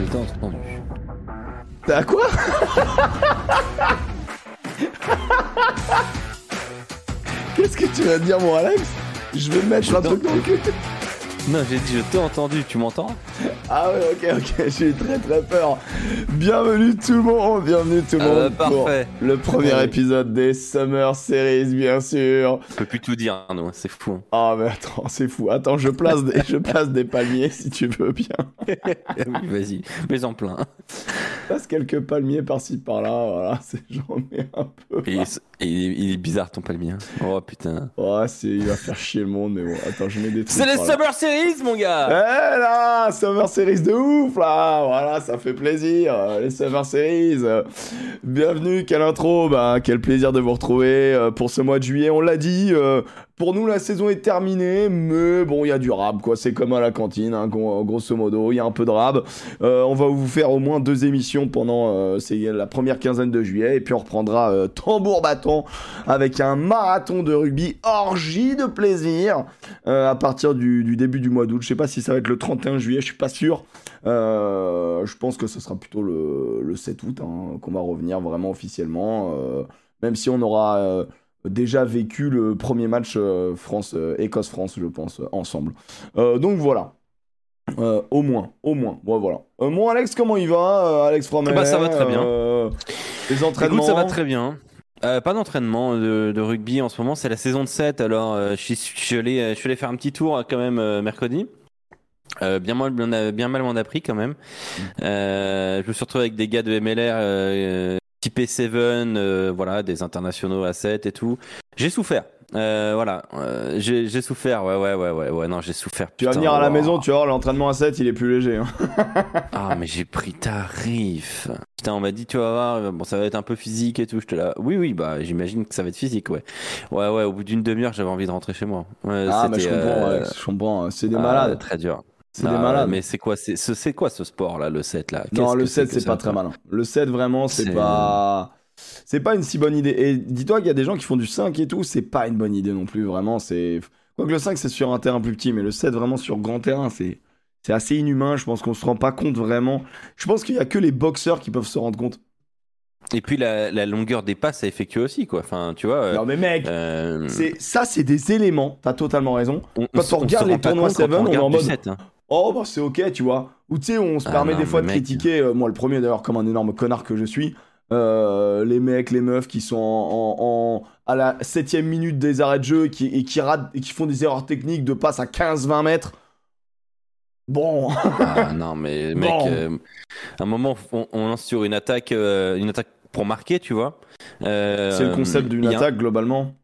Je t'ai. T'as quoi? Qu'est-ce que tu vas dire, mon Alex? Je vais mettre un truc dans le cul. Non, j'ai dit je t'ai entendu, tu m'entends? Ah ouais, ok, ok, j'ai eu très très peur. Bienvenue tout le monde, bienvenue tout le Euh, monde pour parfait. le premier épisode des Summer Series, bien sûr. On peut plus tout dire, nous, c'est fou. hein. Ah mais attends, c'est fou. Attends, je place des, je place des palmiers si tu veux bien. oui, vas-y, mets en plein. Place quelques palmiers par-ci par-là, voilà, j'en mets un peu. Et, il est- et il est- il est bizarre ton palmier. hein. Oh putain. Ouais, c'est, il va faire chier le monde, mais bon, attends, je mets des trucs. C'est les là. Summer Series, mon Eh gars là, Summer Series de ouf là, voilà, ça fait plaisir, euh, les Summer Series. Euh, Bienvenue, quelle intro, bah, quel plaisir de vous retrouver euh, pour ce mois de juillet, on l'a dit. Pour nous, la saison est terminée, mais bon, il y a du rab, quoi. C'est comme à la cantine, hein, gros- grosso modo, il y a un peu de rab. Euh, on va vous faire au moins deux émissions pendant euh, la première quinzaine de juillet, et puis on reprendra euh, tambour battant avec un marathon de rugby orgie de plaisir à partir du, début du mois d'août. Je sais pas si ça va être le 31 juillet, je suis pas sûr. Je pense que ce sera plutôt le, le 7 août hein, qu'on va revenir vraiment officiellement, même si on aura déjà vécu le premier match euh, France euh, Écosse-France, je pense, euh, ensemble. Donc voilà. Euh, au moins, au moins. Bon, voilà. Euh, mon Alex, comment il va euh, Alex Fromet Bah, ça va très bien. les entraînements. Écoute, ça va très bien. Pas d'entraînement de, de rugby en ce moment, c'est la saison de 7, alors je, suis, allé, faire un petit tour quand même mercredi. Bien, mal, bien, bien mal m'en a pris quand même. Euh, je me suis retrouvé avec des gars de MLR typé 7, euh, voilà, des internationaux à 7 et tout. J'ai souffert. Euh, voilà, euh, j'ai j'ai souffert, ouais, ouais, ouais, ouais, ouais, non, j'ai souffert. Tu vas venir à la wow. maison, tu vas voir, l'entraînement à 7, il est plus léger. hein. Ah, mais j'ai pris tarif. Putain, on m'a dit, tu vas voir, bon, ça va être un peu physique et tout. J'étais là, oui, oui, bah, j'imagine que ça va être physique, ouais. Ouais, ouais, au bout d'une demi-heure, j'avais envie de rentrer chez moi. Ouais, Ah, mais je comprends, euh, Alex, je comprends. C'est des ah, malades. Très dur. C'est Ah, des malades. Mais c'est quoi, c'est, ce- c'est quoi ce sport là, le 7 là? Non, le que 7, que c'est pas très malin. Le 7, vraiment, c'est C'est- pas. C'est pas une si bonne idée. Et dis-toi qu'il y a des gens qui font du 5 et tout, c'est pas une bonne idée non plus, vraiment. C'est. Quoique le 5, c'est sur un terrain plus petit, mais le 7, vraiment sur grand terrain, c'est. C'est assez inhumain, je pense qu'on se rend pas compte vraiment. Je pense qu'il y a que les boxeurs qui peuvent se rendre compte. Et puis la, la longueur des passes à effectuer aussi, quoi. Enfin, tu vois. euh, Non mais mec, euh, c'est ça c'est des éléments, t'as totalement raison. on, quand se- on regarde les tournois compte quand Seven, on est en mode- 7, hein. Oh bah c'est ok, tu vois. Ou tu sais, on se Ah permet non, des fois de mec. critiquer, euh, moi le premier d'ailleurs comme un énorme connard que je suis, euh, les mecs, les meufs qui sont en, en- en- à la septième minute des arrêts de jeu qui, et, qui ratent, et qui font des erreurs techniques de passe à 15-20 mètres. Bon, Ah, non, mais mec, Bon. euh, à un moment, on, on lance sur une attaque, une attaque pour marquer, tu vois. C'est le concept d'une attaque globalement.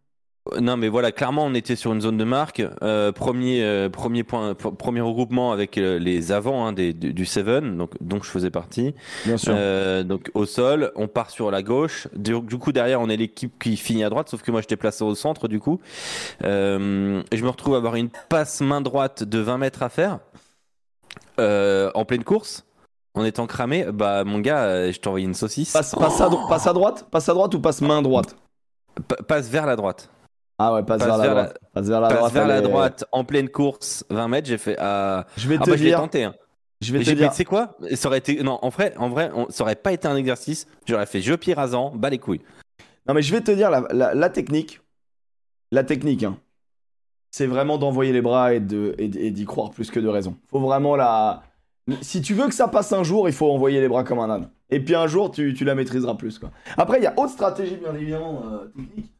Non, mais voilà, clairement, on était sur une zone de marque. Euh, premier, euh, premier point, premier regroupement avec euh, les avants hein, des, du, du Seven, donc dont je faisais partie. Bien sûr. Donc au sol, on part sur la gauche. Du, du coup, derrière, on est l'équipe qui finit à droite, sauf que moi, j'étais placé au centre, du coup. Et je me retrouve à avoir une passe main droite de 20 mètres à faire en pleine course. En étant cramé, bah mon gars, je t'ai envoyé une saucisse. Passe, passe à, dro- passe à droite Passe à droite ou passe main droite? Pa- passe vers la droite. Ah ouais, passe, Passe vers la vers la- droite. Passe vers la passe droite. vers la elle est- droite en pleine course, 20 mètres, j'ai fait ah, Je vais ah te bah je l'ai dire. tenté. hein. Je vais te dire. sais quoi? Ça aurait été non, en vrai, en vrai, on- ça aurait pas été un exercice. J'aurais fait jeu pied rasant, bas les couilles. Non, mais je vais te dire la, la- la technique. La technique, hein, c'est vraiment d'envoyer les bras et de- et d- et d'y croire plus que de raison. Faut vraiment la. Si tu veux que ça passe un jour, il faut envoyer les bras comme un âne. Et puis un jour, tu, tu la maîtriseras plus. Quoi. Après, il y a autre stratégie, bien évidemment, euh, technique,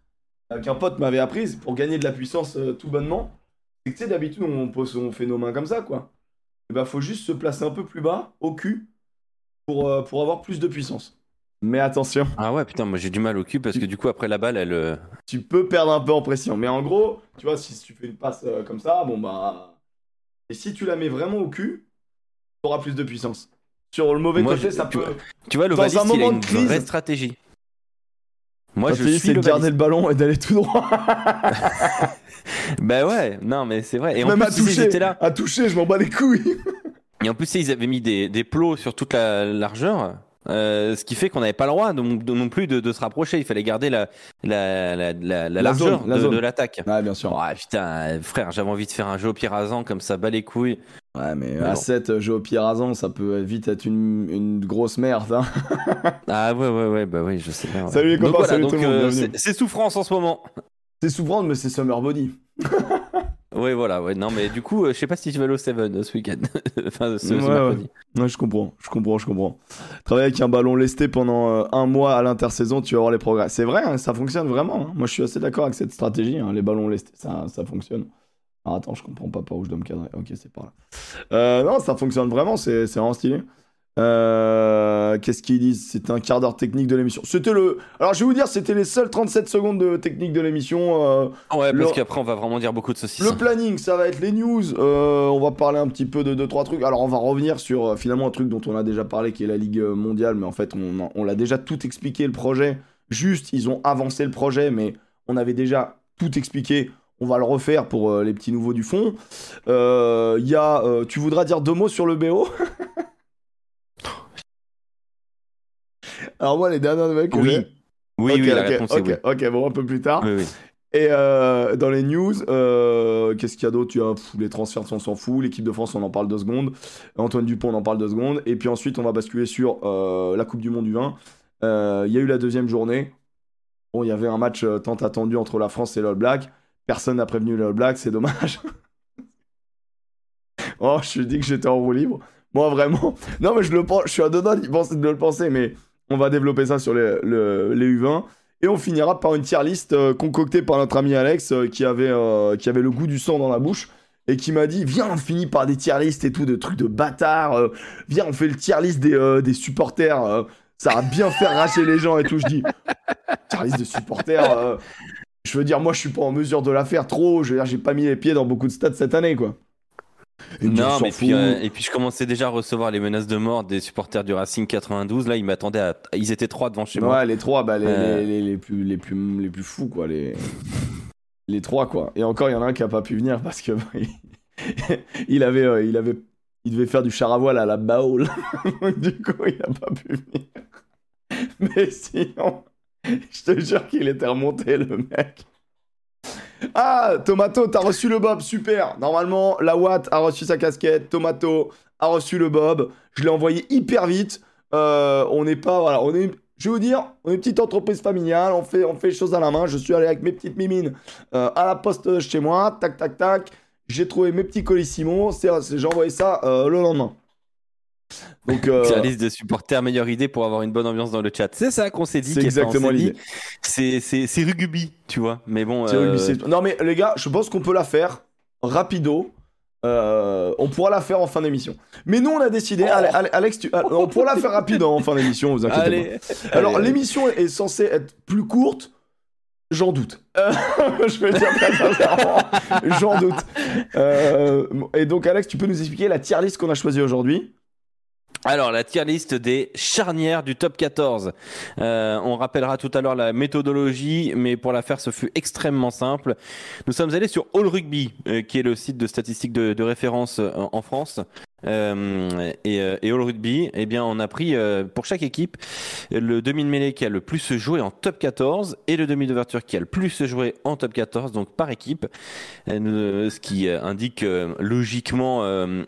qu'un pote m'avait apprise pour gagner de la puissance euh, tout bonnement. C'est que tu sais, d'habitude, on, pose, on fait nos mains comme ça, quoi. Et bah, faut juste se placer un peu plus bas, au cul, pour, euh, pour avoir plus de puissance. Mais attention. Ah ouais, putain, moi j'ai du mal au cul parce que du coup après la balle, elle. euh, tu peux perdre un peu en pression. Mais en gros, tu vois, si tu fais une passe comme ça, bon bah. Et si tu la mets vraiment au cul, tu auras plus de puissance. Sur le mauvais Moi, côté, je- ça peut. Tu vois, le Dans Valis, un il a moment une de crise- vraie stratégie. Moi, je suis c'est de garder le ballon et d'aller tout droit. Bah ouais, non, mais c'est vrai. Et en Même plus, à ils toucher. étaient là. À toucher, je m'en bats les couilles. Et en plus, ils avaient mis des, des plots sur toute la largeur. euh, ce qui fait qu'on n'avait pas le droit de- non plus de, de se rapprocher. Il fallait garder la, la, la, la, la La largeur zone, de, l'attaque. Ouais, bien sûr. Oh, putain, frère, j'avais envie de faire un jeu au rasant comme ça, bas les couilles. Ouais, mais Mais à bon. 7, jouer au Pirazan, ça peut vite être une, une grosse merde. hein. Ah ouais, ouais, ouais, bah oui, je sais bien. ouais. Salut les copains, salut tout le monde, euh, c'est- souffrance en ce moment. C'est souvent, mais c'est Summer Body. Ouais, voilà, ouais, non, mais du coup, euh, je sais pas si tu vas aller au Seven euh, ce week-end. enfin, ce, Ouais, ouais. je comprends, je comprends, je comprends. Travailler avec un ballon lesté pendant euh, un mois à l'intersaison, tu vas voir les progrès. C'est vrai, hein, ça fonctionne vraiment. hein. Moi, je suis assez d'accord avec cette stratégie. Les ballons lestés, ça, ça fonctionne. Alors, attends, je comprends pas par où je dois me cadrer. Ok, c'est par là. Euh, non, ça fonctionne vraiment, c'est c'est vraiment stylé. Euh, Qu'est-ce qu'ils disent? C'était un quart d'heure technique de l'émission. C'était le. Alors, je vais vous dire, c'était les seules 37 secondes de technique de l'émission. euh, Ouais, Le- parce qu'après, on va vraiment dire beaucoup de saucisses. le planning, ça va être les news. euh, on va parler un petit peu de deux trois trucs. Alors on va revenir sur finalement un truc dont on a déjà parlé, qui est la Ligue mondiale, mais en fait on l'a déjà tout expliqué le projet. Juste, ils ont avancé le projet, mais on avait déjà tout expliqué. On va le refaire pour euh, les petits nouveaux du fond. Euh, Il y a, euh, tu voudras dire deux mots sur le BO Alors moi les dernières nouvelles que Oui. Oui, Ok, oui, la ok, réponse est oui. ok, bon un peu plus tard. Oui, oui. Et euh, dans les news, euh, qu'est-ce qu'il y a d'autre? Les transferts, on s'en fout. L'équipe de France, on en parle deux secondes. Antoine Dupont, on en parle deux secondes. Et puis ensuite, on va basculer sur euh, la Coupe du Monde du vin. Euh, Il y a eu la deuxième journée. Bon, il y avait un match euh, tant attendu entre la France et l'All Black. Personne n'a prévenu l'All Black, c'est dommage. oh, je lui dis que j'étais en roue libre. Moi, vraiment. Non, mais je le pense. Je suis à deux doigts de le penser, mais on va développer ça sur les, le- les U20. Et on finira par une tier list euh, concoctée par notre ami Alex euh, qui, avait, euh, qui avait le goût du sang dans la bouche et qui m'a dit Viens, on finit par des tier lists et tout, de trucs de bâtards. euh, viens, on fait le tier list des, des supporters. ça va bien faire racher les gens et tout. Je dis Tier list des supporters. Je veux dire, moi, je suis pas en mesure de la faire trop. Je veux dire, j'ai pas mis les pieds dans beaucoup de stades cette année, quoi. On Non, mais puis, euh, et puis je commençais déjà à recevoir les menaces de mort des supporters du Racing 92. Là, ils m'attendaient à. Ils étaient trois devant chez ouais, moi. les trois, bah, les, Euh. les, les, les plus, les, plus, les plus fous, quoi. Les, les trois, quoi. Et encore, il y en a un qui a pas pu venir parce que bah, il, il avait, euh, il avait, il devait faire du char à voile à la Baole. du coup, il a pas pu venir. Mais sinon, je te jure qu'il était remonté, le mec. Ah, Tomato, t'as reçu le Bob, super. Normalement, la Watt a reçu sa casquette, Tomato a reçu le Bob. Je l'ai envoyé hyper vite. Euh, on n'est pas, voilà, on est, je vais vous dire, on est une petite entreprise familiale, on fait, on fait les choses à la main. Je suis allé avec mes petites mimines euh, à la poste chez moi, tac, tac, tac. J'ai trouvé mes petits colissimo, c'est, c'est- j'ai envoyé ça euh, le lendemain. Donc, euh, liste de supporters, meilleure idée pour avoir une bonne ambiance dans le chat. C'est ça qu'on s'est dit. C'est exactement l'idée. C'est, rugby, tu vois. Mais bon. C'est euh, Non mais les gars, je pense qu'on peut la faire rapido. Euh, on pourra la faire en fin d'émission. Mais nous, on a décidé. Oh. Allez, allez, Alex, tu... ah, on pourra la faire rapide en fin d'émission, vous inquiétez Allez. pas. Alors, l'émission est censée être plus courte. J'en doute. Euh, je vais le dire très sincèrement. J'en doute. Euh, et donc, Alex, tu peux nous expliquer la tier list qu'on a choisie aujourd'hui? Alors, la tier list des charnières du top 14. Euh, on rappellera tout à l'heure la méthodologie, mais pour la faire, ce fut extrêmement simple. Nous sommes allés sur All Rugby, euh, qui est le site de statistiques de, référence euh, en France. Euh, et, euh, et All Rugby, eh bien, on a pris euh, pour chaque équipe le demi de mêlée qui a le plus joué en top 14 et le demi d'ouverture qui a le plus joué en top 14, donc par équipe. Euh, ce qui indique logiquement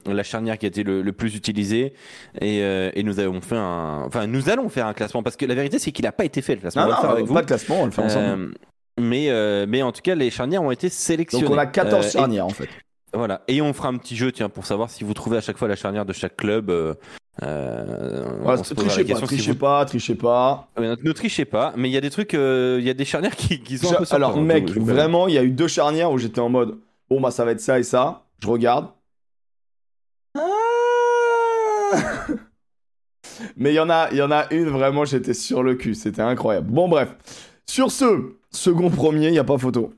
la charnière qui a été le, le plus utilisée. Et, et nous avons fait un, enfin, nous allons faire un classement parce que la vérité c'est qu'il n'a pas été fait le classement. Non, on va le faire non, avec vous. pas de classement, on le fait ensemble. Mais, mais en tout cas, les charnières ont été sélectionnées. donc, on a 14 Euh, et- charnières en fait. Voilà. Et on fera un petit jeu, tiens, pour savoir si vous trouvez à chaque fois la charnière de chaque club. Euh, euh, Voilà, trichez pas, si trichez vous- pas, trichez pas. Euh, Ne trichez pas, mais il y a des trucs, euh, il y a des charnières qui, qui sont un peu Alors, surprenantes, mec, vraiment, il y a eu deux charnières où j'étais en mode bon, bah, ça va être ça et ça. Je regarde. Ah Mais il y, en a, il y en a une, vraiment, j'étais sur le cul. C'était incroyable. Bon, bref. Sur ce, second premier, il n'y a pas photo.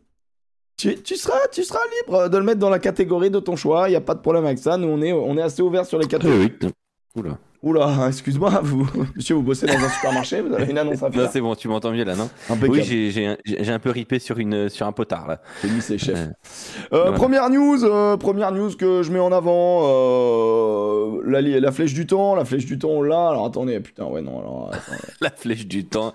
Tu, tu seras, tu seras libre de le mettre dans la catégorie de ton choix. Il n'y a pas de problème avec ça. Nous, on est, on est assez ouvert sur les catégories. Oui. Oula. Oula, excuse-moi, vous, monsieur, vous bossez dans un supermarché, vous avez une annonce à Non, faire. c'est bon, tu m'entends mieux là, non Impeccable. Oui, j'ai- un- peu ripé sur, une, sur un potard là. J'ai mis ses chefs. Euh, Euh, voilà. Première news, euh, première news que je mets en avant, euh, la, la flèche du temps, la flèche du temps, l'a. Alors attendez, putain, ouais non, alors attends. La flèche du temps.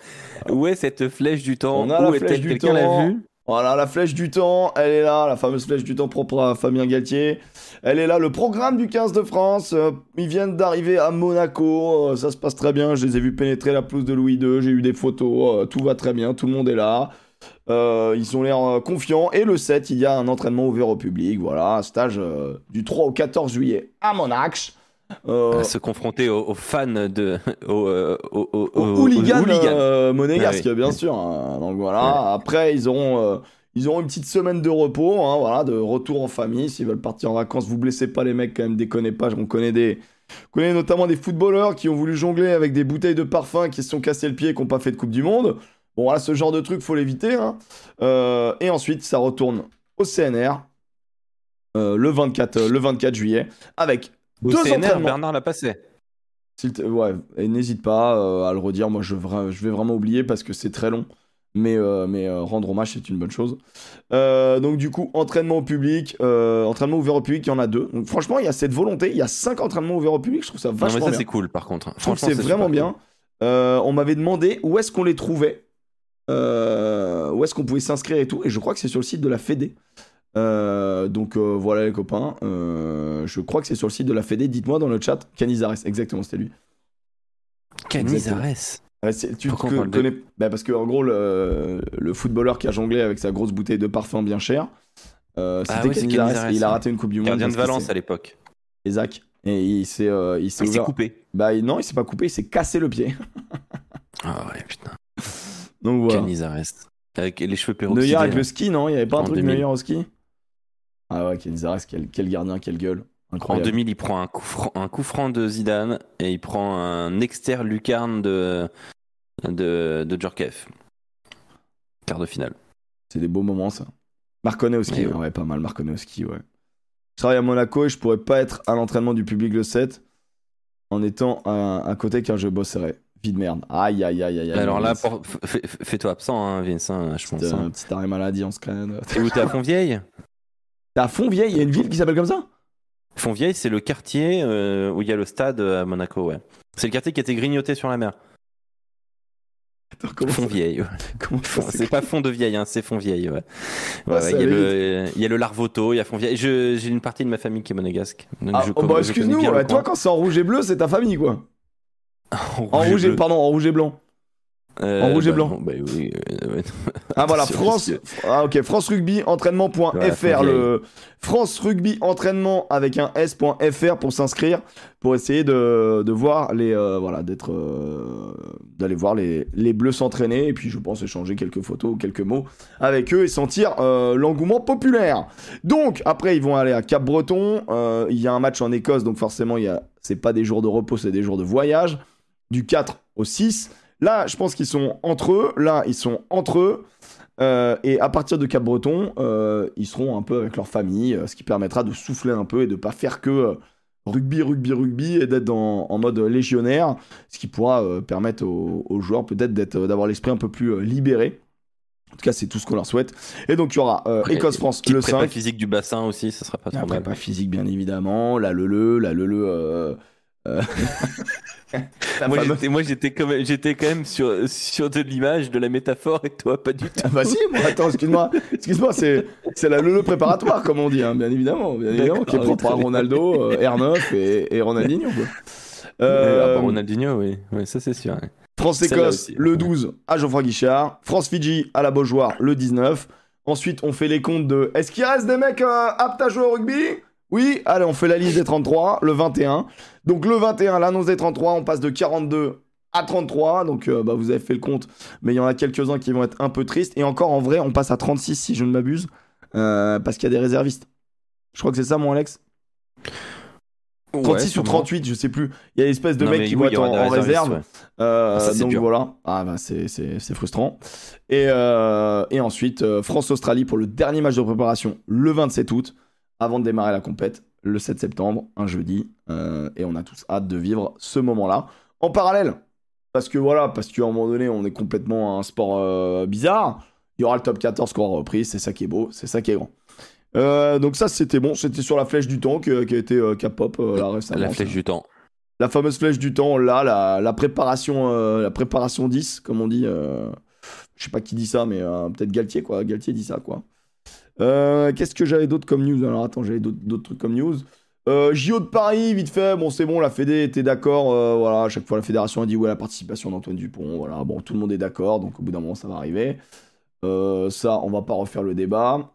Où est cette flèche du temps? On a Où la flèche du Quelqu'un l'a temps. vue? Voilà, la flèche du temps, elle est là, la fameuse flèche du temps propre à Fabien Galtier. Elle est là, le programme du 15 de France. euh, ils viennent d'arriver à Monaco, euh, ça se passe très bien. Je les ai vus pénétrer la pelouse de Louis II, j'ai eu des photos, euh, tout va très bien, tout le monde est là. Ils ont l'air confiants. Et le 7, il y a un entraînement ouvert au public. Voilà, stage euh, du 3 au 14 juillet à Monax. Euh, se confronter aux, aux fans de. aux, euh, aux, aux- hooligans, hooligans. euh, monégasques, Ah oui. bien sûr. hein. Donc voilà. Après, ils auront, euh, ils auront une petite semaine de repos, hein, voilà, de retour en famille. S'ils veulent partir en vacances, vous blessez pas les mecs, quand même, déconnez pas. On connaît des, on connaît notamment des footballeurs qui ont voulu jongler avec des bouteilles de parfum, qui se sont cassés le pied, et qui n'ont pas fait de Coupe du Monde. Bon, voilà, ce genre de truc, faut l'éviter. hein. Euh, et ensuite, ça retourne au CNR. euh, le, 24, euh, le 24 juillet avec deux CNR, entraînements. Bernard l'a passé. S'il te- Ouais, et n'hésite pas euh, à le redire. Moi, je, vra- je vais vraiment oublier parce que c'est très long. Mais, euh, mais euh, rendre hommage, c'est une bonne chose. Euh, donc, du coup, entraînement au public, euh, entraînement ouvert au public, il y en a deux. Donc, franchement, il y a cette volonté. Il y a cinq entraînements ouverts au public. Je trouve ça Non, mais vachement ça, bien. c'est cool, par contre. Je trouve c'est vraiment bien. cool. Euh, on m'avait demandé où est-ce qu'on les trouvait, euh, où est-ce qu'on pouvait s'inscrire et tout. Et je crois que c'est sur le site de la Fédé. Euh, donc euh, voilà les copains. Euh, je crois que c'est sur le site de la Fédé. Dites-moi dans le chat. Canizares, exactement, c'était lui. Canizares. Ouais, tu de- connais bah Parce que en gros, le, le footballeur qui a jonglé avec sa grosse bouteille de parfum bien cher, euh, Ah c'était ouais, c'est Canizares, Canizares, et il a raté une Coupe du Monde. Gardien de Valence à l'époque. Isaac. Et il s'est euh, il s'est Il s'est ouvert- coupé. Bah non, il s'est pas coupé, il s'est cassé le pied. Ah ouais, putain. Donc voilà. Canizares. Avec les cheveux peroxydés. Neuer avec le ski, non? Il y avait pas un truc 2000. Neuer au ski? Ah ouais, Canizares, quel, quel gardien, quelle gueule. En Incroyable. 2000, il prend un coup, franc, un coup franc de Zidane et il prend un exter lucarne de, de, de Djorkaeff. Quart de finale. C'est des beaux moments, ça. Marconnet au ski, Ouais, pas mal, Marconnet au ski, ouais. Je travaille à Monaco et je pourrais pas être à l'entraînement du public le 7 en étant à, à côté car je bosserais. Vie de merde. Aïe, aïe, aïe, aïe. Alors là, pour- fais-toi absent, hein, Vincent, je pense. Hein. un petit arrêt maladie en scred. T'es où T'es à Fontvieille? T'es à Fontvieille, il y a une ville qui s'appelle comme ça? Fontvieille, c'est le quartier euh, où il y a le stade euh, à Monaco, ouais. C'est le quartier qui a été grignoté sur la mer. Attends, comment Fontvieille. ouais. comment c'est pas fond de vieille, hein, c'est Fontvieille. Ouais. Ah, Ouais, il, y a le, il y a le Larvoto, il y a Fontvieille. Je- J'ai une partie de ma famille qui est monégasque. donc Ah, je oh, bah excuse-nous, toi quand c'est en rouge et bleu, c'est ta famille quoi. en En rouge et, bleu. pardon, en rouge et blanc. Euh, en rouge et bah, blanc. bah oui, euh, ouais. Ah voilà, France, ah ok, France Rugby entraînement.fr, Ouais, le France Rugby entraînement avec un s.fr pour s'inscrire, pour essayer de, de voir les, euh, voilà, d'être, d'aller voir les, les Bleus s'entraîner et puis je pense échanger quelques photos ou quelques mots avec eux et sentir l'engouement populaire. Donc après ils vont aller à Cap-Breton, euh, il y a un match en Écosse donc forcément il y a, c'est pas des jours de repos, c'est des jours de voyage, du 4 au 6. Là, je pense qu'ils sont entre eux. Là, ils sont entre eux. Euh, et à partir de Cap-Breton, euh, ils seront un peu avec leur famille, euh, ce qui permettra de souffler un peu et de pas faire que rugby, rugby, rugby et d'être en mode légionnaire, ce qui pourra euh, permettre aux, aux joueurs peut-être d'être, d'avoir l'esprit un peu plus libéré. En tout cas, c'est tout ce qu'on leur souhaite. Et donc, il y aura euh, Écosse-France le prépa 5. physique du bassin aussi, ça sera pas trop mal. prépa physique, bien évidemment. La lele, la lele. euh, euh, Moi, j'étais, moi j'étais, quand même, j'étais quand même sur, sur de l'image, de la métaphore, et toi, pas du tout. Ah bah si, moi, attends, excuse-moi, excuse-moi, c'est, c'est la lele préparatoire, comme on dit, hein, bien évidemment, bien évidemment, qui est propre à. Ronaldo, euh, R9 et, et Ronaldinho. Quoi. Euh, Euh, à part Ronaldinho, oui. Ouais, ça c'est sûr. ouais. France-Écosse le 12 à Geoffroy Guichard, France-Fidji à la Beaujoire le 19. Ensuite, on fait les comptes de est-ce qu'il reste des mecs aptes à jouer au rugby? Oui, allez, on fait la liste des 33, le 21. Donc le 21, l'annonce des 33, on passe de 42 à 33. Donc euh, bah, vous avez fait le compte, mais il y en a quelques-uns qui vont être un peu tristes. Et encore, en vrai, on passe à 36 si je ne m'abuse, euh, parce qu'il y a des réservistes. Je crois que c'est ça, mon Alex? 36 Ouais, ou sûrement. 38, je sais plus. Il y a l'espèce de Non, mais qui oui, y être en, réserve. ouais. Euh, Ah, ça, donc dur. voilà, ah bah c'est, frustrant. Et, euh, et ensuite, euh, France-Australie pour le dernier match de préparation le 27 août, avant de démarrer la compète le 7 septembre, un jeudi. Euh, et on a tous hâte de vivre ce moment-là. En parallèle, parce que voilà, parce qu'à un moment donné, on est complètement à un sport euh, bizarre, il y aura le top 14 qu'on aura repris, c'est ça qui est beau, c'est ça qui est grand. Euh, donc ça c'était bon, c'était sur la flèche du temps qui a été K-pop là récemment. La ça. flèche du temps. La fameuse flèche du temps, là, la, la préparation, la préparation 10, comme on dit. Je sais pas qui dit ça, mais peut-être Galtier, quoi. Galtier dit ça, quoi. Euh, Qu'est-ce que j'avais d'autre comme news? Alors attends, j'avais d'autres trucs comme news. Euh, JO de Paris, vite fait, bon c'est bon, la Fédé était d'accord, euh, voilà, à chaque fois la fédération a dit ouais la participation d'Antoine Dupont, voilà, bon tout le monde est d'accord, donc au bout d'un moment ça va arriver. Euh, ça, on va pas refaire le débat.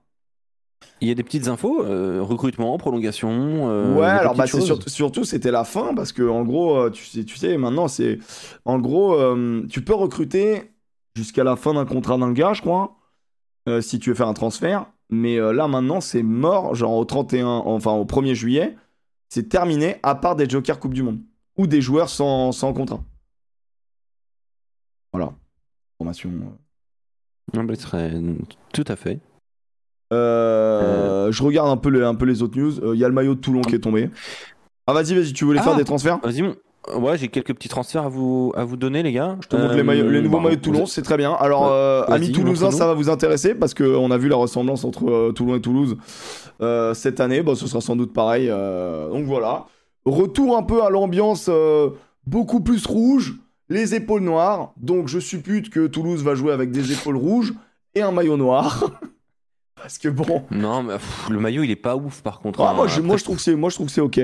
Il y a des petites infos, euh, recrutement, prolongation. euh, ouais, alors bah, surtout, surtout c'était la fin parce que en gros, tu sais, tu sais maintenant c'est, en gros, euh, tu peux recruter jusqu'à la fin d'un contrat d'un gars, je crois, si tu veux faire un transfert. Mais euh, là maintenant c'est mort, genre au 31, enfin au 1er juillet, c'est terminé à part des Jokers Coupe du Monde ou des joueurs sans, sans contrat. Voilà, formation. euh. Non, mais très- Tout à fait. Euh, Je regarde un peu les, un peu les autres news. Il y a le maillot de Toulon qui est tombé. Ah vas-y, vas-y, tu voulais Ah. faire des transferts? Vas-y, mon- ouais, j'ai quelques petits transferts à vous, à vous donner, les gars. Je te montre les, maillots- les nouveaux bah, maillots de Toulon, c'est très bien. Alors, Ouais. euh, amis toulousains, ça va vous intéresser parce qu'on a vu la ressemblance entre euh, Toulon et Toulouse euh, cette année. Bon, ce sera sans doute pareil. euh, donc voilà. Retour un peu à l'ambiance euh, beaucoup plus rouge, les épaules noires. Donc je suppute que Toulouse va jouer avec des épaules rouges et un maillot noir. parce que bon. Non, mais pff, le maillot, il est pas ouf, par contre. Ah, hein. moi, je, moi, Après, je trouve que c'est, moi, je trouve que c'est ok.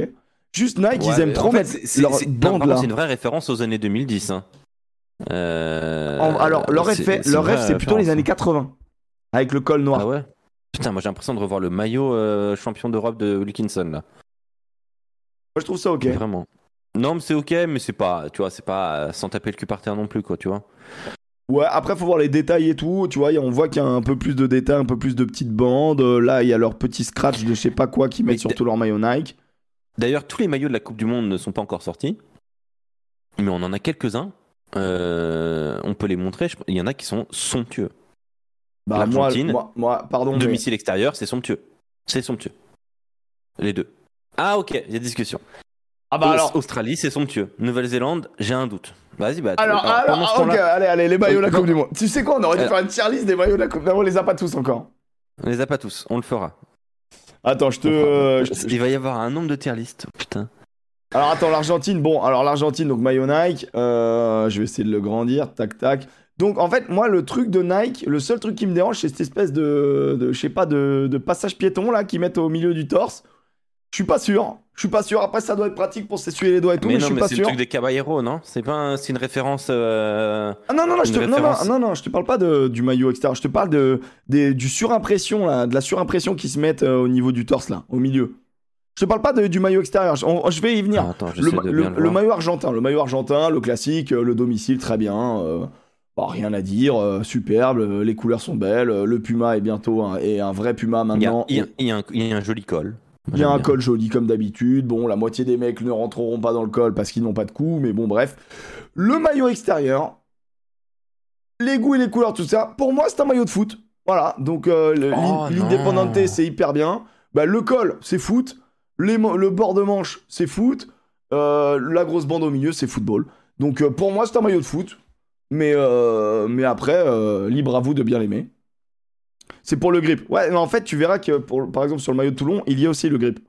Juste Nike, Ouais, ils aiment trop fait, mettre leur bande là. C'est une vraie référence aux années 2010. hein. Euh, En- alors, leur c'est- rêve, c'est leur une rêve, vraie c'est plutôt les années hein. 80. Avec le col noir. Ah ouais? Putain, moi j'ai l'impression de revoir le maillot euh, champion d'Europe de Wilkinson là. Moi, je trouve ça ok. Vraiment. Non, mais c'est ok, mais c'est pas, tu vois, c'est pas euh, sans taper le cul par terre non plus, quoi, tu vois. Ouais, après, faut voir les détails et tout. Tu vois, on voit qu'il y a un peu plus de détails, un peu plus de petites bandes. Là, il y a leur petit scratch de je sais pas quoi qui Mais mettent sur tout leur maillot Nike. D'ailleurs, tous les maillots de la Coupe du Monde ne sont pas encore sortis, mais on en a quelques-uns. Euh, on peut les montrer. je- Il y en a qui sont somptueux. Bah, moi, L'Argentine, moi, moi, pardon. mais- Domicile extérieur, c'est somptueux. C'est somptueux. Les deux. Ah ok, il y a discussion. Ah bah alors. Australie, c'est somptueux. Nouvelle-Zélande, j'ai un doute. Vas-y, bah. tu- Alors, alors, alors, allez, allez, les maillots de la Non. Coupe du Monde. Tu sais quoi, on aurait dû Euh. faire une tier list des maillots de la Coupe du Monde. On les a pas tous encore. on les a pas tous, on le fera. Attends, je te. euh, je- Il va y avoir un nombre de tier list. Putain. Alors attends, l'Argentine, bon, alors l'Argentine, donc maillot Nike, euh, je vais essayer de le grandir, tac tac. Donc en fait, moi, le truc de Nike, le seul truc qui me dérange, c'est cette espèce de, de je sais pas, de, de passage piéton là qu'ils mettent au milieu du torse. Je suis pas sûr, je suis pas sûr. Après, ça doit être pratique pour s'essuyer les doigts et tout, mais, mais je suis mais pas c'est le sûr. truc des Caballeros, non? C'est pas un- c'est une référence. euh, Ah non, non, non, je te, non, non, je te parle pas de, du maillot extérieur, je te parle de, des- du surimpression là, de la surimpression qui se met euh, au niveau du torse là, au milieu. Je te parle pas de- du maillot extérieur, je, on- je vais y venir. ah, attends, Le, maillot argentin, le maillot argentin, le classique, euh, le domicile, très bien. euh, bah, rien à dire, euh, superbe, les couleurs sont belles, le Puma est bientôt un, est un vrai Puma Il y, a, maintenant. il y a- il y a un, il y a un joli col. Il y a un bien. col joli comme d'habitude. Bon, la moitié des mecs ne rentreront pas dans le col parce qu'ils n'ont pas de cou, mais bon, bref. Le maillot extérieur, les goûts et les couleurs, tout ça, pour moi, c'est un maillot de foot. Voilà, donc euh, Oh, c'est hyper bien. Bah, le col, c'est foot. Les le bord de manche, c'est foot. Euh, la grosse bande au milieu, c'est football. Donc euh, pour moi, c'est un maillot de foot. Mais, euh, mais après, libre à vous de bien l'aimer. C'est pour le grip. Ouais, mais en fait, tu verras que, pour, par exemple, sur le maillot de Toulon, il y a aussi le grip.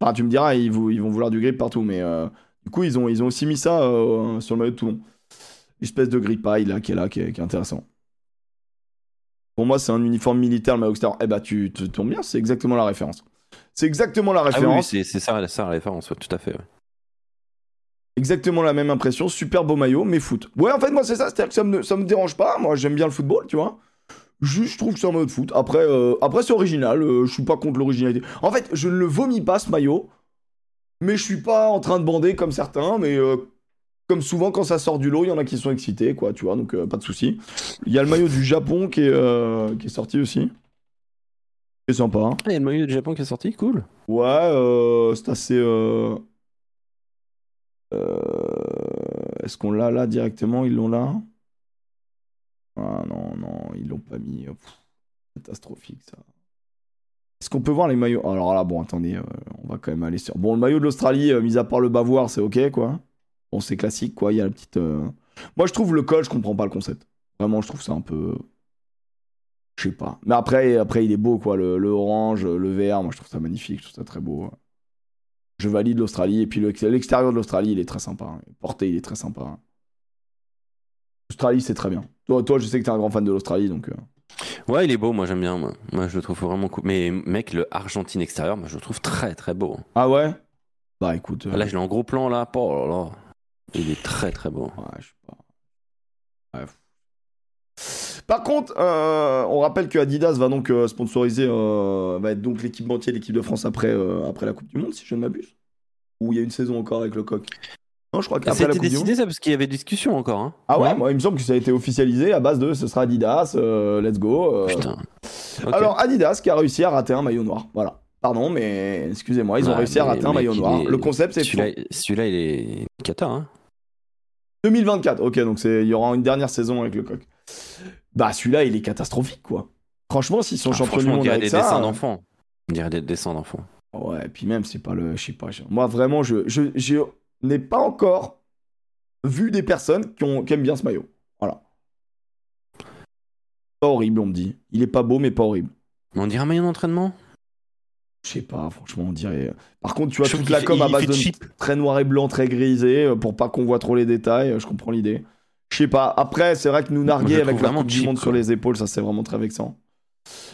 Enfin, tu me diras, ils, vou- ils vont vouloir du grip partout, mais euh, du coup, ils ont, ils ont aussi mis ça euh, sur le maillot de Toulon. Une espèce de gripaille là, qui est là, qui est, qui est intéressant. Pour moi, c'est un uniforme militaire, le maillot extérieur. Eh bah, tu te tombes bien, c'est exactement la référence. C'est exactement la Ah oui, référence. c'est c'est ça, ça la référence, ouais, tout à fait. ouais. Exactement la même impression, super beau maillot, mais foot. Ouais, en fait, moi, c'est ça, c'est-à-dire que ça me, ça me dérange pas. Moi, j'aime bien le football, tu vois. Juste, je trouve que c'est un maillot de foot. Après, euh, après c'est original, euh, je suis pas contre l'originalité. En fait, je ne le vomis pas, ce maillot, mais je suis pas en train de bander comme certains, mais euh, comme souvent, quand ça sort du lot, il y en a qui sont excités, quoi, tu vois, donc euh, pas de souci. Il y a le maillot du Japon qui est, qui est sorti aussi. C'est sympa. hein. Il y a le maillot du Japon qui est sorti, cool. Ouais, euh, c'est assez. Est-ce qu'on l'a là directement? Ils l'ont là? Ah non, non, ils l'ont pas mis. Pff, catastrophique ça. Est-ce qu'on peut voir les maillots? Alors là, bon, attendez, euh, on va quand même aller sur. Bon, le maillot de l'Australie, euh, mis à part le bavoir, c'est ok quoi. Bon, c'est classique quoi. Il y a la petite. euh, Moi, je trouve le col, je comprends pas le concept. Vraiment, je trouve ça un peu. Je sais pas. Mais après, après, il est beau quoi. Le, orange, le vert, moi, je trouve ça magnifique. Je trouve ça très beau. Je valide l'Australie. Et puis le- l'extérieur de l'Australie, il est très sympa. hein. Porté, il est très sympa. L'Australie, c'est très bien. Toi, toi, je sais que t'es un grand fan de l'Australie, donc. euh, Ouais, il est beau, moi j'aime bien. Moi. moi, je le trouve vraiment cool. Mais mec, le Argentine extérieur, moi je le trouve très très beau. Ah ouais? Bah écoute. euh, Là, je l'ai en gros plan là. Oh là là. Il est très très beau. Ouais, je sais pas. Bref. Par contre, euh, on rappelle que Adidas va donc euh, sponsoriser, va être donc l'équipementier de l'équipe de France après, après la Coupe du Monde, si je ne m'abuse. Ou il y a une saison encore avec le coq. Non, je crois qu'après la Coupe du décidé Monde. ça parce qu'il y avait discussion encore. Hein. Ah ouais, moi il me semble que ça a été officialisé à base de ce sera Adidas, euh, let's go. euh. Putain. Alors Adidas qui a réussi à rater un maillot noir. Voilà. Pardon, mais excusez-moi, ils ont réussi à mais- rater un maillot il noir. est- Le concept c'est celui-là, celui-là, il est cata. Hein. 2024, ok, donc c'est- il y aura une dernière saison avec le coq. Bah celui-là, il est catastrophique, quoi. Franchement, s'ils sont Ah, champions du franchement, on monde dirait avec des ça... dessins euh, d'enfants. On dirait des dessins d'enfants. Ouais, et puis même, c'est pas le... Je sais pas, moi vraiment, je, je, je n'ai pas encore vu des personnes qui, ont, qui aiment bien ce maillot. Voilà. Pas horrible, on me dit. Il est pas beau, mais pas horrible. Mais on dirait un maillot d'entraînement? Je sais pas, franchement, on dirait... Par contre, tu vois, Je toute la com fait- à base de cheap. très noir et blanc, très grisé, euh, pour pas qu'on voit trop les détails, euh, je comprends l'idée. Je sais pas, après, c'est vrai que nous je narguer avec la Coupe du Monde quoi. sur les épaules, ça c'est vraiment très vexant.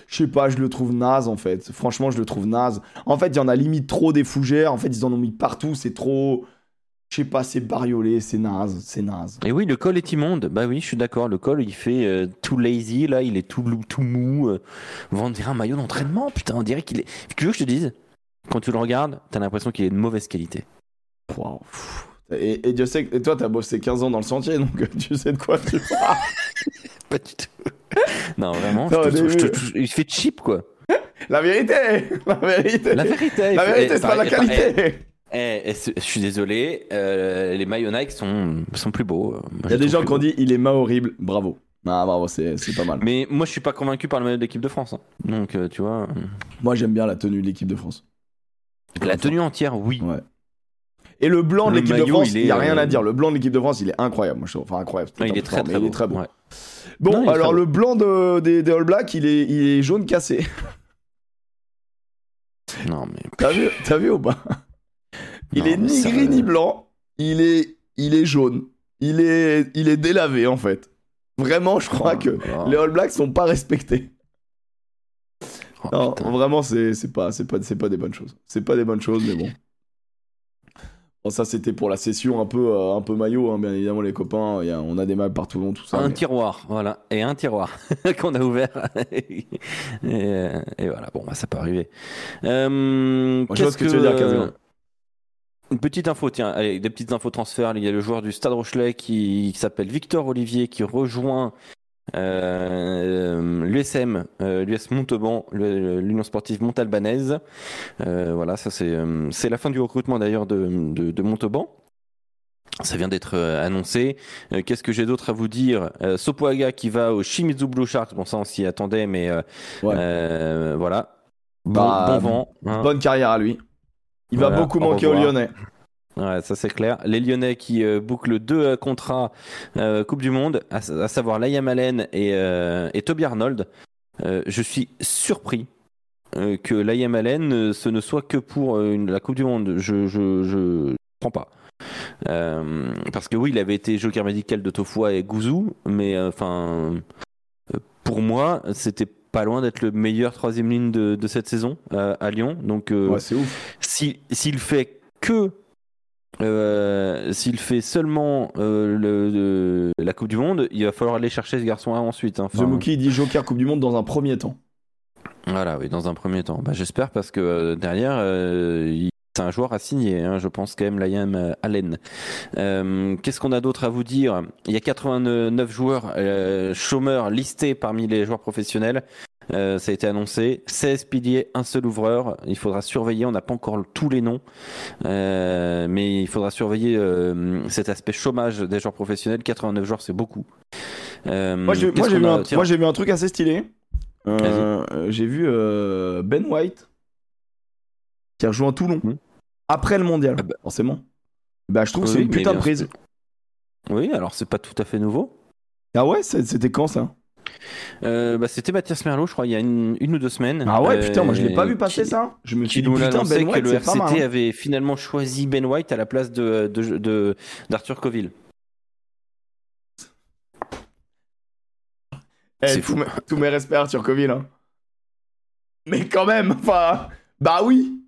Je sais pas, je le trouve naze en fait. Franchement, je le trouve naze. En fait, il y en a limite trop des fougères. En fait, ils en ont mis partout. C'est trop. Je sais pas, c'est bariolé, c'est naze, c'est naze. Et oui, le col est immonde. Bah oui, je suis d'accord. Le col, il fait euh, tout lazy, là, il est tout, tout mou. euh. on dirait un maillot d'entraînement, putain, on dirait qu'il est. Tu veux que je te dise Quand tu le regardes, t'as l'impression qu'il est de mauvaise qualité. Et, et Dieu sait que et toi, t'as bossé 15 ans dans le sentier, donc euh, tu sais de quoi tu parles. Pas du tout. non, vraiment, Non, je te- au je te- début. je- il fait cheap, quoi. La vérité La vérité La vérité. La vérité, eh, c'est pas la qualité eh, eh, je suis désolé, euh, les maillots Nike sont, sont plus beaux. Il y a des gens qui ont dit il est ma horrible. Bravo. Ah, bravo, c'est pas mal. Mais moi, je suis pas convaincu par le maillot de l'équipe de France. hein. Donc, euh, tu vois. Moi, j'aime bien la tenue de l'équipe de France. La tenue entière, oui. Ouais. Et le blanc de l'équipe de France, il n'y a rien euh, à dire. Le blanc de l'équipe de France, il est incroyable. Moi, je trouve. Enfin, incroyable. Ouais, il est très fort, très. Il est très beau. Ouais. Bon, Non, alors le blanc de- des, des All Blacks, il est, il est jaune cassé. Non, mais. T'as vu, t'as vu ou pas? Il Non, est ni gris ni blanc. Il est, il est jaune. Il est, il est délavé en fait. Vraiment, je crois Oh que les All Blacks sont pas respectés. Oh, Non, putain. vraiment, c'est c'est pas, c'est pas, c'est pas des bonnes choses. C'est pas des bonnes choses, mais bon. Bon, ça, c'était pour la session un peu, euh, un peu maillot, hein, bien évidemment, les copains. Il y a- on a des maps partout tout ça. un mais- tiroir, voilà, et un tiroir qu'on a ouvert. et, et voilà, bon, bah, ça peut arriver. Euh, Moi, je vois ce qu'est-ce que tu veux dire, Casino. Une petite info, tiens, allez, des petites infos transferts. Il y a le joueur du Stade Rochelet qui, qui s'appelle Victor Olivier qui rejoint euh, l'USM, euh, l'US Montauban, le- l'Union sportive montalbanaise. Euh, voilà, ça c'est euh, c'est la fin du recrutement d'ailleurs de, de, de Montauban. Ça vient d'être euh, annoncé. Euh, Qu'est-ce que j'ai d'autre à vous dire? Euh, Sopoaga qui va au Shimizu Blue Sharks. Bon, ça on s'y attendait, mais euh, Ouais. euh, voilà. Bon, Bah, bon vent. hein. Bonne carrière à lui. Il va beaucoup au manquer aux. Lyonnais. Ouais, ça c'est clair. Les Lyonnais qui euh, bouclent deux euh, contrats euh, Coupe du Monde, à, à savoir Liam Allen et, euh, et Toby Arnold. Je suis surpris que Liam Allen, euh, ce ne soit que pour une- la Coupe du Monde. Je je je prends pas. Parce que oui, il avait été joker médical de Tofua et Gouzou, mais enfin, pour moi, c'était pas loin d'être le meilleur troisième ligne de, de cette saison euh, à Lyon. Donc, euh, Ouais, c'est ouf. si- s'il fait que euh, s'il fait seulement le, le- la Coupe du Monde, il va falloir aller chercher ce garçon ensuite. hein. The Enfin, Mookie il dit Joker Coupe du Monde dans un premier temps. voilà, oui, dans un premier temps. Bah, J'espère parce que derrière, il- c'est un joueur à signer, hein, je pense quand même, Liam euh, Allen. Euh, Qu'est-ce qu'on a d'autre à vous dire? Il y a 89 joueurs euh, chômeurs listés parmi les joueurs professionnels. Euh, ça a été annoncé. 16 piliers, un seul ouvreur. Il faudra surveiller. On n'a pas encore tous les noms, Euh, mais il faudra surveiller euh, cet aspect chômage des joueurs professionnels. 89 joueurs, c'est beaucoup. Moi, j'ai vu, a un- vu truc assez stylé. J'ai vu Ben White qui a rejoint Toulon Mhm. après le mondial, Ah bah. forcément. Bah, je trouve que c'est une putain de prise. Oui, alors c'est pas tout à fait nouveau. Ah ouais, c'était quand ça? Euh, bah, c'était Mathias Merlot, je crois, il y a une, une ou deux semaines. Ah ouais, Euh, putain, moi je l'ai pas vu passer qui- ça. Je me suis dit putain, Ben que le RCT mal. hein. avait finalement choisi Ben White à la place de de- de- d'Arthur Coville. Eh, C'est tous fou. mes- Tous mes respects à Turcoville. Hein. Mais quand même, enfin. Bah oui.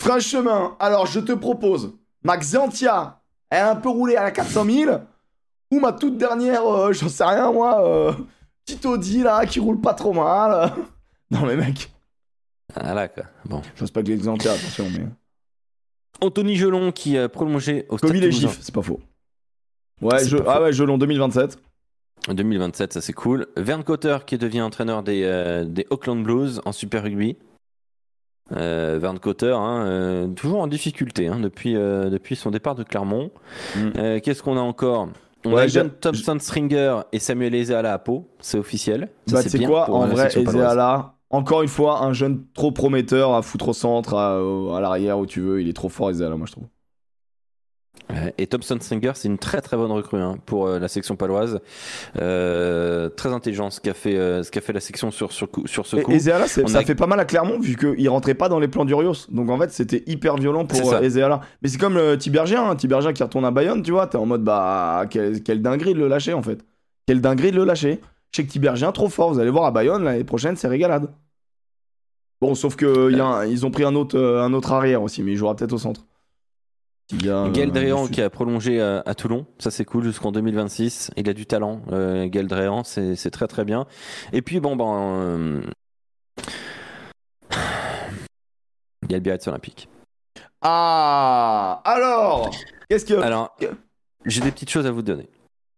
Franchement, alors je te propose ma Xantia est un peu roulée à la 400 000 ou ma toute dernière, euh, j'en sais rien moi, euh, petite Audi là qui roule pas trop mal. Non mais mec, Ah là, quoi. Bon. je pense pas que les Xantia, attention, mais. Anthony Gelon qui a prolongé au. Gif, c'est pas faux. Ouais, je... pas ah faux. ouais, Gelon 2027. En 2027, ça c'est cool. Vern Cotter qui devient entraîneur des, euh, des Auckland Blues en Super Rugby. Euh, Vern Cotter, hein, euh, toujours en difficulté hein, depuis, euh, depuis son départ de Clermont. Mm. Euh, Qu'est-ce qu'on a encore? On Ouais, a John Thompson Stringer et Samuel Ezeala à Pau, c'est officiel. Ça, Bah, c'est quoi, en vrai. Ezeala, encore une fois, un jeune trop prometteur à foutre au centre, à, à l'arrière, où tu veux. Il est trop fort, Ezeala, moi je trouve. Ouais, Et Thompson Stringer, c'est une très très bonne recrue hein, pour euh, la section paloise. Euh, très intelligent ce qu'a fait, euh, ce qu'a fait la section sur, sur, coup- sur ce Et. Ezeala, ça a- fait pas mal à Clermont, vu qu'il rentrait pas dans les plans d'Urios. Donc en fait, c'était hyper violent pour euh, Ezeala. Mais c'est comme le Tibergien, hein, Tibergien qui retourne à Bayonne, tu vois. T'es en mode, bah, quelle, quelle dinguerie de le lâcher, en fait. Quelle dinguerie de le lâcher. Je sais que Tibergien, trop fort. Vous allez voir à Bayonne, l'année prochaine, c'est régalade. Bon, sauf que il y a un- ils ont pris un autre, euh, un autre arrière aussi, mais il jouera peut-être au centre. Du Sud. qui a prolongé à, à Toulon, ça c'est cool jusqu'en 2026. Il a du talent, euh, Gaël Dréan, c'est c'est très très bien. Et puis bon, ben. euh, Il y a le Biarritz Olympique. Ah Alors Qu'est-ce que Alors, j'ai des petites choses à vous donner.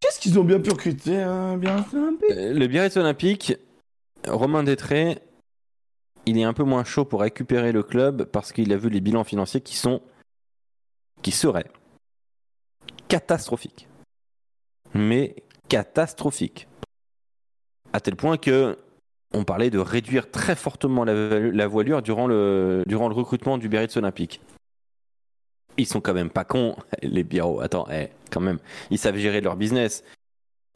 qu'est-ce qu'ils ont bien pu recruter euh, bien Euh, Le Biarritz Olympique, Romain Détré, il est un peu moins chaud pour récupérer le club parce qu'il a vu les bilans financiers qui sont. Qui seraient catastrophiques. Mais catastrophiques. À tel point que. On parlait de réduire très fortement la, voilure durant le, recrutement du Biarritz Olympique. Ils sont quand même pas cons, les Biarros. Attends, eh, quand même. Ils savent gérer leur business.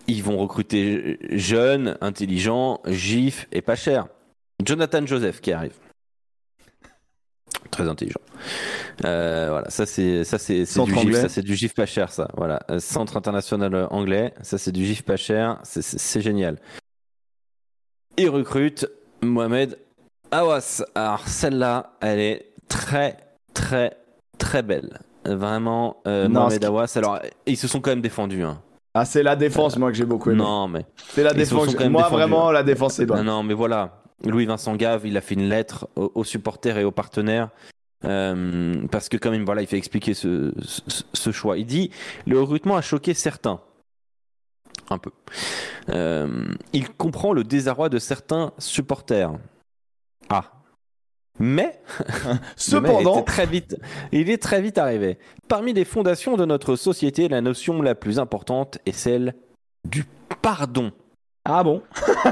Ils vont recruter jeunes, intelligents, gifs et pas cher. Jonathan Joseph qui arrive. Très intelligent. Euh, voilà, ça c'est ça c'est du gif, ça c'est du gif pas cher ça. Voilà, Euh, centre international euh, anglais, ça c'est du gif pas cher, c'est- génial. Il recrute Mohamed Awas. Alors celle-là, elle est très très très belle. Vraiment, euh, Non, Mohamed Awas. Alors ils se sont quand même défendus. Hein. Ah, c'est la défense, moi, que j'ai beaucoup aimé. Non mais C'est la défense. Moi, défendus. vraiment, la défense, c'est Non, bonne. non, mais voilà. Louis-Vincent Gave, il a fait une lettre aux, aux supporters et aux partenaires. euh, parce que quand même, voilà, il fait expliquer ce, ce- ce choix. Il dit, le recrutement a choqué certains. Un peu. Euh, il comprend le désarroi de certains supporters. Ah. Mais, Cependant, très vite, il est très vite arrivé. Parmi les fondations de notre société, la notion la plus importante est celle du pardon. Ah bon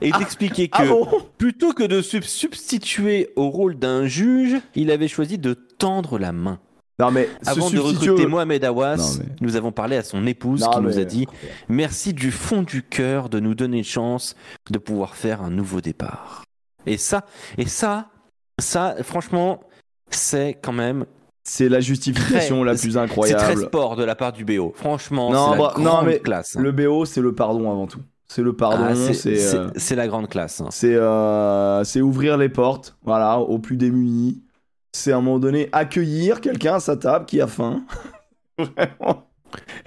Et d'expliquer que Ah bon Plutôt que de se substituer au rôle d'un juge, il avait choisi de tendre la main. Non, mais Avant de recruter au- Mohamed Awas, mais- nous avons parlé à son épouse Non, qui nous a dit Merci du fond du cœur de nous donner une chance de pouvoir faire un nouveau départ. Et ça, et ça, ça, franchement, c'est quand même C'est la justification Très- la plus c'est très incroyable. sport de la part du BO. Franchement, Non, c'est la bah, non, grande mais classe. hein. Le BO, c'est le pardon avant tout. C'est le pardon, Ah, c'est- euh, c'est la grande classe. hein. C'est euh, c'est ouvrir les portes, voilà, aux plus démunis. C'est à un moment donné accueillir quelqu'un à sa table qui a faim. Vraiment.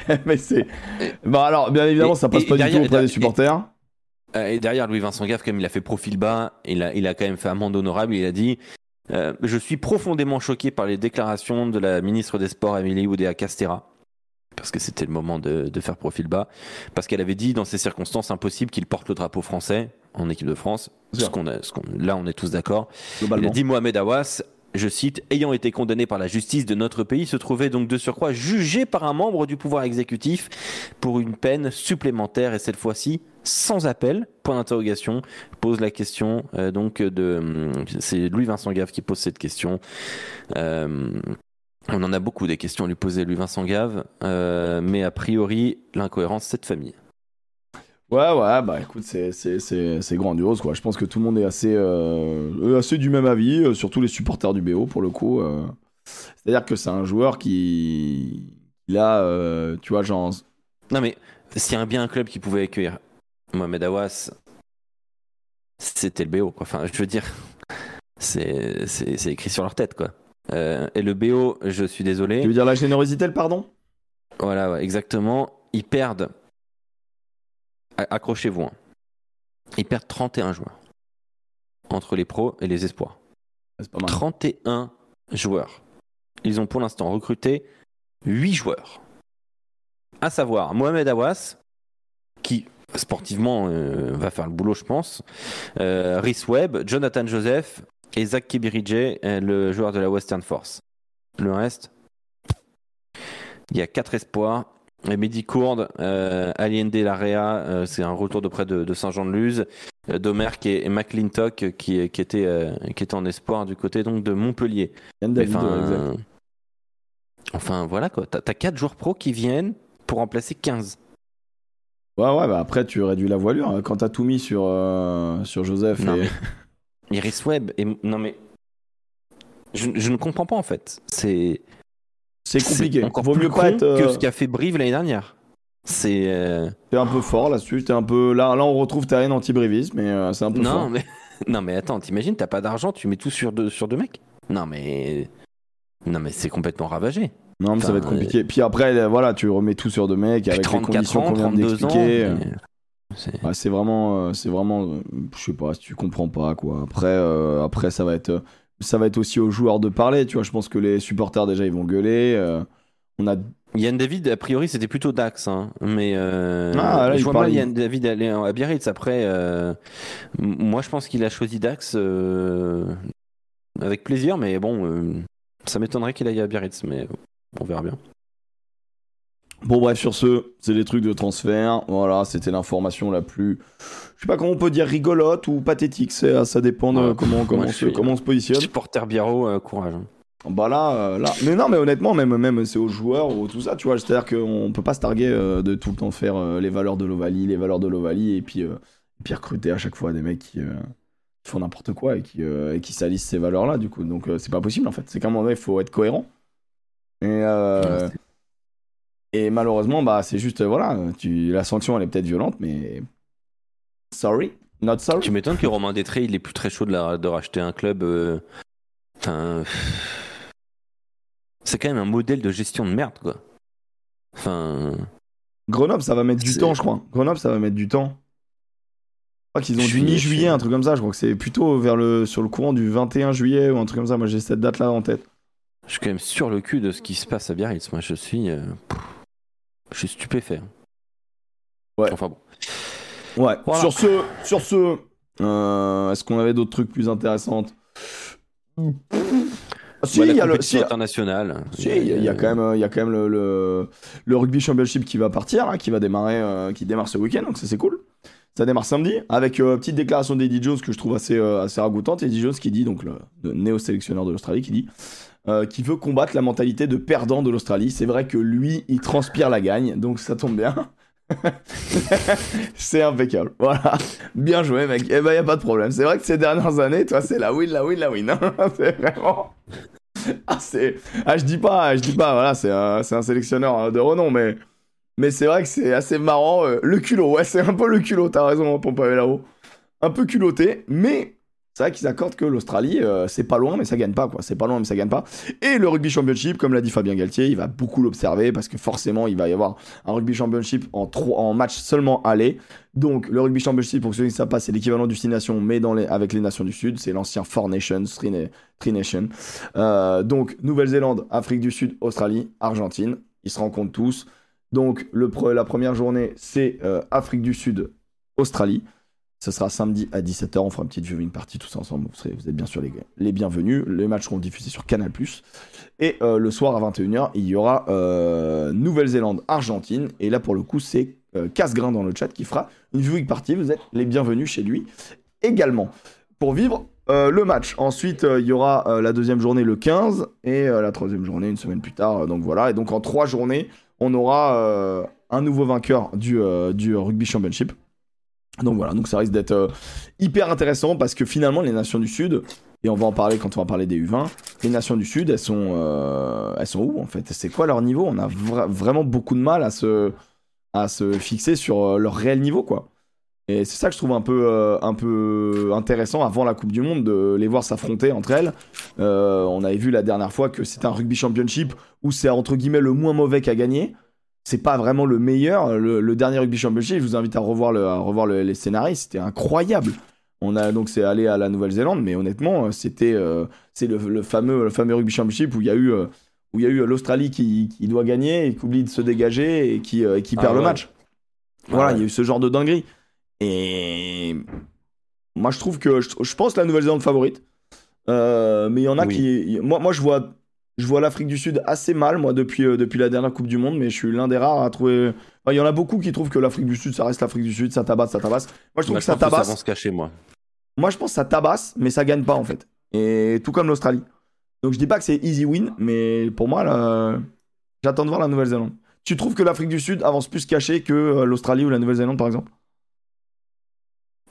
Mais c'est. Bon, alors, bien évidemment, Et- ça passe et pas du derrière- tout auprès des supporters. Et derrière, Louis-Vincent Gaffe, comme il a fait profil bas, il a, il a quand même fait amende honorable. Il a dit euh, Je suis profondément choqué par les déclarations de la ministre des Sports, Amélie Oudéa Castera. Parce que c'était le moment de, de faire profil bas. Parce qu'elle avait dit, dans ces circonstances, impossible qu'il porte le drapeau français en équipe de France. Ce qu'on a, ce qu'on- là, on est tous d'accord. Il a dit Mohamed Awas, je cite, ayant été condamné par la justice de notre pays, se trouvait donc de surcroît jugé par un membre du pouvoir exécutif pour une peine supplémentaire et cette fois-ci sans appel. Point d'interrogation. Pose la question euh, donc de, hum, c'est Louis Vincent Gave qui pose cette question. Euh, on en a beaucoup des questions à lui poser, Louis Vincent Gave, euh, mais a priori l'incohérence c'est de famille. Ouais, ouais, bah écoute, c'est- grandiose, quoi. Je pense que tout le monde est assez, euh, assez du même avis, euh, surtout les supporters du BO, pour le coup. euh. C'est-à-dire que c'est un joueur qui. Euh, tu vois, genre. Non mais s'il y a bien un club qui pouvait accueillir Mohamed Awas, c'était le BO. Quoi. Enfin, je veux dire, c'est c'est écrit sur leur tête, quoi. Euh, et le BO, je suis désolé. Tu veux dire la générosité, le pardon? Voilà, ouais, exactement. Ils perdent. Accrochez-vous. Hein. Ils perdent 31 joueurs entre les pros et les espoirs. 31 joueurs. Ils ont pour l'instant recruté 8 joueurs. À savoir Mohamed Awas, qui sportivement euh, va faire le boulot, je pense. Euh, Rhys Webb, Jonathan Joseph et Zach Kibirije, euh, le joueur de la Western Force. Le reste, il y a 4 espoirs. Mehdi Courde, euh, Aliende Larea, euh, c'est un retour de près de, Saint-Jean-de-Luz. Euh, Domerck et, McClintock qui, qui, étaient, qui étaient en espoir du côté donc de Montpellier. Enfin, enfin, voilà quoi. T'as as 4 joueurs pro qui viennent pour remplacer 15. Ouais, ouais, bah après tu réduis la voilure hein. quand t'as tout mis sur, sur Joseph et. Iris Webb, et... non mais. Je, je ne comprends pas en fait. C'est. C'est compliqué. Encore Vaut mieux pas être, que euh, ce qu'a fait Brive l'année dernière. C'est. Euh, un peu fort là-dessus. un peu là, là on retrouve ta haine anti-brivisme, mais euh, c'est un peu non, fort. Mais... non mais attends, t'imagines, t'as pas d'argent, tu mets tout sur deux sur deux mecs. Non mais non mais c'est complètement ravagé. Non mais ça va être compliqué. Puis après voilà, tu remets tout sur deux mecs avec les conditions qu'on vient d'expliquer. C'est vraiment, c'est vraiment, je sais pas, si tu comprends pas quoi. Après, après ça va être ça va être aussi aux joueurs de parler. Tu vois, je pense que les supporters déjà ils vont gueuler. Euh, on a Yann David, a priori, c'était plutôt Dax, hein, mais euh, ah, je vois mal Yann David aller à Biarritz. Après, euh, moi, je pense qu'il a choisi Dax avec plaisir, mais bon, ça m'étonnerait qu'il aille à Biarritz, mais on verra bien. Bon bref, sur ce, c'est des trucs de transfert. Voilà, c'était l'information la plus, je sais pas comment on peut dire rigolote ou pathétique. Ça, ça dépend de comment comment, se, comment on se positionne. Supporter Biarro, euh, courage. Hein. Bah là, euh, là, mais non, mais honnêtement, même même c'est aux joueurs ou tout ça, tu vois. C'est-à-dire qu'on peut pas se targuer euh, de tout le temps faire les valeurs de l'Ovalie, les valeurs de l'Ovalie, et puis puis recruter à chaque fois des mecs qui, font n'importe quoi et qui et qui salissent ces valeurs-là. Du coup, donc c'est pas possible en fait. C'est qu'à un moment donné, il faut être cohérent. Et et malheureusement, bah, c'est juste, voilà, tu, la sanction, elle est peut-être violente, mais. Sorry, not sorry. Tu m'étonnes que Romain Détré, il est plus très chaud de, de racheter un club. Euh, enfin. C'est quand même un modèle de gestion de merde, quoi. Enfin. Grenoble, ça va mettre du temps, je crois. Grenoble, ça va mettre du temps. Je crois qu'ils ont du mi-juillet, un truc comme ça. Je crois que c'est plutôt vers le, sur le courant du 21 juillet ou un truc comme ça. Moi, j'ai cette date-là en tête. Je suis quand même sur le cul de ce qui se passe à Biarritz. Moi, je suis. Euh, je suis stupéfait. Ouais. Enfin bon. Ouais. Sur ce, sur ce, euh, est-ce qu'on avait d'autres trucs plus intéressants? Si, il y a le si, international. Si, il y, a quand même, il y a quand même le, le, rugby championship qui va partir, hein, qui va démarrer, euh, qui démarre ce week-end, donc ça c'est cool. Ça démarre samedi avec une euh, petite déclaration d'Eddie Jones que je trouve assez, assez ragoûtante. Eddie Jones qui dit, donc le, néo-sélectionneur de l'Australie, qui dit euh, qui veut combattre la mentalité de perdant de l'Australie. C'est vrai que lui, il transpire la gagne, donc ça tombe bien. c'est impeccable. Voilà. Bien joué, mec. Eh ben, y a pas de problème. C'est vrai que ces dernières années, toi, c'est la win, la win, la win. Hein. c'est vraiment. Ah. Ah, je dis pas, je dis pas, voilà, c'est un, un, sélectionneur hein, de renom, mais. Mais c'est vrai que c'est assez marrant. Euh, le culot, ouais, c'est un peu le culot, t'as raison, Pompavé là-haut. Un peu culotté, mais c'est vrai qu'ils accordent que l'Australie, euh, c'est pas loin, mais ça gagne pas, quoi. C'est pas loin, mais ça gagne pas. Et le Rugby Championship, comme l'a dit Fabien Galtier, il va beaucoup l'observer parce que forcément, il va y avoir un Rugby Championship en, match seulement aller. Donc, le Rugby Championship, pour ceux qui ne savent pas, c'est l'équivalent du Six Nations, mais avec les nations du Sud. C'est l'ancien Four Nations, Three, Nations. Euh, donc, Nouvelle-Zélande, Afrique du Sud, Australie, Argentine. Ils se rencontrent tous. Donc, la première journée, c'est euh, Afrique du Sud, Australie. Ce sera samedi à 17h. On fera une petite viewing party tous ensemble. Vous, êtes bien sûr les, bienvenus. Les matchs seront diffusés sur Canal. Et euh, le soir à 21h, il y aura euh, Nouvelle-Zélande-Argentine. Et là, pour le coup, c'est euh, Casgrain dans le chat qui fera une viewing party. Vous êtes les bienvenus chez lui également. Pour vivre euh, le match. Ensuite, il y aura la deuxième journée le 15 et la troisième journée une semaine plus tard. donc voilà. Et donc en trois journées, on aura un nouveau vainqueur du Rugby Championship. Donc voilà, donc ça risque d'être euh, hyper intéressant parce que finalement les nations du Sud, et on va en parler quand on va parler des U20, les nations du Sud, elles sont, euh, elles sont où en fait? C'est quoi leur niveau? On a vraiment beaucoup de mal à se, à se fixer sur euh, leur réel niveau quoi. Et c'est ça que je trouve un peu, un peu intéressant avant la Coupe du Monde de les voir s'affronter entre elles. On avait vu la dernière fois que c'était un rugby championship où c'est entre guillemets le moins mauvais qu'à gagner. C'est pas vraiment le meilleur. Le, dernier rugby championship, je vous invite à revoir, le, à revoir les scénarios, c'était incroyable. On a donc c'est allé à la Nouvelle-Zélande, mais honnêtement, c'était euh, c'est le, fameux le fameux rugby championship où il y a eu où il y a eu l'Australie qui, qui, doit gagner et qui oublie de se dégager et qui, qui ah perd le match. Voilà, il y a eu ce genre de dinguerie. Et moi, je trouve que je, pense la Nouvelle-Zélande favorite. Euh, mais il y en a qui. Moi, moi je vois, je vois l'Afrique du Sud assez mal, moi, depuis, euh, depuis la dernière Coupe du Monde, mais je suis l'un des rares à trouver. il y en a beaucoup qui trouvent que l'Afrique du Sud, ça reste l'Afrique du Sud, ça tabasse, ça tabasse. Moi, je trouve que ça tabasse. Que ça cacher, moi. Moi, je pense que ça tabasse, mais ça gagne pas, en fait. Et tout comme l'Australie. Donc, je dis pas que c'est easy win, mais pour moi, là, j'attends de voir la Nouvelle-Zélande. Tu trouves que l'Afrique du Sud avance plus caché que euh, l'Australie ou la Nouvelle-Zélande, par exemple?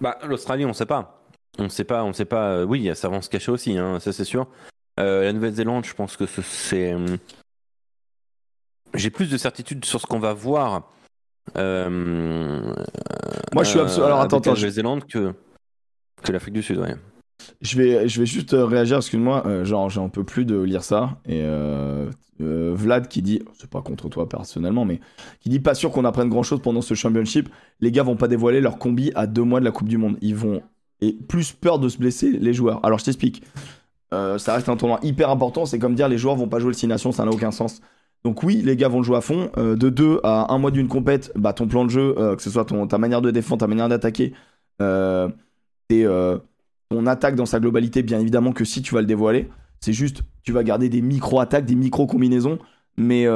Bah, l'Australie, on sait pas. On sait pas, on sait pas. Euh, oui, ça va se cacher aussi, hein, ça c'est sûr. Euh, la Nouvelle-Zélande, je pense que c'est. Euh, j'ai plus de certitude sur ce qu'on va voir. Moi, je suis absolument. Alors, attends, attends. La Nouvelle-Zélande que, que l'Afrique du Sud, ouais. Je vais, je vais juste réagir, excuse-moi, genre j'en peux plus de lire ça. Et Vlad qui dit, c'est pas contre toi personnellement, mais qui dit pas sûr qu'on apprenne grand chose pendant ce championship. Les gars vont pas dévoiler leur combi à deux mois de la Coupe du Monde. Ils vont. Et plus peur de se blesser, les joueurs. Alors je t'explique. Euh, ça reste un tournoi hyper important. C'est comme dire les joueurs vont pas jouer le 6 Nations, ça n'a aucun sens. Donc oui, les gars vont le jouer à fond. Euh, de deux à un mois d'une compète, bah, ton plan de jeu, euh, que ce soit ta manière de défendre, ta manière d'attaquer, et ton attaque dans sa globalité, bien évidemment que si tu vas le dévoiler. C'est juste, tu vas garder des micro-attaques, des micro-combinaisons, mais,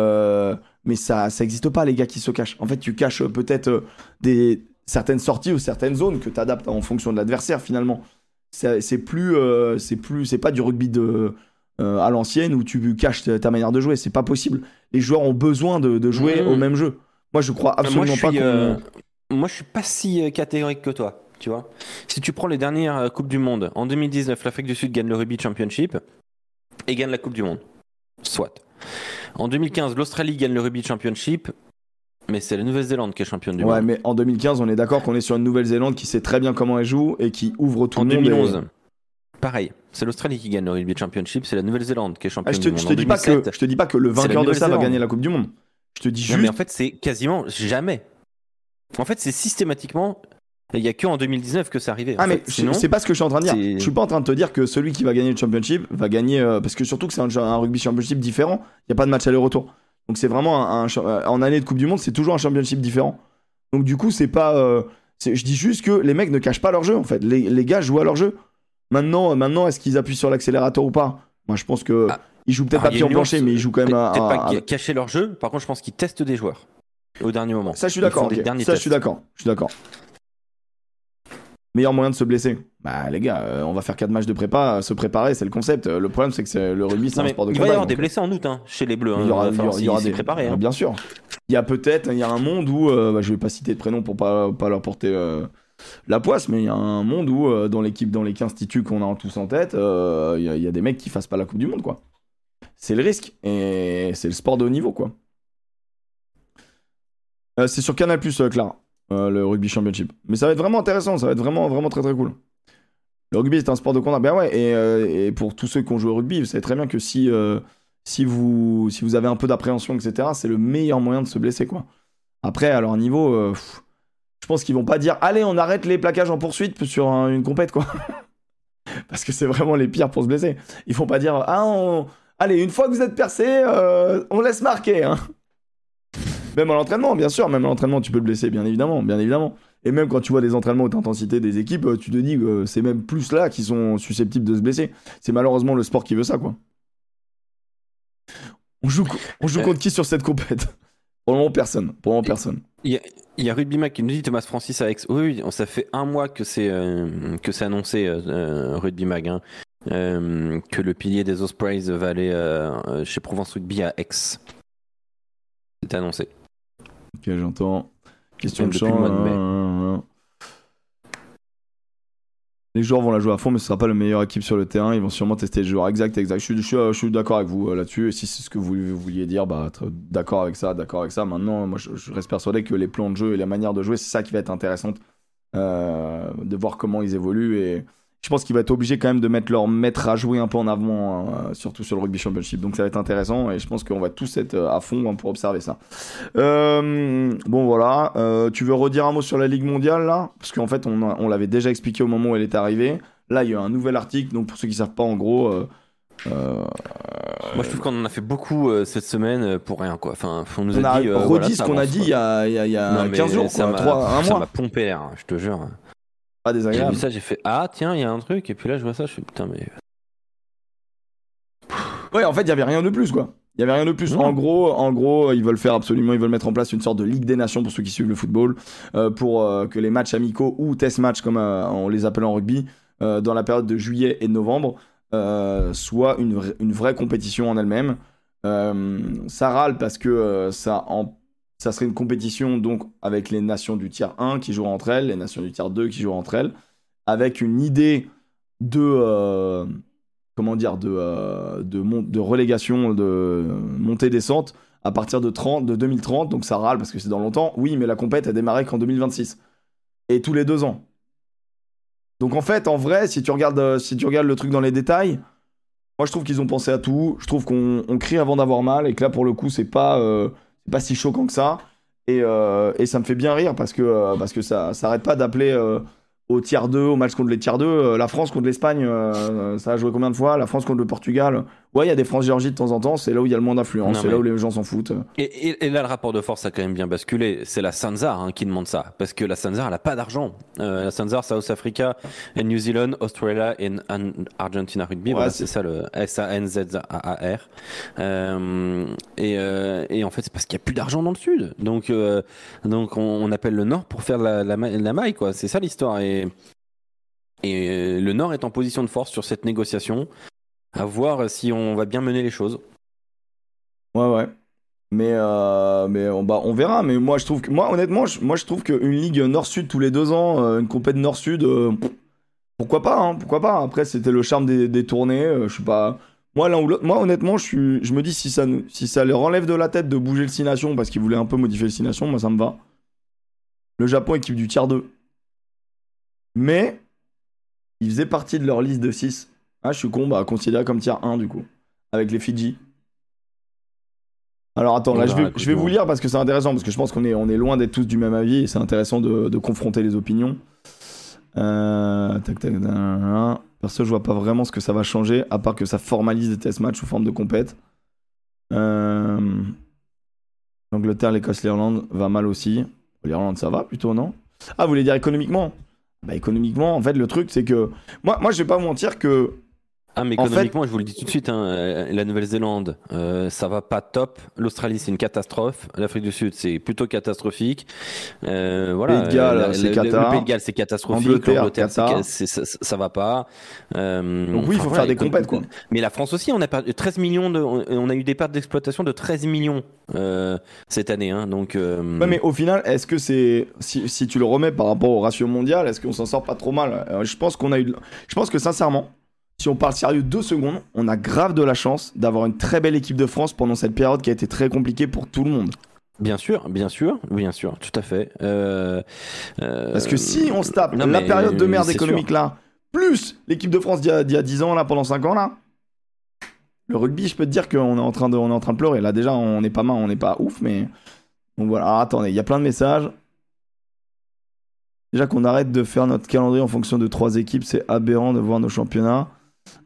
mais ça ça n'existe pas, les gars qui se cachent. En fait, tu caches peut-être des, certaines sorties ou certaines zones que tu adaptes en fonction de l'adversaire, finalement. C'est plus, euh, c'est plus, c'est pas du rugby de, à l'ancienne où tu caches ta manière de jouer. C'est pas possible. Les joueurs ont besoin de, jouer mmh. au même jeu. Moi, je crois absolument pas qu'on. Moi, je suis pas si catégorique que toi. Tu vois, si tu prends les dernières Coupes du Monde, en 2019, l'Afrique du Sud gagne le Rugby Championship et gagne la Coupe du Monde. Soit. En 2015, l'Australie gagne le Rugby Championship, mais c'est la Nouvelle-Zélande qui est championne du monde. Ouais, mais en 2015, on est d'accord qu'on est sur une Nouvelle-Zélande qui sait très bien comment elle joue et qui ouvre tout le monde. En 2011, pareil. C'est l'Australie qui gagne le Rugby Championship, c'est la Nouvelle-Zélande qui est championne ah, du monde. Je te, dis pas que, je te dis pas que le vainqueur de ça va gagner la Coupe du Monde. Je te dis juste. mais en fait, c'est quasiment jamais. En fait, c'est systématiquement il n'y a que en 2019 que c'est arrivé. Ah, mais c'est pas ce que je suis en train de dire. Je suis pas en train de te dire que celui qui va gagner le championship va gagner. Euh, parce que surtout que c'est un, rugby championship différent. Il n'y a pas de match aller-retour. Donc c'est vraiment un, euh, En année de Coupe du Monde, c'est toujours un championship différent. Donc du coup, c'est pas. Euh, je dis juste que les mecs ne cachent pas leur jeu en fait. Les, gars jouent à leur jeu. Maintenant, maintenant est-ce qu'ils appuient sur l'accélérateur ou pas? Moi je pense que. Ah. Ils jouent peut-être pas pied en plancher, mais ils jouent quand même à. Peut-être pas cacher leur jeu. Par contre, je pense qu'ils testent des joueurs au dernier moment. Ça, je suis d'accord. Ça, je suis d'accord. Je suis d'accord meilleur moyen de se blesser. Bah les gars, euh, on va faire 4 matchs de prépa, se préparer, c'est le concept. Euh, le problème c'est que le rugby c'est un sport de combat. Il va y avoir des blessés en août hein, chez les Bleus. Hein, il y aura, il y aura, des préparés. Hein. Bien sûr. Il y a peut-être, il y a un monde où, euh, bah, je vais pas citer de prénom pour pas, pas leur porter la poisse, mais il y a un monde où dans l'équipe, dans les 15 titus qu'on a tous en tête, il y, a des mecs qui fassent pas la Coupe du Monde quoi. C'est le risque et c'est le sport de haut niveau quoi. c'est sur Canal Plus, Clara. Euh, le rugby championship. Mais ça va être vraiment intéressant, ça va être vraiment, vraiment très très cool. Le rugby c'est un sport de combat. Ben ouais, et, euh, pour tous ceux qui ont joué au rugby, vous savez très bien que si, euh, si, vous, si vous avez un peu d'appréhension, etc., c'est le meilleur moyen de se blesser, quoi. Après, à leur niveau, je pense qu'ils vont pas dire Allez, on arrête les plaquages en poursuite sur une compète, quoi. Parce que c'est vraiment les pires pour se blesser. Ils vont pas dire Ah, allez, une fois que vous êtes percé, on laisse marquer, hein. Même à l'entraînement, bien sûr, même à l'entraînement, tu peux te blesser, bien évidemment, bien évidemment. Et même quand tu vois des entraînements haute intensité des équipes, euh, tu te dis que c'est même plus là qui sont susceptibles de se blesser. C'est malheureusement le sport qui veut ça, quoi. On joue, on joue contre qui sur cette compète? Pour le moment, personne. Pour le moment, personne. Il y, a, Rugby Mag qui nous dit Thomas Francis avec. Oui, ça fait un mois que c'est euh, que c'est annoncé euh, Rugby Mag, hein, que le pilier des Ospreys va aller chez Provence Rugby à Aix. C'est annoncé. Ok, j'entends. Question de champ. Les joueurs vont la jouer à fond, mais ce sera pas la meilleure équipe sur le terrain. Ils vont sûrement tester les joueurs. Exact, exact. Je suis, je suis, d'accord avec vous euh, là-dessus. Et si c'est ce que vous, vouliez dire, bah, d'accord avec ça, d'accord avec ça. Maintenant, moi, je, reste persuadé que les plans de jeu et la manière de jouer, c'est ça qui va être intéressante de voir comment ils évoluent et je pense qu'il va être obligé quand même de mettre leur maître à jouer un peu en avant, hein, surtout sur le Rugby Championship. Donc ça va être intéressant et je pense qu'on va tous être euh, à fond hein, pour observer ça. Euh, bon voilà, euh, tu veux redire un mot sur la Ligue mondiale là? Parce qu'en fait on, on l'avait déjà expliqué au moment où elle est arrivée. Là il y a un nouvel article, donc pour ceux qui savent pas en gros... Moi, je trouve qu'on en a fait beaucoup cette semaine pour rien, quoi. Enfin, on nous a, dit. redit ce qu'on a dit il y a, y a, 15 jours, quoi, 3, un mois. Ça m'a pompé l'air, je te jure. J'ai vu ça, j'ai fait Ah, tiens, il y a un truc. Et puis là, je vois ça, je suis putain, mais. Ouais, en fait, il y avait rien de plus, quoi. Il y avait rien de plus. En gros, en gros, ils veulent faire absolument, ils veulent mettre en place une sorte de Ligue des Nations pour ceux qui suivent le football, euh, pour euh, que les matchs amicaux ou test matchs comme euh, on les appelle en rugby, dans la période de juillet et de novembre, soient une, une, vraie compétition en elle-même. ça râle parce que ça en ça serait une compétition donc avec les nations du tiers 1 qui jouent entre elles, les nations du tiers 2 qui jouent entre elles, avec une idée de euh, comment dire de, euh, de, relégation, de montée-descente à partir de, 30, de 2030. Donc ça râle parce que c'est dans longtemps. Oui, mais la compète a démarré qu'en 2026 et tous les deux ans. Donc en fait, en vrai, si tu regardes, euh, si tu regardes le truc dans les détails, moi je trouve qu'ils ont pensé à tout. Je trouve qu'on crie avant d'avoir mal et que là pour le coup c'est pas pas si choquant que ça. Et, euh, et, ça me fait bien rire parce que, euh, parce que ça s'arrête pas d'appeler euh, au tiers 2, au match contre les tiers 2. Euh, la France contre l'Espagne, ça a joué combien de fois? La France contre le Portugal. Ouais, il y a des France-Géorgie de temps en temps, c'est là où il y a le moins d'influence, c'est là où les gens s'en foutent. Et, et, là, le rapport de force a quand même bien basculé. C'est la Sanzar hein, qui demande ça, parce que la Sanzar, elle a pas d'argent. Euh, la Sanzar, South Africa, New Zealand, Australia et Argentina Rugby. voilà, c'est ça le S-A-N-Z-A-A-R. Euh, et, et, en fait, c'est parce qu'il n'y a plus d'argent dans le sud. Donc, donc on, appelle le nord pour faire la, la, la maille, quoi. C'est ça l'histoire. Et et, euh, le Nord est en position de force sur cette négociation. À voir si on va bien mener les choses. Ouais, ouais. Mais, euh, mais on, bah, on verra. Mais moi, je trouve que, moi, honnêtement, je, moi, je trouve qu'une ligue Nord-Sud tous les deux ans, euh, une compète Nord-Sud, pourquoi pas, hein, pourquoi pas. Après, c'était le charme des, des tournées. je suis pas. Moi, l'un ou l'autre. Moi, honnêtement, je, suis, je me dis si ça, si ça leur enlève de la tête de bouger le 6 Nations parce qu'ils voulaient un peu modifier le 6 Nations, moi, ça me va. Le Japon, équipe du tiers 2. Mais ils faisaient partie de leur liste de 6. Ah, je suis con, bah, considéré comme tiers 1 du coup, avec les Fidji. Alors attends, là je vais, je vais vous lire parce que c'est intéressant, parce que je pense qu'on est, on est loin d'être tous du même avis et c'est intéressant de, de, confronter les opinions. Euh, tac, tac, Perso, je vois pas vraiment ce que ça va changer, à part que ça formalise des test matchs sous forme de compète. Euh... L'Angleterre, l'Écosse, l'Irlande va mal aussi. L'Irlande, ça va plutôt, non? Ah, vous voulez dire économiquement? Bah, économiquement, en fait, le truc, c'est que. Moi, moi, je vais pas vous mentir que ah, mais économiquement, je vous le dis tout de suite, hein, euh, la Nouvelle-Zélande, euh, ça va pas top. L'Australie, c'est une catastrophe. L'Afrique du Sud, c'est plutôt catastrophique. Euh, voilà. Pays de Galles, c'est Le Pays de Galles, c'est catastrophique. L'Angleterre, ça, ça, va pas. Euh, Donc oui, il faut faire des compètes, quoi. Mais la France aussi, on a perdu 13 millions de, on a eu des pertes d'exploitation de 13 millions euh, cette année. Hein, donc. Ouais, mais au final, est-ce que c'est, si, si, tu le remets par rapport au ratio mondial, est-ce qu'on s'en sort pas trop mal? Je pense qu'on a eu, je pense que sincèrement si on parle sérieux deux secondes, on a grave de la chance d'avoir une très belle équipe de France pendant cette période qui a été très compliquée pour tout le monde. Bien sûr, bien sûr, bien sûr, tout à fait. Euh, euh, Parce que si on se tape la période de merde économique là, plus l'équipe de France d'il y, a 10 ans là, pendant 5 ans là, le rugby, je peux te dire qu'on est en train de, on est en train de pleurer. Là déjà, on n'est pas mal, on n'est pas ouf, mais donc voilà. attendez, il y a plein de messages. Déjà qu'on arrête de faire notre calendrier en fonction de trois équipes, c'est aberrant de voir nos championnats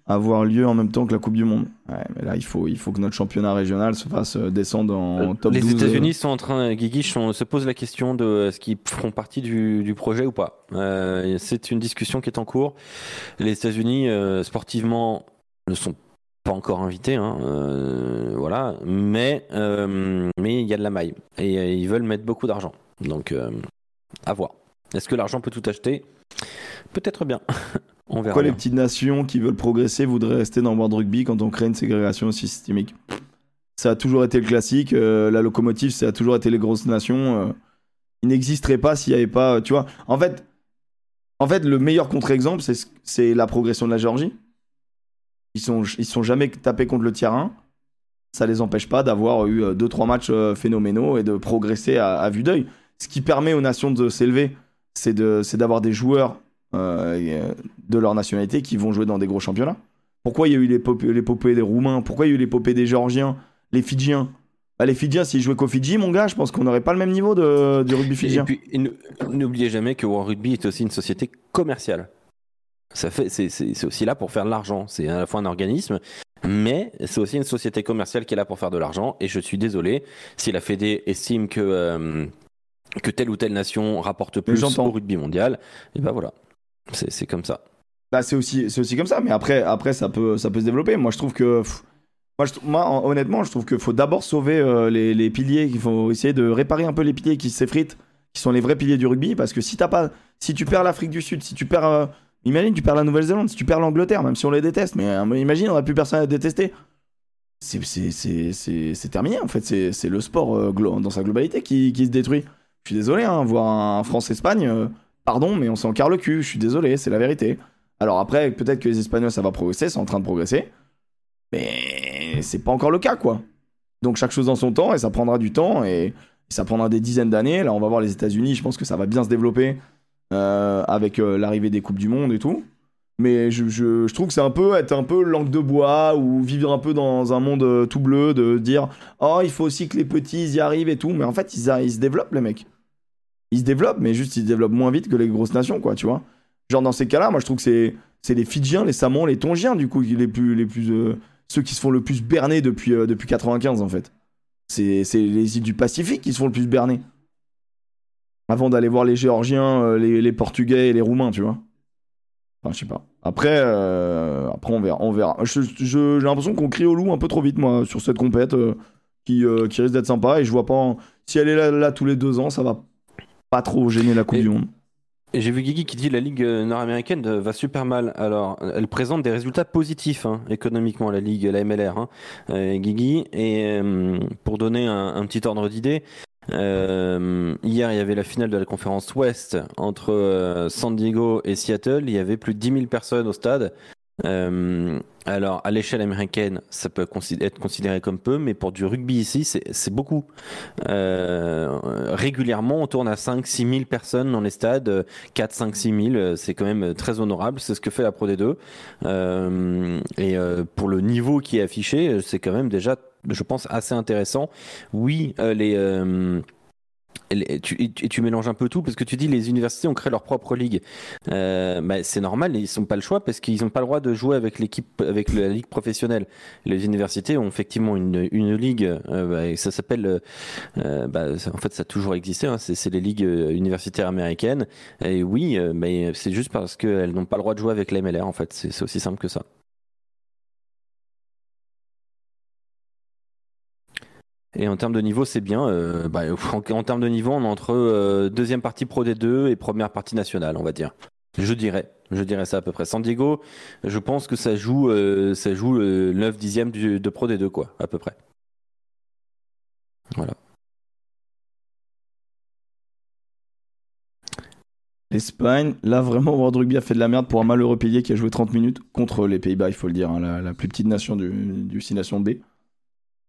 avoir lieu en même temps que la Coupe du Monde. Ouais, mais là, il faut, il faut que notre championnat régional se fasse euh, descendre en euh, top Les 12. Les euh. États-Unis sont en train, Guigui, se pose la question de ce qu'ils feront partie du, du, projet ou pas. Euh, c'est une discussion qui est en cours. Les États-Unis, euh, sportivement, ne sont pas encore invités, hein, euh, voilà, mais mais il y a de la maille et ils veulent mettre beaucoup d'argent. Donc, à voir. Est-ce que l'argent peut tout acheter? Peut-être bien. Pourquoi les petites nations qui veulent progresser voudraient rester dans World Rugby quand on crée une ségrégation systémique Ça a toujours été le classique. Euh, la locomotive, ça a toujours été les grosses nations. Euh, il n'existerait pas s'il n'y avait pas. Tu vois, en fait, en fait le meilleur contre-exemple, c'est la progression de la Géorgie. Ils sont, ils sont jamais tapés contre le tiers 1. Ça les empêche pas d'avoir eu 2-3 euh, matchs phénoménaux et de progresser à, à vue d'œil. Ce qui permet aux nations de s'élever c'est d'avoir des joueurs euh, de leur nationalité qui vont jouer dans des gros championnats. Pourquoi il y a eu l'épopée des Roumains? Pourquoi il y a eu l'épopée des Géorgiens Les Fidjiens? Bah, Les Fidjiens, s'ils jouaient qu'au Fidji, mon gars, je pense qu'on n'aurait pas le même niveau de, du rugby fidjien. Et puis, n'oubliez jamais que World Rugby est aussi une société commerciale. Ça fait, c'est aussi là pour faire de l'argent. C'est à la fois un organisme, mais c'est aussi une société commerciale qui est là pour faire de l'argent. Et je suis désolé si la Fédé estime que euh, que telle ou telle nation rapporte plus au rugby mondial. Et ben voilà, c'est comme ça. Bah c'est aussi aussi comme ça. Mais après après ça peut ça peut se développer. Moi je trouve que moi, honnêtement, je trouve qu'il faut d'abord sauver euh, les, les, piliers, qu'il faut essayer de réparer un peu les piliers qui s'effritent, qui sont les vrais piliers du rugby, parce que si pas, si tu perds l'Afrique du Sud, si tu perds euh, Imagine, tu perds la Nouvelle-Zélande, si tu perds l'Angleterre, même si on les déteste, mais euh, imagine, on n'a plus personne à détester. C'est terminé, en fait. C'est le sport dans sa globalité qui, qui, se détruit. Je suis désolé, hein, voir un France-Espagne, pardon, mais on s'en carre le cul. Je suis désolé, c'est la vérité. Alors après, peut-être que les Espagnols, ça va progresser, c'est en train de progresser. Mais c'est pas encore le cas, quoi. Donc chaque chose en son temps, et ça prendra du temps, et ça prendra des dizaines d'années. Là, on va voir les États-Unis, je pense que ça va bien se développer. Euh, avec euh, l'arrivée des Coupes du Monde et tout. Mais je, trouve que c'est un peu être un peu langue de bois ou vivre un peu dans un monde euh, tout bleu, de dire Oh, il faut aussi que les petits y arrivent et tout. Mais en fait, ils se développent, les mecs. Ils se développent, mais juste ils se développent moins vite que les grosses nations, quoi, tu vois. Genre, dans ces cas-là, moi je trouve que c'est, c'est les Fidjiens, les Samons, les Tongiens, du coup, les plus. Les plus ceux qui se font le plus berner depuis, depuis 95, en fait. C'est, c'est les îles du Pacifique qui se font le plus berner avant d'aller voir les Géorgiens, euh, les, Portugais et les Roumains, tu vois. Enfin, je sais pas. Après, euh, après on verra. On verra. j'ai l'impression qu'on crie au loup un peu trop vite, moi, sur cette compète euh, qui, qui risque d'être sympa. Et je vois pas. Si elle est là, tous les deux ans, ça va pas trop gêner la Coupe du Monde. Et j'ai vu Guigui qui dit la Ligue nord-américaine va super mal. Alors, elle présente des résultats positifs hein, économiquement, la Ligue, la MLR, hein, Guigui. Et pour donner un petit ordre d'idée, euh, hier, il y avait la finale de la conférence Ouest entre euh, San Diego et Seattle. Il y avait plus de 10 000 personnes au stade. Euh, alors, à l'échelle américaine, ça peut être considéré comme peu, mais pour du rugby ici, c'est beaucoup. Euh, régulièrement, on tourne à 5-6 000 personnes dans les stades, 4, 5, 6 000, c'est quand même très honorable. C'est ce que fait la Pro D2. Euh, et euh, pour le niveau qui est affiché, c'est quand même déjà, je pense, assez intéressant. Oui, les et tu, mélanges un peu tout parce que tu dis les universités ont créé leur propre ligue. Euh, bah, c'est normal, ils n'ont pas le choix parce qu'ils n'ont pas le droit de jouer avec l'équipe, avec la ligue professionnelle. Les universités ont effectivement une, ligue, euh, bah, et ça s'appelle, euh, bah, en fait, ça a toujours existé. Hein, c'est les ligues universitaires américaines. Et oui, mais c'est juste parce qu'elles n'ont pas le droit de jouer avec la MLR. En fait, c'est aussi simple que ça. Et en termes de niveau, c'est bien. Euh, bah, en, termes de niveau, on est entre euh, deuxième partie Pro D2 et première partie nationale, on va dire. Je dirais, je dirais ça à peu près. San Diego, je pense que ça joue, euh, ça joue le 9 dixième de Pro D2, quoi, à peu près. Voilà. L'Espagne, là vraiment, World Rugby a fait de la merde pour un malheureux pilier qui a joué 30 minutes contre les Pays-Bas, il faut le dire, hein, la, plus petite nation du, du 6 nations B.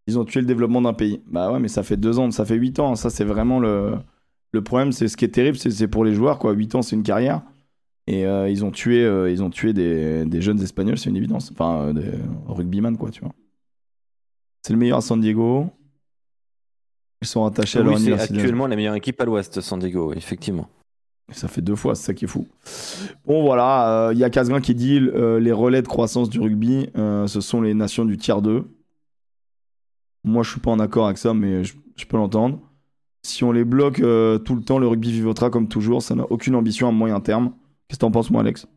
Ils ont tué le développement d'un pays. Bah ouais, mais ça fait deux ans, ça fait huit ans. Ça, c'est vraiment le, le problème. C'est ce qui est terrible, c'est pour les joueurs, quoi. Huit ans, c'est une carrière. Et euh, ils ont tué, euh, ils ont tué des, des jeunes espagnols, c'est une évidence. Enfin, euh, des rugbyman, quoi, tu vois. C'est le meilleur à San Diego. Ils sont attachés à leur c'est actuellement la meilleure équipe à l'ouest, San Diego, effectivement. Ça fait deux fois, c'est ça qui est fou. Bon, voilà, il y a Casgrain qui dit les relais de croissance du rugby, ce sont les nations du tiers 2. Moi, je suis pas en accord avec ça, mais je, peux l'entendre. Si on les bloque euh, tout le temps, le rugby vivotera comme toujours. Ça n'a aucune ambition à moyen terme. Qu'est-ce que t'en penses, moi, Alex?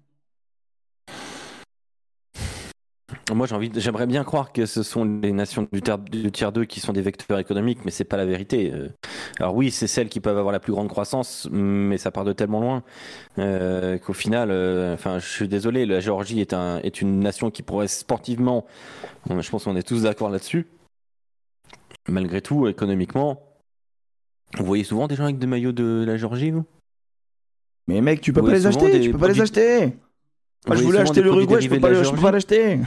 Moi, j'aimerais bien croire que ce sont les nations du, tiers 2 qui sont des vecteurs économiques, mais c'est pas la vérité. Euh, alors oui, c'est celles qui peuvent avoir la plus grande croissance, mais ça part de tellement loin euh, qu'au final, enfin, je suis désolé, la Géorgie est, un, est une nation qui pourrait sportivement, je pense qu'on est tous d'accord là-dessus, malgré tout, économiquement, vous voyez souvent des gens avec des maillots de la Géorgie, vous? Mais mec, tu peux pas les acheter, tu peux pas les acheter. Moi, je voulais acheter le Uruguay, je peux pas l'acheter.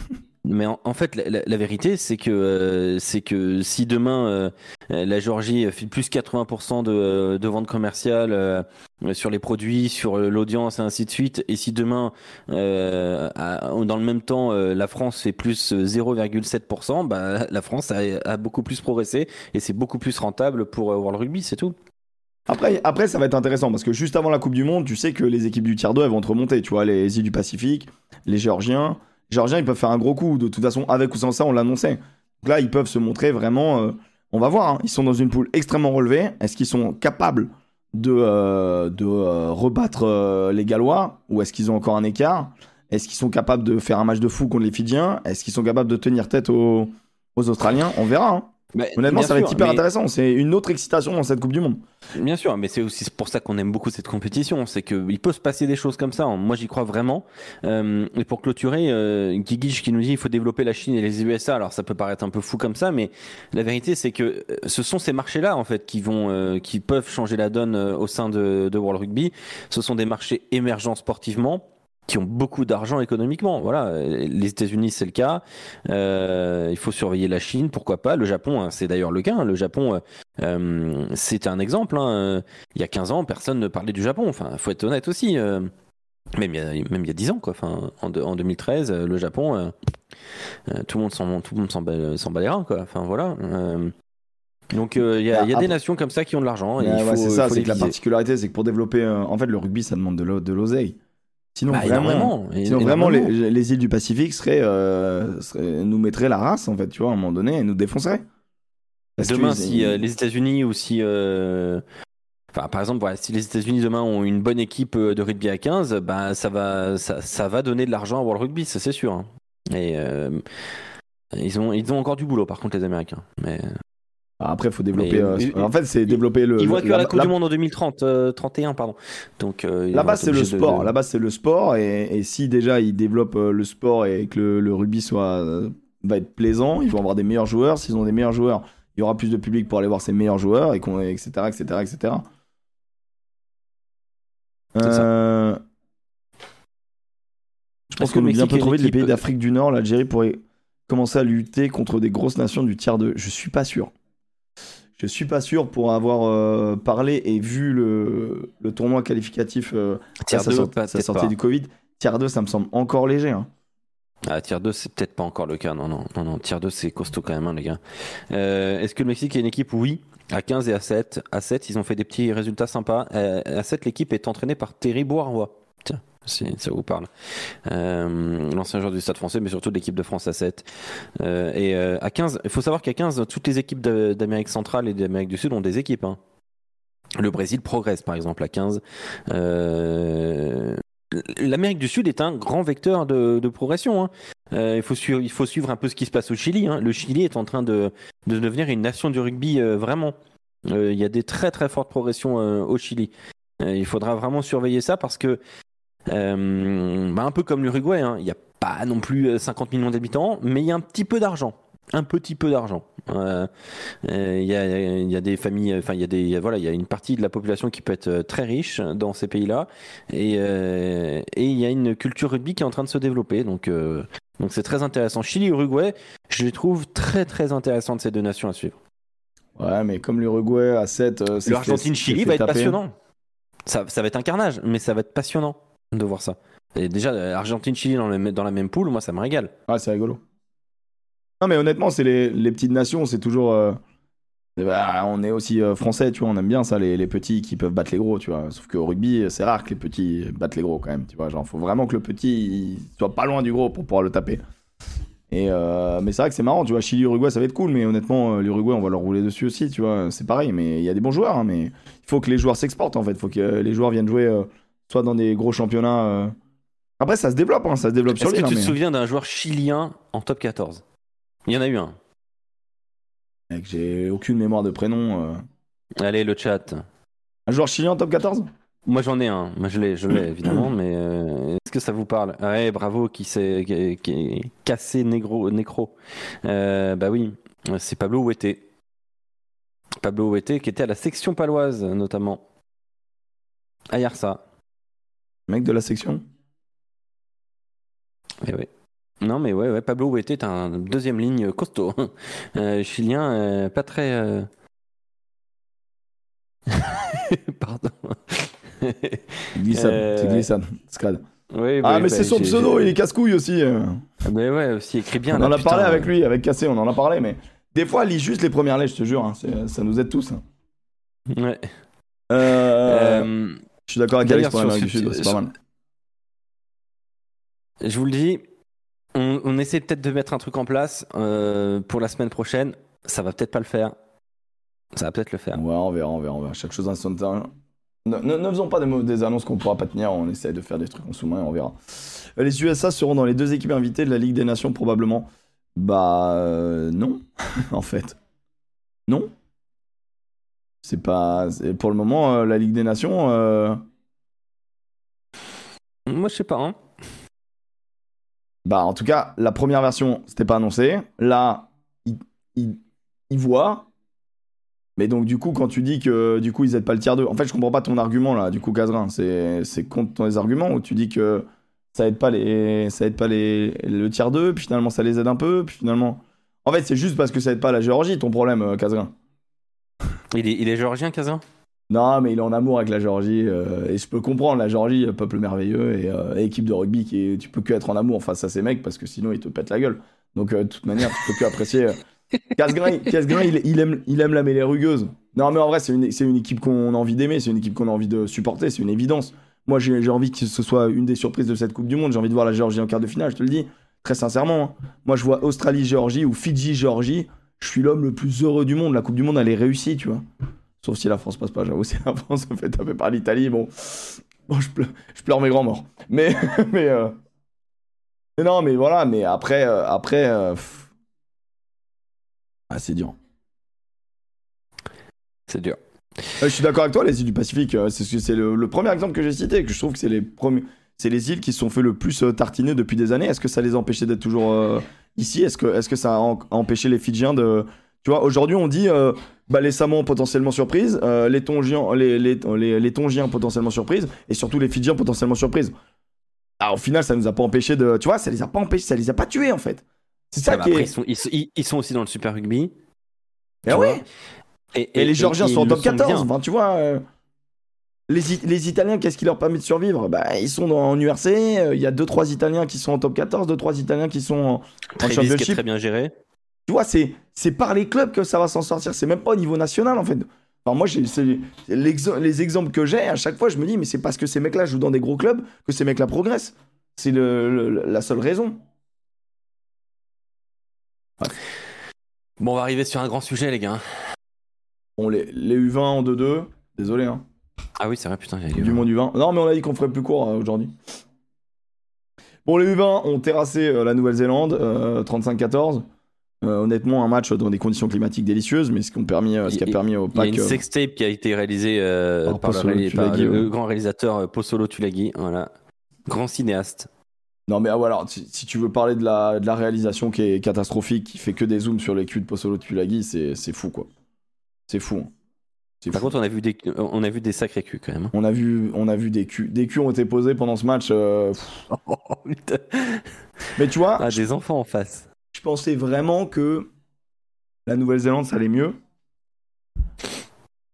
Mais en, fait, la, vérité, c'est que euh, que si demain euh, la Géorgie fait plus 80% de, de ventes commerciales euh, sur les produits, sur l'audience et ainsi de suite, et si demain, dans le même temps, la France fait plus 0,7%, bah, la France a, a, beaucoup plus progressé et c'est beaucoup plus rentable pour World Rugby, c'est tout. Après, après, ça va être intéressant parce que juste avant la Coupe du Monde, tu sais que les équipes du tiers 2 elles vont te remonter. Tu vois, les îles du Pacifique, les Géorgiens. Géorgiens, ils peuvent faire un gros coup. De toute façon, avec ou sans ça, on l'annonçait. Donc là, ils peuvent se montrer vraiment. Euh, on va voir. Hein. Ils sont dans une poule extrêmement relevée. Est-ce qu'ils sont capables de, euh, euh, rebattre les Gallois? Ou est-ce qu'ils ont encore un écart? Est-ce qu'ils sont capables de faire un match de fou contre les Fidjiens? Est-ce qu'ils sont capables de tenir tête aux, aux Australiens? On verra. Hein. Honnêtement, ça va être hyper intéressant. C'est une autre excitation dans cette Coupe du Monde. Bien sûr, mais c'est aussi pour ça qu'on aime beaucoup cette compétition. C'est qu'il peut se passer des choses comme ça. Moi, j'y crois vraiment. Euh, et pour clôturer, euh, qui nous dit qu'il faut développer la Chine et les USA. Alors, ça peut paraître un peu fou comme ça, mais la vérité, c'est que euh, ce sont ces marchés-là, en fait, qui vont, euh, qui peuvent changer la donne au sein de, de World Rugby. Ce sont des marchés émergents sportivement qui ont beaucoup d'argent économiquement. Voilà, les États-Unis c'est le cas. Euh, il faut surveiller la Chine, pourquoi pas. Le Japon, hein, c'est d'ailleurs le cas. Hein. Le Japon, euh, euh, c'était un exemple. Hein. Il y a 15 ans, personne ne parlait du Japon. Enfin, faut être honnête aussi. même il y a même il y a 10 ans quoi. Enfin, en, en 2013, le Japon, tout le monde s'en tout le monde s'en bat, les reins quoi. Enfin voilà. Donc il y a, y a des nations comme ça qui ont de l'argent. c'est ça, c'est que la particularité, c'est que pour développer, en fait, le rugby, ça demande de l'oseille. Sinon, bah, vraiment, sinon vraiment les, îles du Pacifique euh, seraient, nous mettraient la race, en fait, tu vois, à un moment donné, et nous défonceraient. demain, si euh, les États-Unis ou si. Euh, enfin, par exemple, si les États-Unis demain ont une bonne équipe de rugby à 15, bah, ça, va, ça, va donner de l'argent à World Rugby, ça c'est sûr. Hein. Et ils, ont, ils ont encore du boulot, par contre, les Américains. Mais après, il faut développer. Euh, en fait, c'est développer le. Ils voient que la, Coupe du Monde en 2030, 31, euh, pardon. Donc. Euh, là-bas, c'est le sport. Là-bas, c'est le sport. Et, si déjà ils développent le sport et que le, rugby soit va être plaisant, ils vont avoir des meilleurs joueurs. S'ils ont des meilleurs joueurs, il y aura plus de public pour aller voir ces meilleurs joueurs, et etc., etc., etc. Je pense qu'on nous bien peu trouvé les pays d'Afrique du Nord. L'Algérie pourrait commencer à lutter contre des grosses nations du tiers 2. Je suis pas sûr. Je suis pas sûr pour avoir euh, parlé et vu le, le tournoi qualificatif euh, tier 2, sa, sortie du Covid. Tier 2, ça me semble encore léger. Hein. Ah, tier 2, c'est peut-être pas encore le cas. Non, non, non, non. Tier 2, c'est costaud quand même, hein, les gars. Euh, est-ce que le Mexique est une équipe? Oui. À 15 et à 7. À 7, ils ont fait des petits résultats sympas. à 7, l'équipe est entraînée par Terry Boirois. Si ça vous parle. Euh, l'ancien joueur du Stade français, mais surtout de l'équipe de France à 7. Euh, et euh, à 15, il faut savoir qu'à 15, toutes les équipes d'Amérique centrale et d'Amérique du Sud ont des équipes. Hein. Le Brésil progresse, par exemple, à 15. L'Amérique du Sud est un grand vecteur de, progression. Hein. il, faut suivre, un peu ce qui se passe au Chili. Hein. Le Chili est en train de devenir une nation du rugby, vraiment. Il y a des très très fortes progressions au Chili. il faudra vraiment surveiller ça parce que euh, bah un peu comme l'Uruguay, hein. il n'y a pas non plus 50 euh, millions d'habitants, mais il y a un petit peu d'argent. Un petit peu d'argent. Euh, il y, a, y, a, des familles, enfin il y a des, voilà, il y a une partie de la population qui peut être très riche dans ces pays-là, et il y a une culture rugby qui est en train de se développer. Donc donc c'est très intéressant. Chili, Uruguay, je les trouve très très intéressantes ces deux nations à suivre. Ouais, mais comme l'Uruguay à 7, l'Argentine-Chili va être passionnant. Ça, ça va être un carnage, mais ça va être passionnant de voir ça. Et déjà, Argentine-Chili dans, dans, la même poule, moi, ça me régale. Ah, c'est rigolo. Non, mais honnêtement, c'est les, les, petites nations, c'est toujours. Euh, bah, on est aussi euh, français, tu vois, on aime bien ça, les, les, petits qui peuvent battre les gros, tu vois. Sauf qu'au rugby, c'est rare que les petits battent les gros quand même, tu vois. Genre, faut vraiment que le petit soit pas loin du gros pour pouvoir le taper. Et euh, mais c'est vrai que c'est marrant, tu vois, Chili-Uruguay, ça va être cool, mais honnêtement, l'Uruguay, on va leur rouler dessus aussi, tu vois. C'est pareil, mais il y a des bons joueurs, hein, mais il faut que les joueurs s'exportent en fait, il faut que les joueurs viennent jouer soit dans des gros championnats. Euh. Après, ça se développe, hein, ça se développe sur Est-ce que tu te souviens d'un joueur chilien en top 14 Il y en a eu un. j'ai aucune mémoire de prénom. Euh. Allez, le chat. Un joueur chilien en top 14 Moi j'en ai un, moi je l'ai, je l'ai évidemment, mais euh, est-ce que ça vous parle? Ouais, bravo, qui s'est qui, cassé négro, nécro. bah oui, c'est Pablo Ouetté. Pablo Ouetté qui était à la section paloise notamment. Ayarsa. Mec de la section Eh oui. Non, mais ouais, ouais Pablo était un deuxième ligne costaud. Euh, chilien, euh, pas très. euh, Pardon. Glissade, Euh, c'est glissade. Scrad. Oui, Ah, oui, mais bah, c'est son j'ai- pseudo, il est casse-couille aussi. euh. Mais ouais, aussi écrit bien. on là, en a putain. parlé avec lui, avec Cassé, on en a parlé, mais des fois, lis juste les premières lettres, je te jure, hein, ça nous aide tous. hein. Ouais. Euh, Euh, je suis d'accord avec Alex pour l'Amérique du Sud, c'est pas mal. je vous le dis, on, on essaie peut-être de mettre un truc en place euh, pour la semaine prochaine. Ça va peut-être pas le faire. Ça va peut-être le faire. Ouais, on verra, on verra, on verra. Chaque chose en son temps. Ne, ne- ne faisons pas des, annonces qu'on pourra pas tenir, on essaie de faire des trucs en sous-main, on verra. Euh, Les USA seront dans les deux équipes invitées de la Ligue des Nations, probablement. Bah, euh, non, en fait. Non. C'est pas. Pour le moment, euh, la Ligue des Nations. euh, Moi, je sais pas. Hein. Bah, en tout cas, la première version, c'était pas annoncé. Là, ils, ils, ils voient. Mais donc, du coup, quand tu dis que du coup, ils aident pas le tiers 2, en fait, je comprends pas ton argument là, du coup, Casgrain. C'est contre ton arguments où tu dis que ça aide pas, les, ça aide pas les, le tiers 2, puis finalement, ça les aide un peu, puis finalement. En fait, c'est juste parce que ça aide pas la Géorgie, ton problème, euh, Casgrain. Il, est, il est géorgien, Kazan? Non, mais il est en amour avec la Géorgie. euh, et je peux comprendre, la Géorgie, euh, peuple merveilleux et euh, équipe de rugby qui est, tu peux que être en amour face à ces mecs parce que sinon ils te pètent la gueule. Donc euh, de toute manière, tu peux que apprécier. Casgrain, il- il, aime, il aime la mêlée rugueuse. Non, mais en vrai, c'est une, c'est une équipe qu'on a envie d'aimer, c'est une équipe qu'on a envie de supporter, c'est une évidence. Moi, j'ai j'ai envie que ce soit une des surprises de cette Coupe du Monde. J'ai envie de voir la Géorgie en quart de finale, je te le dis, très sincèrement. hein. Moi, je vois Australie-Géorgie ou Fidji-Géorgie. Je suis l'homme le plus heureux du monde. La Coupe du Monde, elle est réussie, tu vois. Sauf si la France passe pas, j'avoue. Si la France se fait taper par l'Italie, bon. Bon, je pleure, je pleure mes grands morts. Mais. mais, euh, mais non, mais voilà, mais après. euh, après euh. Ah, c'est dur. C'est dur. Je suis d'accord avec toi, les îles du Pacifique. c'est c'est le, le premier exemple que j'ai cité, que je trouve que c'est les premiers. C'est les îles qui se sont fait le plus euh, tartiner depuis des années. Est-ce que ça les a empêchés d'être toujours euh, ici? Est-ce que, est que ça a empêché les Fidjiens de. Tu vois, aujourd'hui, on dit euh, bah, les Samoans potentiellement surprises, euh, les, Tongiens, les, les, les, les Tongiens potentiellement surprises, et surtout les Fidjiens potentiellement surprises. Ah, au final, ça nous a pas empêché de. Tu vois, ça les a pas empêchés, ça les a pas tués en fait. C'est ça Ah bah qui après, est. ils, sont, ils, sont aussi dans le Super Rugby. Ah tu ouais. Et, Et, les Géorgiens et sont en top le sont 14. bien. Enfin, tu vois, les, It- les Italiens, qu'est-ce qui leur permet de survivre? Bah, Ils sont dans, en URC. euh, Il y a 2-3 Italiens qui sont en top 14, 2-3 Italiens qui sont en, en Travis qui est championship. très bien géré. Tu vois, c'est, par les clubs que ça va s'en sortir. C'est même pas au niveau national, en fait. Enfin, moi, les exemples que j'ai, à chaque fois, je me dis, mais c'est parce que ces mecs-là jouent dans des gros clubs que ces mecs-là progressent. C'est la seule raison. Bon, on va arriver sur un grand sujet, les gars. Bon, les, les U20 en 2-2, désolé, hein. Ah oui, c'est vrai, putain, j'ai du monde du vin. Non, mais on a dit qu'on ferait plus court euh, aujourd'hui. Bon, les U20 ont terrassé euh, la Nouvelle-Zélande, euh, 35-14. Euh, honnêtement, un match dans des conditions climatiques délicieuses, mais ce, permis, ce qui a Il- permis au Il y a PAC. une sextape qui a été réalisée Par par, le, par grand réalisateur Posolo Tulagi. Voilà. Grand cinéaste. Non, mais ah, voilà, si, si tu veux parler de la, de la réalisation qui est catastrophique, qui fait que des zooms sur les culs de Possolo Tulagi, c'est c'est fou, quoi. C'est fou. hein. Par fou. contre, on a vu des, on a vu des sacrés culs quand même. On a vu, on a vu des culs. Des culs ont été posés pendant ce match. euh. Oh. Mais tu vois, Ah, des enfants en face. je pensais vraiment que la Nouvelle-Zélande, ça allait mieux.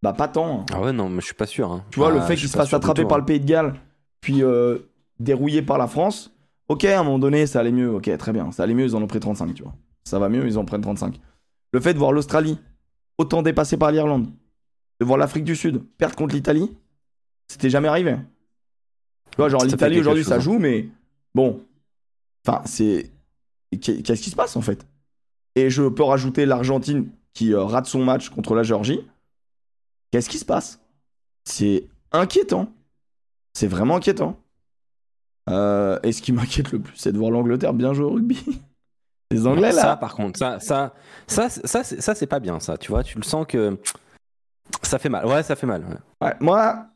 Bah, pas tant. hein. Ah ouais, non, mais je suis pas sûr. hein. Tu vois, le Ah, fait je qu'il suis se pas fasse sûr du attraper tout, par hein. le Pays de Galles, puis euh, dérouillé par la France, ok, à un moment donné, ça allait mieux. Ok, très bien. Ça allait mieux, ils en ont pris 35, tu vois. Ça va mieux, ils en prennent 35. Le fait de voir l'Australie autant dépassée par l'Irlande, de voir l'Afrique du Sud perdre contre l'Italie, c'était jamais arrivé. Tu vois, genre Ça l'Italie aujourd'hui, ça hein. joue, mais bon. Enfin, c'est. Qu'est- Qu'est-ce qui se passe en fait? Et je peux rajouter l'Argentine qui euh, rate son match contre la Géorgie. Qu'est-ce qui se passe? C'est inquiétant. C'est vraiment inquiétant. Euh, et ce qui m'inquiète le plus, c'est de voir l'Angleterre bien jouer au rugby. Les Anglais ça, là. par contre, ça, ça, ça, ça, ça, c'est pas bien, ça. Tu vois, tu le sens que ça fait mal. Ouais, ça fait mal. ouais. Ouais, moi,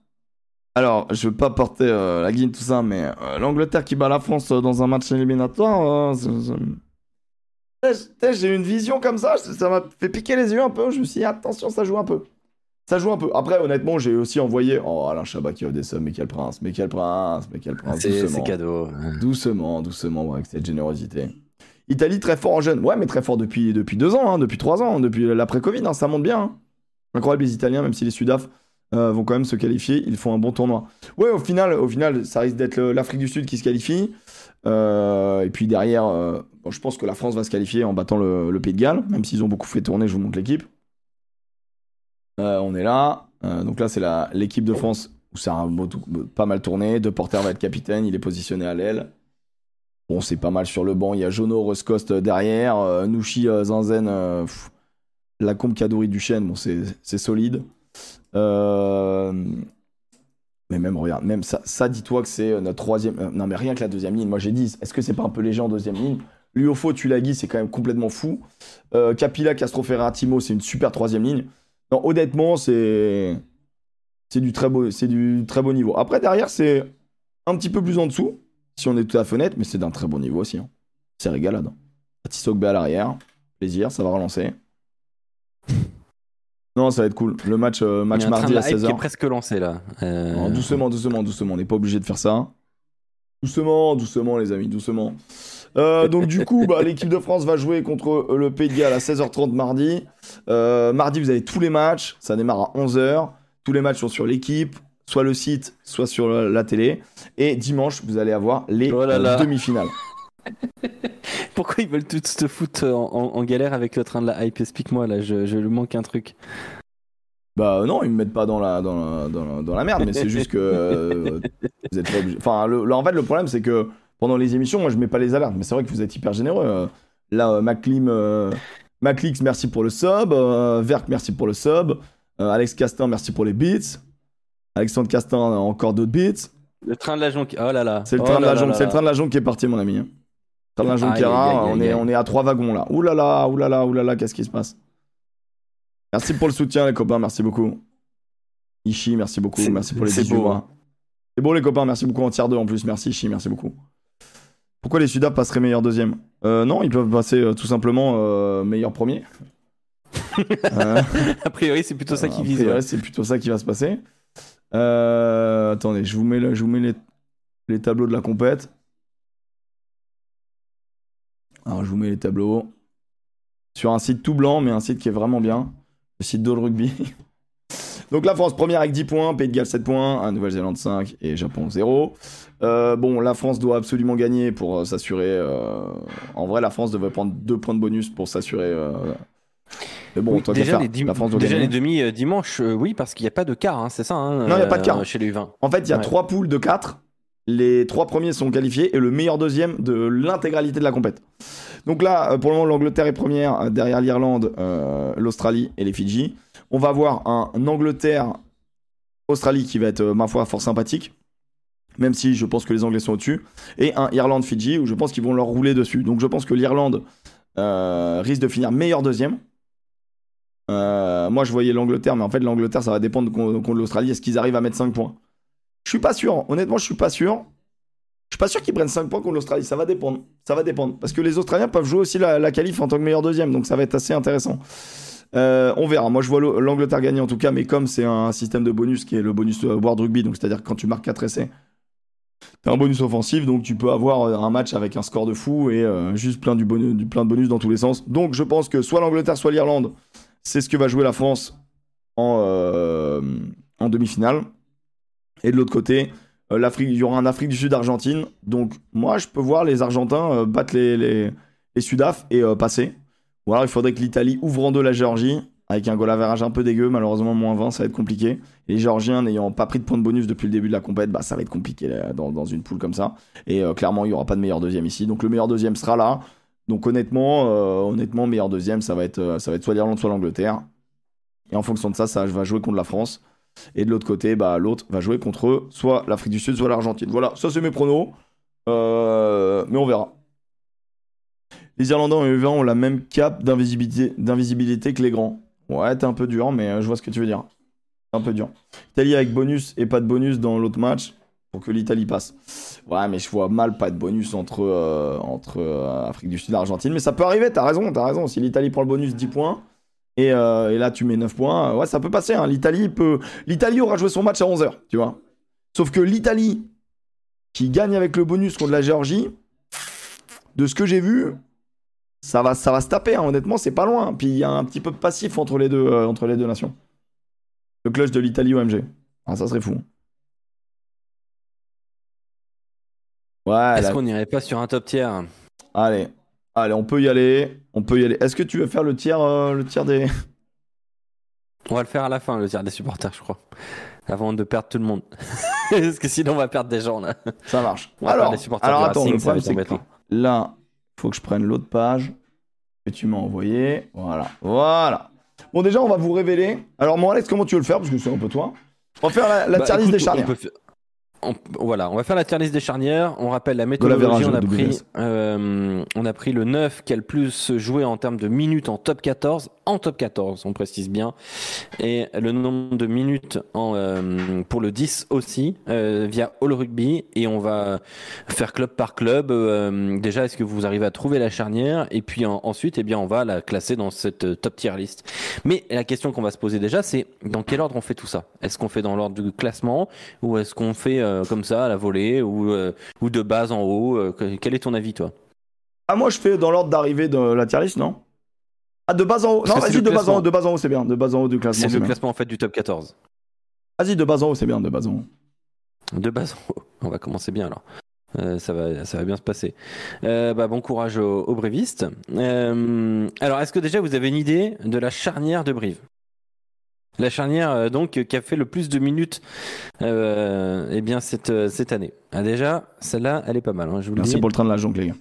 alors, je veux pas porter euh, la guine, tout ça, mais euh, l'Angleterre qui bat la France euh, dans un match éliminatoire, J'ai une vision comme ça, ça m'a fait piquer les yeux un peu. Je me suis dit, attention, ça joue un peu. Ça joue un peu. Après, honnêtement, j'ai aussi envoyé. Oh, Alain Chabat qui a des sommes, mais quel prince, mais quel prince, mais quel prince. C'est cadeau. Doucement, doucement, avec cette générosité. Italie très fort en jeune. Ouais, mais très fort depuis, depuis deux ans, hein, depuis trois ans, depuis l'après-Covid, hein, ça monte bien. hein. Incroyable, les Italiens, même si les Sudaf euh, vont quand même se qualifier, ils font un bon tournoi. Ouais, au final, au final ça risque d'être l'Afrique du Sud qui se qualifie. Euh, et puis derrière, euh, je pense que la France va se qualifier en battant le, Pays de Galles, même s'ils ont beaucoup fait tourner, je vous montre l'équipe. Euh, on est là. Donc là, c'est l'équipe de France où ça a pas mal tourné. De Porter va être capitaine, il est positionné à l'aile. Bon, c'est pas mal sur le banc. Il y a Jono Roscost derrière. euh, Zanzen. La combe Kadori Duchesne, bon, c'est solide. Euh, Mais même, regarde, même ça, dis-toi que c'est euh, notre troisième. euh, non, mais rien que la deuxième ligne. Moi, j'ai dit, est-ce que c'est pas un peu léger en deuxième ligne? Luofo, Tulagi, c'est quand même complètement fou. Euh, Capilla, Castroferra, Timo, c'est une super troisième ligne. Honnêtement, c'est. Du, très beau, du niveau. Après, derrière, c'est un petit peu plus en dessous, si on est tout à la fenêtre, mais c'est d'un très bon niveau aussi. hein. C'est régalade. hein. Tisogbe à l'arrière. Plaisir, ça va relancer. Non, ça va être cool. Le match, euh, match mardi à la hype qui est 16h. presque lancé là. Euh, Non, doucement, doucement, doucement. On n'est pas obligé de faire ça. Doucement, doucement, les amis, doucement. Euh, donc, du coup, bah, l'équipe de France va jouer contre le Pays de Galles à 16h30 mardi. Mardi, vous avez tous les matchs. Ça démarre à 11h. Tous les matchs sont sur l'équipe, soit le site, soit sur la, la télé. Et dimanche, vous allez avoir les Oh demi-finales. Pourquoi ils veulent tous te foutre en, en- en galère avec le train de la hype? Explique-moi là, je, je lui manque un truc. Bah non, ils me mettent pas dans la, dans la, dans la, dans la merde, mais c'est juste que euh, vous êtes pas obligé. Enfin, le, le- en fait, le problème, c'est que pendant les émissions, moi, je mets pas les alertes, mais c'est vrai que vous êtes hyper généreux. Euh, Là, euh, Maclim, euh, Maclix, merci pour le sub. Euh, Verk, merci pour le sub. Euh, Alex Castin, merci pour les beats. Alexandre Castin, encore d'autres beats. Le train de la jonque. Oh là là. C'est le Oh de la jonque, c'est le train de la jonque qui est parti, mon ami. On, est, on est à trois wagons là. Ouh là là, ouh là là, ouh là là, qu'est-ce qui se passe? Merci pour le soutien, les copains, merci beaucoup. Ishi, merci beaucoup, C'est- merci pour les c'est 18 beau, mois. hein. C'est beau, les copains, merci beaucoup en tiers 2 en plus. Merci, Ishi, merci beaucoup. Pourquoi les Sudap passeraient meilleur deuxième? Euh, Non, ils peuvent passer euh, tout simplement euh, meilleur premier. A priori, c'est plutôt ça qui vise. ouais. C'est plutôt ça qui va se passer. Attendez, je vous mets, le- je vous mets les, les tableaux de la compète. Alors, je vous mets les tableaux. Sur un site tout blanc, mais un site qui est vraiment bien. Le site d'All Rugby. Donc la France première avec 10 points, Pays de Galles 7 points, Nouvelle-Zélande 5 et Japon 0. Euh, bon, la France doit absolument gagner pour euh, s'assurer. euh, En vrai, la France devrait prendre 2 points de bonus pour s'assurer. Mais bon, Oui, toi, déjà, faire les, la France doit déjà gagner. les demi dimanche, oui, parce qu'il n'y a pas de quart, hein, c'est ça. hein, Non, il y a pas de quart. Chez les U20. En fait, il y a Ouais. trois poules de 4. Les trois premiers sont qualifiés et le meilleur deuxième de l'intégralité de la compète. Donc là, euh, pour le moment, l'Angleterre est première, euh, derrière l'Irlande, euh, l'Australie et les Fidji. On va avoir un Angleterre-Australie qui va être, ma foi, fort sympathique. Même si je pense que les Anglais sont au-dessus. Et un Irlande-Fidji où je pense qu'ils vont leur rouler dessus. Donc je pense que l'Irlande risque de finir meilleur deuxième. Moi, je voyais l'Angleterre, mais en fait, l'Angleterre, ça va dépendre contre l'Australie. Est-ce qu'ils arrivent à mettre 5 points? Je suis pas sûr. Honnêtement, je suis pas sûr. Je suis pas sûr qu'ils prennent 5 points contre l'Australie. Ça va dépendre. Ça va dépendre. Parce que les Australiens peuvent jouer aussi la, la qualif en tant que meilleur deuxième. Donc ça va être assez intéressant. Euh, on verra. Moi, je vois l'Angleterre gagner en tout cas. Mais comme c'est un système de bonus qui est le bonus euh, World Rugby, donc c'est-à-dire quand tu marques 4 essais, t'as un bonus offensif. Donc tu peux avoir euh, un match avec un score de fou et juste plein, de bonus dans tous les sens. Donc je pense que soit l'Angleterre, soit l'Irlande, c'est ce que va jouer la France en demi-finale. Et de l'autre côté, euh, il y aura un Afrique du Sud-Argentine. Donc, moi, je peux voir les Argentins euh, battre les, les, les et euh, passer. Ou alors, il faudrait que l'Italie ouvre en deux la Géorgie, avec un goal average un peu dégueu. Malheureusement, moins 20, ça va être compliqué. Les Géorgiens, n'ayant pas pris de points de bonus depuis le début de la compète, bah, ça va être compliqué dans, une poule comme ça. Et clairement, il n'y aura pas de meilleur deuxième ici. Donc, le meilleur deuxième sera là. Donc, honnêtement, euh, honnêtement meilleur deuxième, ça va être, ça va être soit l'Irlande, soit l'Angleterre. Et en fonction de ça, ça va jouer contre la France. Et de l'autre côté, bah, l'autre va jouer contre soit l'Afrique du Sud, soit l'Argentine. Voilà, ça c'est mes pronos. Euh, mais on verra. Les Irlandais en U20 ont la même cape d'invisibilité, que les grands. Ouais, t'es un peu dur, mais euh, je vois ce que tu veux dire. Un peu dur. Italie avec bonus et pas de bonus dans l'autre match pour que l'Italie passe. Ouais, mais je vois mal pas de bonus entre, euh, entre euh, Afrique du Sud et Argentine. Mais ça peut arriver, t'as raison, t'as raison. Si l'Italie prend le bonus 10 points Et, euh, et là, tu mets 9 points. Ouais, ça peut passer. hein. L'Italie peut... L'Italie aura joué son match à 11h, tu vois. Sauf que l'Italie, qui gagne avec le bonus contre la Géorgie, de ce que j'ai vu, ça va, ça va se taper. hein. Honnêtement, c'est pas loin. Puis il y a un petit peu de passif entre les deux, euh, entre les deux nations. Le clutch de l'Italie OMG. Ah, ça serait fou. Ouais, Est-ce qu'on n'irait pas sur un top tier allez. Allez, on peut y aller. On peut y aller. Est-ce que tu veux faire le tiers, euh, le tiers des. On va le faire à la fin, le tiers des supporters, je crois. Avant de perdre tout le monde. Parce que sinon, on va perdre des gens là. Ça marche. On va alors, les supporters alors attends, Racing, le ça va problème être c'est que embêtant. là, faut que je prenne l'autre page que tu m'as envoyé. Voilà, voilà. Bon, déjà, on va vous révéler. Alors, moi, Alex, comment tu veux le faire? Parce que c'est un peu toi. On va faire la, la Bah, tier list écoute, des charnières. on peut fa- on- voilà, on va faire la tier list des charnières. On rappelle la méthodologie. average, On a, pris, euh, on a pris le 9 qui a le plus joué en termes de minutes en top 14. En top 14, on précise bien. Et le nombre de minutes en, euh, pour le 10 aussi, euh, via All Rugby. Et on va faire club par club. Euh, déjà, est-ce que vous arrivez à trouver la charnière? Et puis en- ensuite, eh bien, on va la classer dans cette euh, top tier list. Mais la question qu'on va se poser déjà, c'est dans quel ordre on fait tout ça? Est-ce qu'on fait dans l'ordre du classement ou est-ce qu'on fait euh, comme ça à la volée ou, euh, ou de base en haut euh, que- Quel est ton avis, toi? Ah, moi, je fais dans l'ordre d'arrivée de la tier list, non? Ah, de base en haut. Parce Non, vas-y, de base en haut. De base en haut, c'est bien. De base en haut du classement, C'est c'est le bien. classement en fait du top 14. Vas-y, de base en haut, c'est bien. De base en haut. De base en haut. On va commencer bien alors. Euh, ça, va, ça va bien se passer. Euh, bah, bon courage aux, aux brévistes. Euh, alors, est-ce que déjà vous avez une idée de la charnière de Brive? La charnière euh, donc qui a fait le plus de minutes euh, eh bien, cette, euh, cette année. Ah, déjà, celle-là, elle est pas mal. hein, je vous Merci pour le train de la jonque, les gars.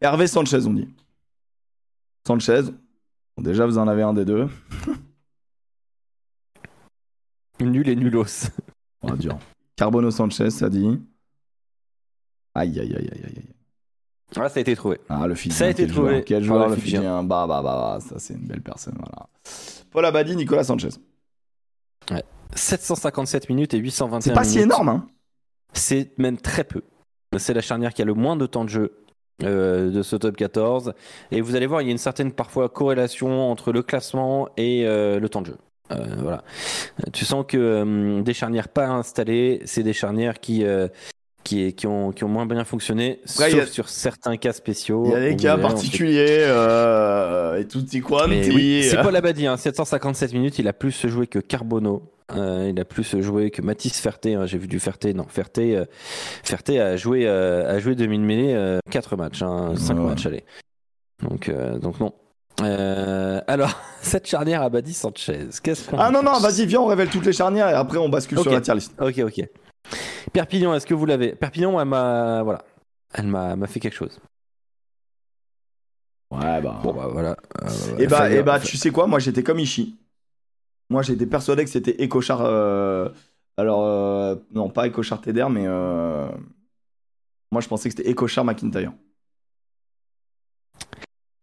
Hervé Sanchez, on dit. Sanchez. Bon, déjà, vous en avez un des deux. Nul et nulos. Oh, dur. Carbono Sanchez, ça dit. Aïe, aïe, aïe, aïe, aïe. Ah, ça a été trouvé. Ah, le Fidjien. Ça a été quel trouvé joueur, Quel joueur, le le Fidjien. Fidjien. Bah, bah, bah, bah, ça, c'est une belle personne, voilà. Paul Abadi, Nicolas Sanchez. 757 minutes et 821 C'est pas si énorme, hein. C'est même très peu. C'est la charnière qui a le moins de temps de jeu euh, de ce top 14. Et vous allez voir, il y a une certaine parfois corrélation entre le classement et euh, le temps de jeu. Euh, voilà. Tu sens que des charnières pas installées, c'est des charnières qui, qui, qui, ont, qui ont moins bien fonctionné, Après, sauf a- sur certains cas spéciaux. Il y a des cas particuliers, euh, et tutti quanti. Mais oui, c'est Paul Abadi, hein, 757 minutes, il a plus joué que Carbono. Euh, il a plus joué que Mathis Ferté. hein, J'ai vu du Ferté. Non, Ferté, euh, Ferté a joué, euh, a joué demi-mêlée 4 matchs, 5 Ouais. matchs, allez. Donc, euh, donc non. Euh, alors, cette charnière Abadi Sanchez, qu'est-ce qu'on. Ah non, non, vas-y, viens, on révèle toutes les charnières et après on bascule sur la tier list. Ok, ok. Perpignan, est-ce que vous l'avez? Perpignan, elle m'a, voilà, elle m'a, m'a fait quelque chose. Ouais, bah. Bon bah voilà. Euh, Et bah, et bah tu sais quoi, moi j'étais comme Ishii. Moi j'étais persuadé que c'était Ecochard. euh, Alors, euh, non, pas Ecochard Teder, mais. euh, Moi je pensais que c'était Ecochard McIntyre.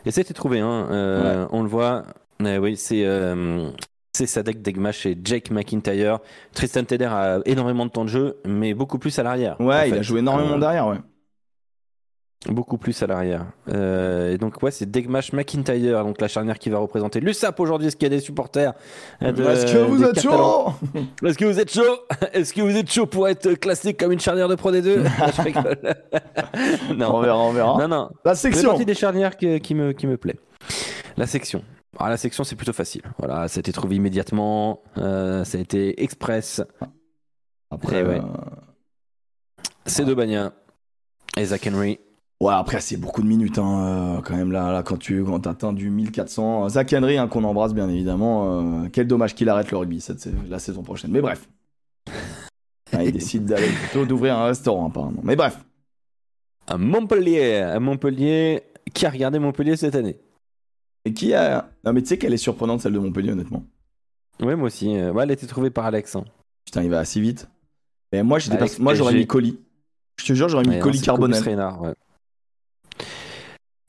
Et c'était trouvé, hein. euh, on le voit. Euh, oui, c'est euh, c'est Sadek Degmash et Jake McIntyre. Tristan Teder a énormément de temps de jeu, mais beaucoup plus à l'arrière. Ouais, il fait. a joué énormément Euh, derrière, ouais. Beaucoup plus à l'arrière. Euh, et donc, ouais, c'est Degmash McIntyre, donc la charnière qui va représenter l'USAP aujourd'hui. Est-ce qu'il y a des supporters euh, de- Est-ce que vous êtes chaud Est-ce que vous êtes chaud Est-ce que vous êtes chaud pour être classé comme une charnière de Pro D2 Je rigole. On non. verra, on verra. non, non. La C'est section partie des charnières que- qui, me, qui me plaît. La section. Alors, la section, c'est plutôt facile. Voilà, ça a été trouvé immédiatement. euh, ça a été express. Après, Eh ouais. euh, C'est de Bagna et Zach Henry. Ouais, après, c'est beaucoup de minutes, hein, euh, quand même, là, là quand tu quand atteins du 1400. Zach Henry, hein, qu'on embrasse, bien évidemment. euh, quel dommage qu'il arrête le rugby cette, la saison prochaine. Mais bref. Ah, il décide d'aller plutôt d'ouvrir un restaurant, apparemment. Mais bref. À Montpellier. À Montpellier. Qui a regardé Montpellier cette année Et qui a. Non, mais tu sais qu'elle est surprenante, celle de Montpellier, honnêtement. Oui, moi aussi. Euh, ouais, elle a été trouvée par Alex. hein. Putain, il va assez vite. Mais moi, j'étais moi j'aurais mis colis. Je te jure, j'aurais mis Ouais, colis c'est carbonel. Reynard, ouais.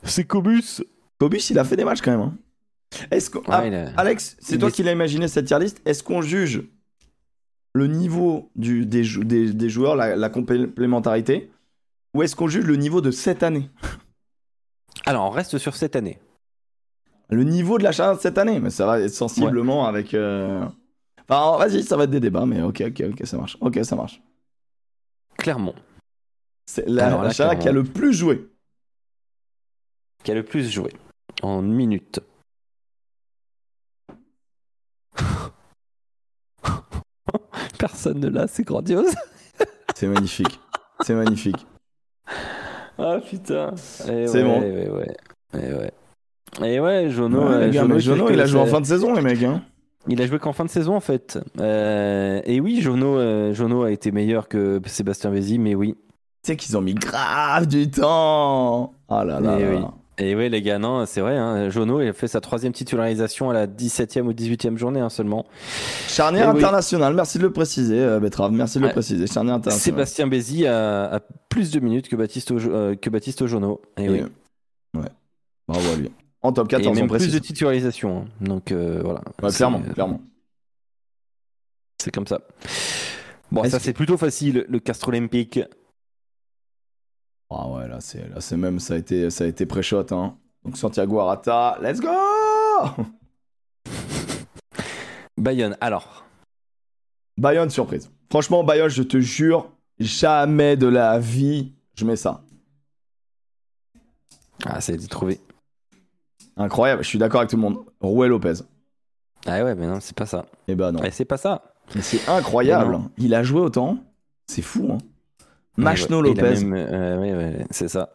C'est Cobus. Cobus, il a fait des matchs quand même. hein. Est-ce que. Ouais, Ah, a- Alex, c'est toi est- qui l'as imaginé cette tier list. Est-ce qu'on juge le niveau du, des, jou- des, des joueurs, la, la complémentarité, ou est-ce qu'on juge le niveau de cette année? Alors, on reste sur cette année. Le niveau de la charnière de cette année, mais ça va être sensiblement avec. euh, Enfin, vas-y, ça va être des débats, mais ok, ok, ok, ça marche. Ok, ça marche. Clermont, C'est la, Alors qui a le plus joué. qui a le plus joué en minutes. Personne ne l'a, c'est grandiose. C'est magnifique. C'est magnifique. Ah putain. Et C'est ouais, bon. ouais, ouais. Et ouais. Et ouais, Jono, Ouais, euh, Jono, Jono, il a joué en fin de saison, les mecs. Hein. Il a joué qu'en fin de saison en fait. Euh, et oui, Jono, euh, Jono a été meilleur que Sébastien Vézy, mais oui. Tu sais qu'ils ont mis grave du temps. Ah là là. Oui. Et oui, les gars, non, c'est vrai. Hein, Jono, il a fait sa troisième titularisation à la 17e ou 18e journée hein, seulement. Charnière oui. internationale, merci de le préciser, euh, Betrave, merci de le préciser. Charnière internationale. Sébastien Bézi a, a plus de minutes que Baptiste, Ojo- que Baptiste Ojono. Et, Et, oui. Ouais. Bravo à lui. En top Et 14, on même plus précise. de titularisation. hein. Donc euh, voilà. Ouais, C'est- clairement, clairement. C'est comme ça. Bon, Est-ce ça que- c'est plutôt facile, le Castre Olympique. Ah ouais, là c'est là c'est même ça a été ça a été pré-shot hein. Donc Santiago Arata, let's go Bayonne, alors. Bayonne surprise. Franchement Bayonne, je te jure, jamais de la vie je mets ça. Ah, ça a été trouvé. Incroyable, je suis d'accord avec tout le monde. Rouet Lopez. Ah ouais, mais non, c'est pas ça. Eh ben non. Ouais, c'est pas ça. Mais c'est incroyable. Mais Il a joué autant. C'est fou hein. Machno Ouais, Lopez. même- euh, ouais, ouais, c'est ça.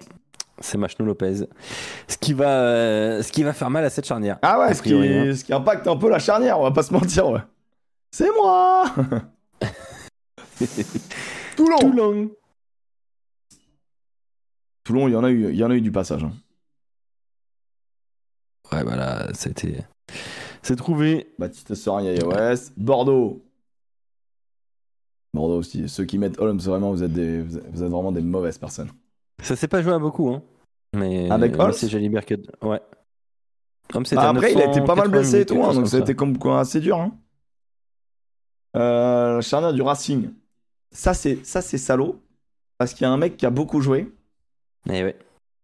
C'est Machno Lopez. Ce qui, va, euh, ce qui va faire mal à cette charnière. Ah ouais, ce qui, hein. ce qui impacte un peu la charnière, on va pas se mentir, ouais. C'est moi Toulon Toulon. Toulon, il y en a eu, il y en a eu du passage. hein. Ouais, voilà, c'était. C'est trouvé. Baptiste Sorin, West. Bordeaux. Bordeaux aussi. Ceux qui mettent Holmes, vraiment, vous êtes, des, vous êtes vraiment des mauvaises personnes. Ça s'est pas joué à beaucoup, hein. Mais Avec Holmes c'est Jalibert que. Ouais. Holmes, c'était Bah, après, il a été pas mal 980 blessé et tout, hein, donc ça a été comme quoi assez dur. Hein. Euh, la charnière du Racing. Ça, c'est ça, c'est salaud. Parce qu'il y a un mec qui a beaucoup joué. Eh ouais.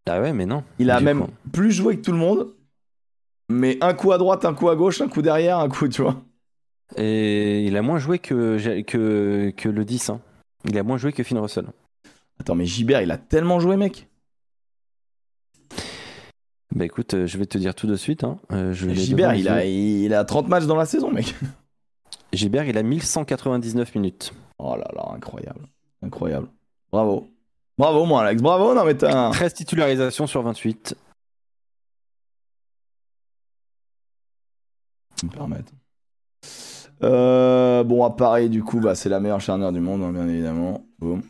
Ah ouais, mais non. Il a même plus joué que tout le monde. Mais un coup à droite, un coup à gauche, un coup derrière, un coup, tu vois. Et il a moins joué que, que, que le 10. Hein. Il a moins joué que Finn Russell. Attends, mais Gilbert, il a tellement joué, mec. Bah écoute, euh, je vais te dire tout de suite. Hein. Euh, je devant il a, il a 30 matchs dans la saison, mec. Gilbert, il a 1199 minutes. Oh là là, incroyable. Incroyable. Bravo. Bravo, moi, Alex. Bravo, non, mais t'as. 13 titularisations sur 28. Me permettre. Euh, bon, à Paris, du coup, bah, c'est la meilleure charnière du monde, hein, bien évidemment. Boum.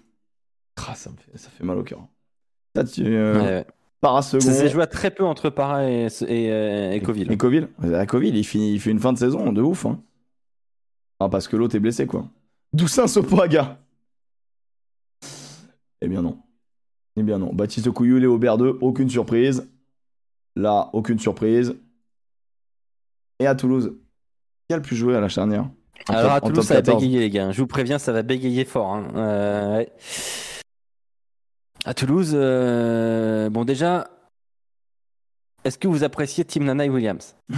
Ah, ça, me fait, ça fait mal au cœur. Ça, tu. Euh, Ouais, ouais. Parasecond. Ça s'est joué à très peu entre Para et, et, euh, et Coville. Et Coville. Euh, Coville, il, finit, il fait une fin de saison de ouf. Hein. Ah, parce que l'autre est blessé, quoi. Doussin Sopoaga. Eh bien non. Eh bien non. Baptiste Couillou, Léo Berdeux, aucune surprise. Là, aucune surprise. Et à Toulouse, qui a le plus joué à la charnière En Alors top- à Toulouse, ça va 14. bégayer, les gars. Je vous préviens, ça va bégayer fort. hein. Euh, ouais. À Toulouse, euh, bon déjà, est-ce que vous appréciez Tim Nana et Williams?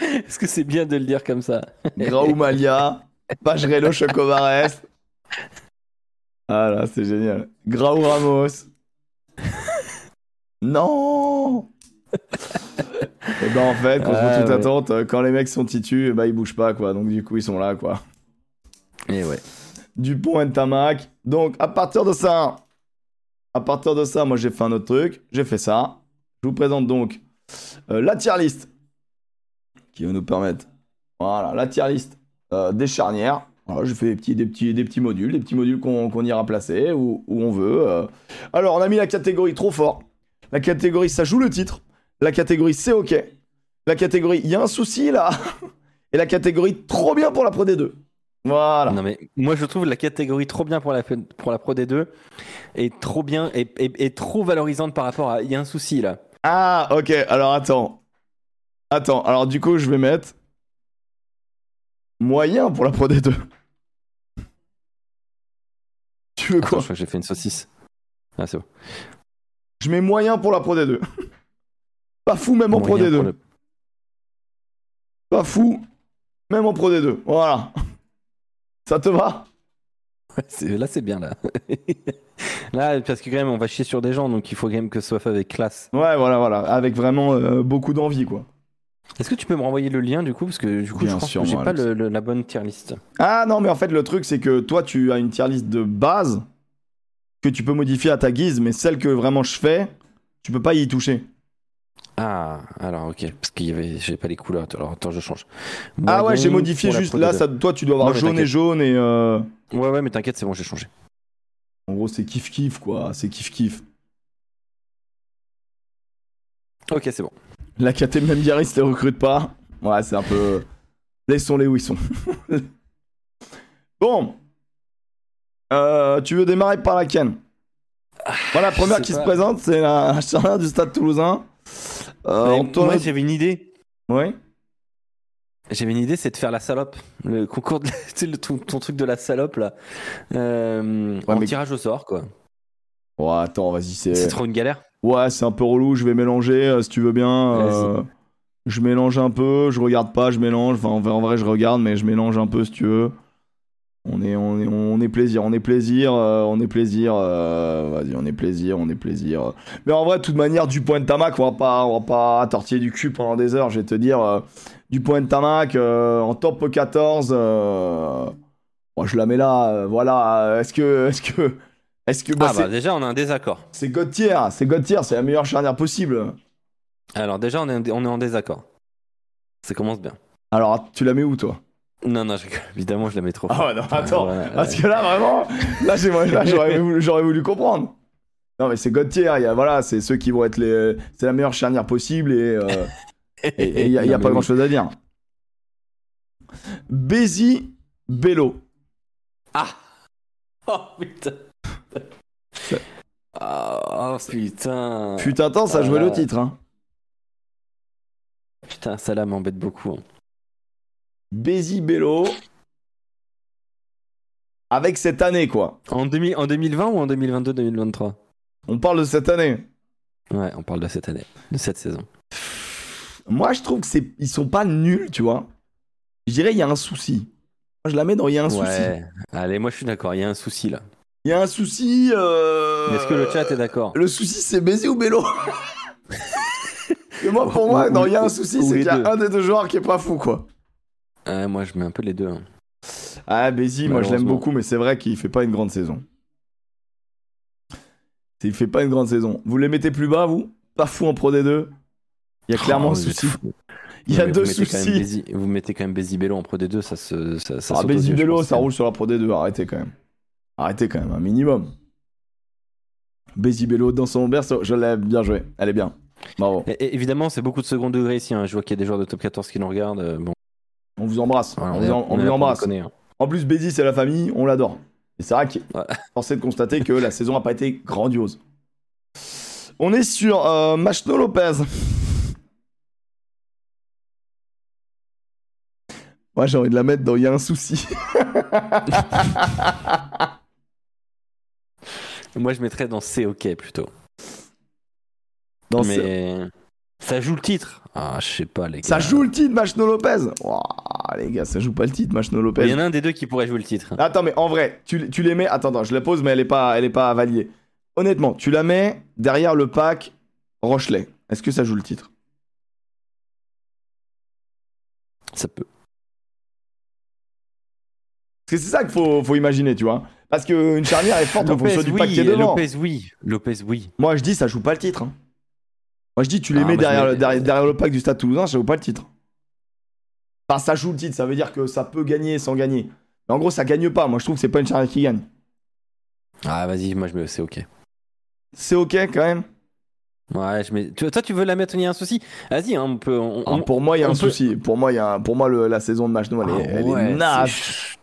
Est-ce que c'est bien de le dire comme ça? Graou Malia, Pagerello Chocobares. Ah là, c'est génial. Graou Ramos. Non Et ben en fait, contre Ah, toute ouais. attente, euh, quand les mecs sont titus, eh ben ils bougent pas quoi. Donc du coup, ils sont là quoi. Et ouais. Dupont et Tamac. Donc à partir de ça, à partir de ça, moi j'ai fait un autre truc. J'ai fait ça. Je vous présente donc euh, la tier list qui va nous permettre. Voilà, la tier list euh, des charnières. Voilà, j'ai fait des petits, des, petits, des petits modules, des petits modules qu'on ira placer où, où on veut. euh. Alors, on a mis la catégorie trop fort. La catégorie ça joue le titre. La catégorie c'est ok. La catégorie il y a un souci là. Et la catégorie trop bien pour la Pro D2. Voilà. Non mais moi je trouve la catégorie trop bien pour la pour la Pro D2 et trop bien et, et- et trop valorisante par rapport à il y a un souci là. Ah, ok, alors attends. Attends, alors du coup, je vais mettre moyen pour la Pro D2. Tu veux Attends, quoi je crois que j'ai fait une saucisse. Ah c'est bon. Je mets moyen pour la Pro D2. Pas fou même en Pro Moyen D2. pour le- Pas fou même en Pro D2. Voilà. Ça te va? Là, c'est bien, là. là, parce que quand même, on va chier sur des gens, donc il faut quand même que ce soit fait avec classe. Ouais, voilà, voilà. Avec vraiment euh, beaucoup d'envie, quoi. Est-ce que tu peux me renvoyer le lien, du coup? Parce que du coup, Bien je pense sûr, que j'ai pas Alex. le- le- la bonne tier list. Ah non, mais en fait, le truc, c'est que toi, tu as une tier list de base que tu peux modifier à ta guise, mais celle que vraiment je fais, tu peux pas y toucher. Ah, alors ok, parce qu'il y avait, j'ai pas les couleurs. Alors attends, je change. ah ouais, j'ai modifié juste là, D2. ça, toi, tu dois avoir Non, jaune et jaune et. euh, Ouais, ouais, mais t'inquiète, c'est bon, j'ai changé. En gros, c'est kiff kiff, quoi. C'est kiff kiff. Ok, c'est bon. La KT même Yaris les recrute pas. Ouais, c'est un peu. Laissons-les où ils sont. bon. Euh, tu veux démarrer par laquelle? Voilà, la première qui se présente, c'est la charnière du stade toulousain. Euh, Antoine- Moi, j'avais une idée. Ouais. J'avais une idée, c'est de faire la salope. Le concours, de... tu sais, le- ton, ton truc de la salope, là. Euh, en mais- tirage au sort, quoi. Ouais, attends, vas-y, c'est. C'est trop une galère. Ouais, c'est un peu relou, je vais mélanger euh, si tu veux bien. euh, je mélange un peu, je regarde pas, je mélange. Enfin, en vrai, en vrai, je regarde, mais je mélange un peu si tu veux. On est, on est, on est plaisir, on est plaisir, euh, on est plaisir. euh, Vas-y, on est plaisir, on est plaisir. Mais en vrai, de toute manière, du point de tamac, on va pas, on va pas tortiller du cul pendant des heures. Je vais te dire, euh, du point de tamac en top 14. euh, moi, je la mets là. voilà. Est-ce que, est-ce que, est-ce que, bah, ah bah déjà, on a un désaccord. c'est God tier, c'est God tier, c'est la meilleure charnière possible. Alors déjà, on est, on est en désaccord. Ça commence bien. Alors, tu la mets où, toi? Non, non, je rigole. évidemment, je la mets trop. Ah ouais, non, attends. Ouais, ouais. Parce que là, vraiment, là, j'aurais voulu, comprendre. Non, mais c'est God tier, il y a, voilà, c'est ceux qui vont être les. C'est la meilleure charnière possible et euh, et il n'y a, y a Non, pas grand chose à dire. Bézi Bello. Ah Oh putain Ah, Oh putain un temps, ça Ah jouait là. le titre. Hein. Putain, ça là m'embête beaucoup. hein. Bézi Bello. Avec cette année, quoi. En, 2000 en 2020 ou en 2022-2023 On parle de cette année. Ouais, on parle de cette année, de cette saison. Moi, je trouve que c'est, ils sont pas nuls, tu vois. Je dirais, il y a un souci. Moi, je la mets dans il y a un souci. Ouais, allez, moi je suis d'accord, il y a un souci là. Il y a un souci. euh, Est-ce que le chat est d'accord? Le souci, c'est Bézi ou Bello? Et moi, pour moi, non, il y a un souci, ou c'est qu'il y a un des deux joueurs qui est pas fou, quoi. Moi je mets un peu les deux. hein. Ah, Bézi, moi, je l'aime Malheureusement. beaucoup, mais c'est vrai qu'il fait pas une grande saison. Il fait pas une grande saison. Vous les mettez plus bas, vous? Pas fou en Pro D2 Il y a clairement Oh, un vous êtes souci. fous. Il y Non, a mais deux vous mettez quand même soucis. Bézi- vous mettez quand même Bézi Bello en Pro D2, ça se. Ça, ça Ah, saute aux Bézi yeux, je Bello, pense, ça roule sur la Pro D2, arrêtez quand même. Arrêtez quand même, un minimum. Bézi Bello dans son berceau, je l'aime, bien joué. Elle est bien. Bravo. même. Et- et évidemment, c'est beaucoup de second degré ici. hein. Je vois qu'il y a des joueurs de top 14 qui nous regardent. euh, Bon, On vous embrasse. on est- vous, en- on vous embrasse. hein. En plus, Bézi, c'est la famille, on l'adore. Et c'est vrai qu'il Ouais. forcé de constater que la saison n'a pas été grandiose. On est sur euh, Machno Lopez. Moi, j'ai envie de la mettre dans Il y a un souci. Moi, je mettrais dans C OK plutôt. Dans Mais ça joue le titre. Ah, je sais pas, les gars. Ça joue le titre, Machno Lopez. Ouah, les gars, ça joue pas le titre, Machno Lopez. Il y en a un des deux qui pourrait jouer le titre. Attends, mais en vrai, tu, tu les mets. Attends, attends, je la pose, mais elle est pas, elle est pas validée. Honnêtement, tu la mets derrière le pack Rochelet. Est-ce que ça joue le titre? Ça peut. Parce que c'est ça qu'il faut, faut imaginer, tu vois. Parce qu'une charnière est forte en fonction du pack qui est devant. Lopez, oui. Lopez, oui. Moi, je dis, ça joue pas le titre. hein. Moi, je dis, tu les Ah, mets derrière, mets- le- derrière, derrière le pack du Stade Toulousain, ça joue pas le titre. Enfin, ça joue le titre, ça veut dire que ça peut gagner sans gagner. Mais en gros, ça gagne pas. Moi, je trouve que c'est pas une charnière qui gagne. Ah, vas-y, moi je mets c'est OK. C'est ok quand même. Ouais, je mets. Toi, tu veux la mettre Il y a un souci Vas-y, hein, on peut. on- Ah, pour moi, il y a un peut- souci. Pour moi, y a un- pour moi le- la saison de Machno, elle, est, Ah elle ouais, est naze. c'est ch-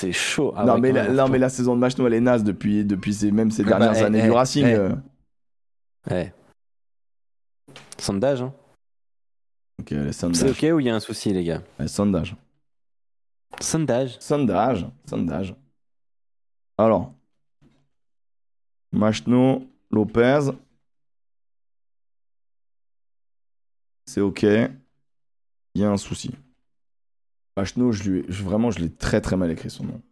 C'est chaud. Ah non, ouais, mais la, non, mais la saison de Machno, elle est naze depuis, depuis ces, même ces Ah bah, dernières eh, années eh, du Racing. eh. euh. Ouais. Sondage. Hein. Ok, les sondages. C'est ok ou il y a un souci, les gars? Les sondages. Sondage. Sondage. Sondage. Alors. Machno, Lopez. C'est ok. Il y a un souci. Machno, je lui, vraiment, je l'ai très très mal écrit son nom.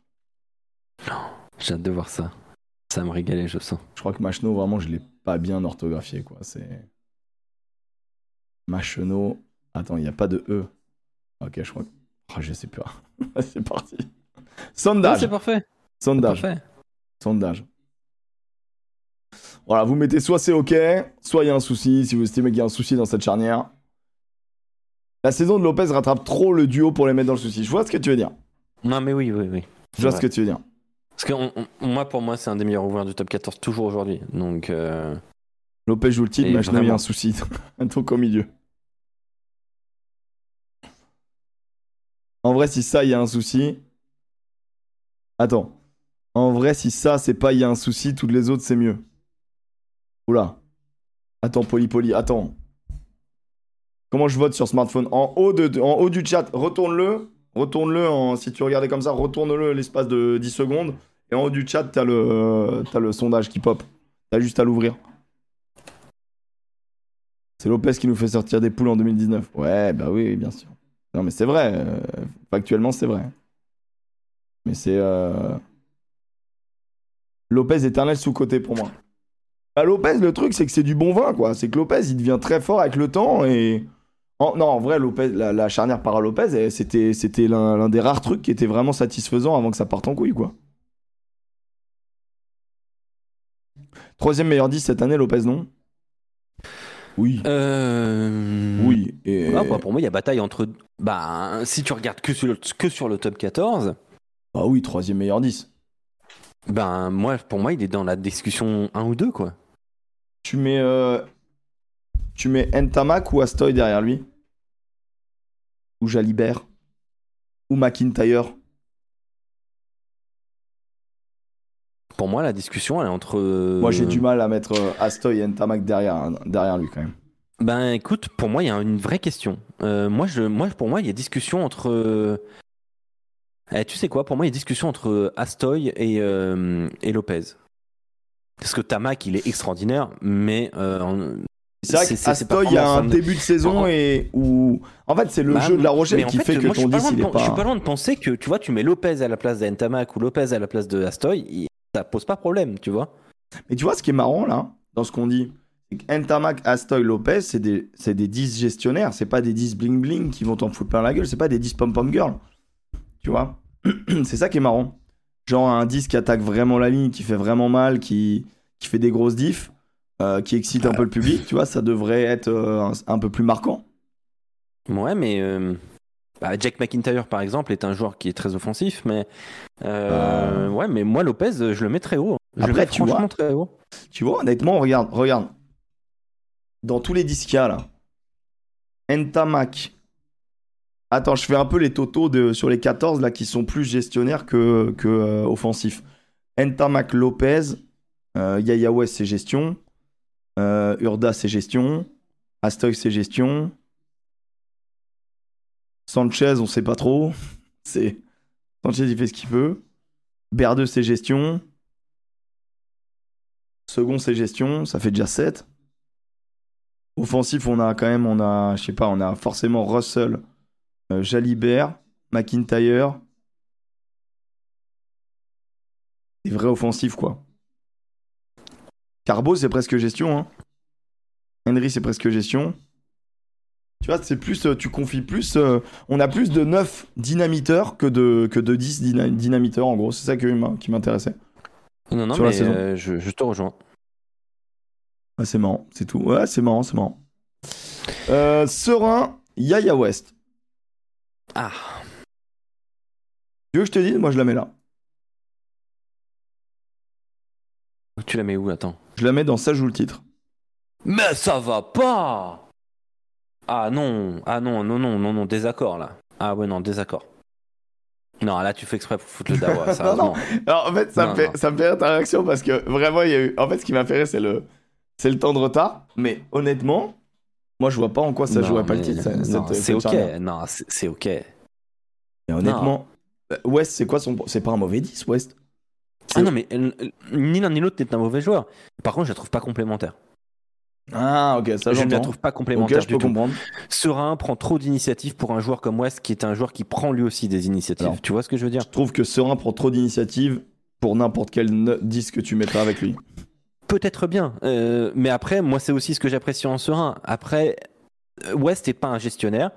Non, j'ai hâte de voir ça. Ça me régalait, je sens. Je crois que Machno, vraiment, je l'ai pas bien orthographié, quoi. C'est. Machno. Attends, il n'y a pas de E. Ok, je crois que. Ah, je sais plus. c'est parti. Sondage. c'est parfait. Sondage. Parfait. Sondage. Voilà, vous mettez soit c'est ok, soit il y a un souci, si vous estimez qu'il y a un souci dans cette charnière. La saison de Lopez rattrape trop le duo pour les mettre dans le souci. Je vois ce que tu veux dire. Non, mais oui, oui, oui. Je vois ce que tu veux dire. Parce que on- on- moi, pour moi, c'est un des meilleurs ouverts du top 14 toujours aujourd'hui. Donc, euh, Lopez joue le titre, y a un souci. Donc au milieu. En vrai, si ça, il y a un souci. Attends. En vrai, si ça, c'est pas il y a un souci, toutes les autres, c'est mieux. Oula. Attends, Poli Poli, attends. Comment je vote sur smartphone? En haut, de, en haut du chat, retourne-le. Retourne-le, en- si tu regardais comme ça, retourne-le l'espace de 10 secondes. Et en haut du chat, t'as le, t'as le sondage qui pop. T'as juste à l'ouvrir. C'est Lopez qui nous fait sortir des poules en 2019. Ouais, bah oui, bien sûr. Non, mais c'est vrai. euh, factuellement, c'est vrai. Mais c'est. euh, Lopez éternel sous-côté pour moi. Bah, Lopez, le truc, c'est que c'est du bon vin, quoi. C'est que Lopez, il devient très fort avec le temps et. Non, en vrai, Lopez, la, charnière para Lopez, c'était, c'était l'un, l'un des rares trucs qui était vraiment satisfaisant avant que ça parte en couille, quoi. Troisième meilleur 10 cette année, Lopez, non? Oui. euh... Oui. Et... Ah, bah, pour moi, il y a bataille entre. Bah, si tu regardes que sur le, que sur le top 14, Ah oui, troisième meilleur 10. ben, moi, pour moi, il est dans la discussion 1 ou 2, quoi. Tu mets. euh, Tu mets Ntamak ou Astoy derrière lui? Ou Jalibert? Ou McIntyre? Pour moi, la discussion, elle est entre. Moi, j'ai du mal à mettre euh, Astoy et Ntamak derrière, derrière lui, quand même. Ben, écoute, pour moi, il y a une vraie question. Euh, moi, je, moi, pour moi, il y a discussion entre. euh, eh, tu sais quoi? Pour moi, il y a discussion entre Astoy et, euh, et Lopez. Parce que Tamak, il est extraordinaire, mais euh, C'est vrai pas qu'Astoy, il y a un début de saison et où. En fait, c'est le Bah, jeu de La Rochelle en qui fait, fait que moi, ton suis pas 10, loin de il est pen- Je suis pas. pas loin de penser que, tu vois, tu mets Lopez à la place d'Entamac ou Lopez à la place de Astoy, ça pose pas problème, tu vois. Mais tu vois, ce qui est marrant, là, dans ce qu'on dit, c'est qu'Entamac, Astoy, Lopez, c'est des, c'est des 10 gestionnaires. C'est pas des 10 bling-bling qui vont t'en foutre plein la gueule. C'est pas des 10 pom-pom girls. Tu vois C'est ça qui est marrant. Genre un 10 qui attaque vraiment la ligne, qui fait vraiment mal, qui, qui fait des grosses diffs, euh, qui excite un peu le public, tu vois, ça devrait être euh, un, un peu plus marquant. Ouais, mais euh, bah, Jack McIntyre, par exemple, est un joueur qui est très offensif, mais euh, ouais, mais moi Lopez, je le mets très haut. Je Après, le mets tu franchement vois- très haut. Tu vois, honnêtement, regarde, regarde. Dans tous les 10 qu'il y a, là, Entamac. Attends, je fais un peu les totaux de, sur les 14 là qui sont plus gestionnaires que, que euh, offensifs. Entamac Lopez, euh, Yaya West c'est gestion, euh, Urda c'est gestion, Astoy c'est gestion, Sanchez on sait pas trop, c'est Sanchez il fait ce qu'il peut, Berdeux c'est gestion, Second, c'est gestion, ça fait déjà 7. Offensif, on a quand même, on a, je sais pas, on a forcément Russell, euh, Jalibert, McIntyre. Des vrais offensifs, quoi. Carbo, c'est presque gestion, hein. Henry, c'est presque gestion. Tu vois, c'est plus, euh, tu confies plus, euh, on a plus de 9 dynamiteurs que de, que de 10 dyna- dynamiteurs, en gros. C'est ça que- qui m'intéressait. Non, non, Sur la saison. euh, je, je te rejoins. Ah, c'est marrant, c'est tout. Ouais, c'est marrant, c'est marrant. Euh, Serein, Yaya West. Ah, Tu veux que je te dise? Moi, je la mets là. tu la mets où? Attends. Je la mets dans ça joue le titre. Mais ça va pas Ah non, ah non, non, non, non, non, désaccord là. Ah ouais, non, désaccord. Non, là tu fais exprès pour foutre le dawa, Non, sérieusement. Alors, en fait, ça, Non, me fait, non. ça me fait rire ta réaction parce que vraiment, il y a eu. En fait, ce qui m'a fait rire, c'est le, c'est le temps de retard. Mais honnêtement, moi, je vois pas en quoi ça Non, jouerait pas le mais- titre. non, c'est ok, charnière. non, c'est ok. Et honnêtement, euh, West, c'est quoi son. C'est pas un mauvais 10, West? Ah non, mais euh, ni l'un ni l'autre n'est un mauvais joueur. Par contre, je la trouve pas complémentaire. Ah, ok, ça je ne la trouve pas complémentaire je du peux tout. comprendre. Serein prend trop d'initiatives pour un joueur comme West, qui est un joueur qui prend lui aussi des initiatives. Alors. tu vois ce que je veux dire? Je trouve que Serein prend trop d'initiatives pour n'importe quel disque que tu mettrais avec lui. Peut-être bien, euh, mais après, moi, c'est aussi ce que j'apprécie en Serein. Après, euh, West n'est pas un gestionnaire.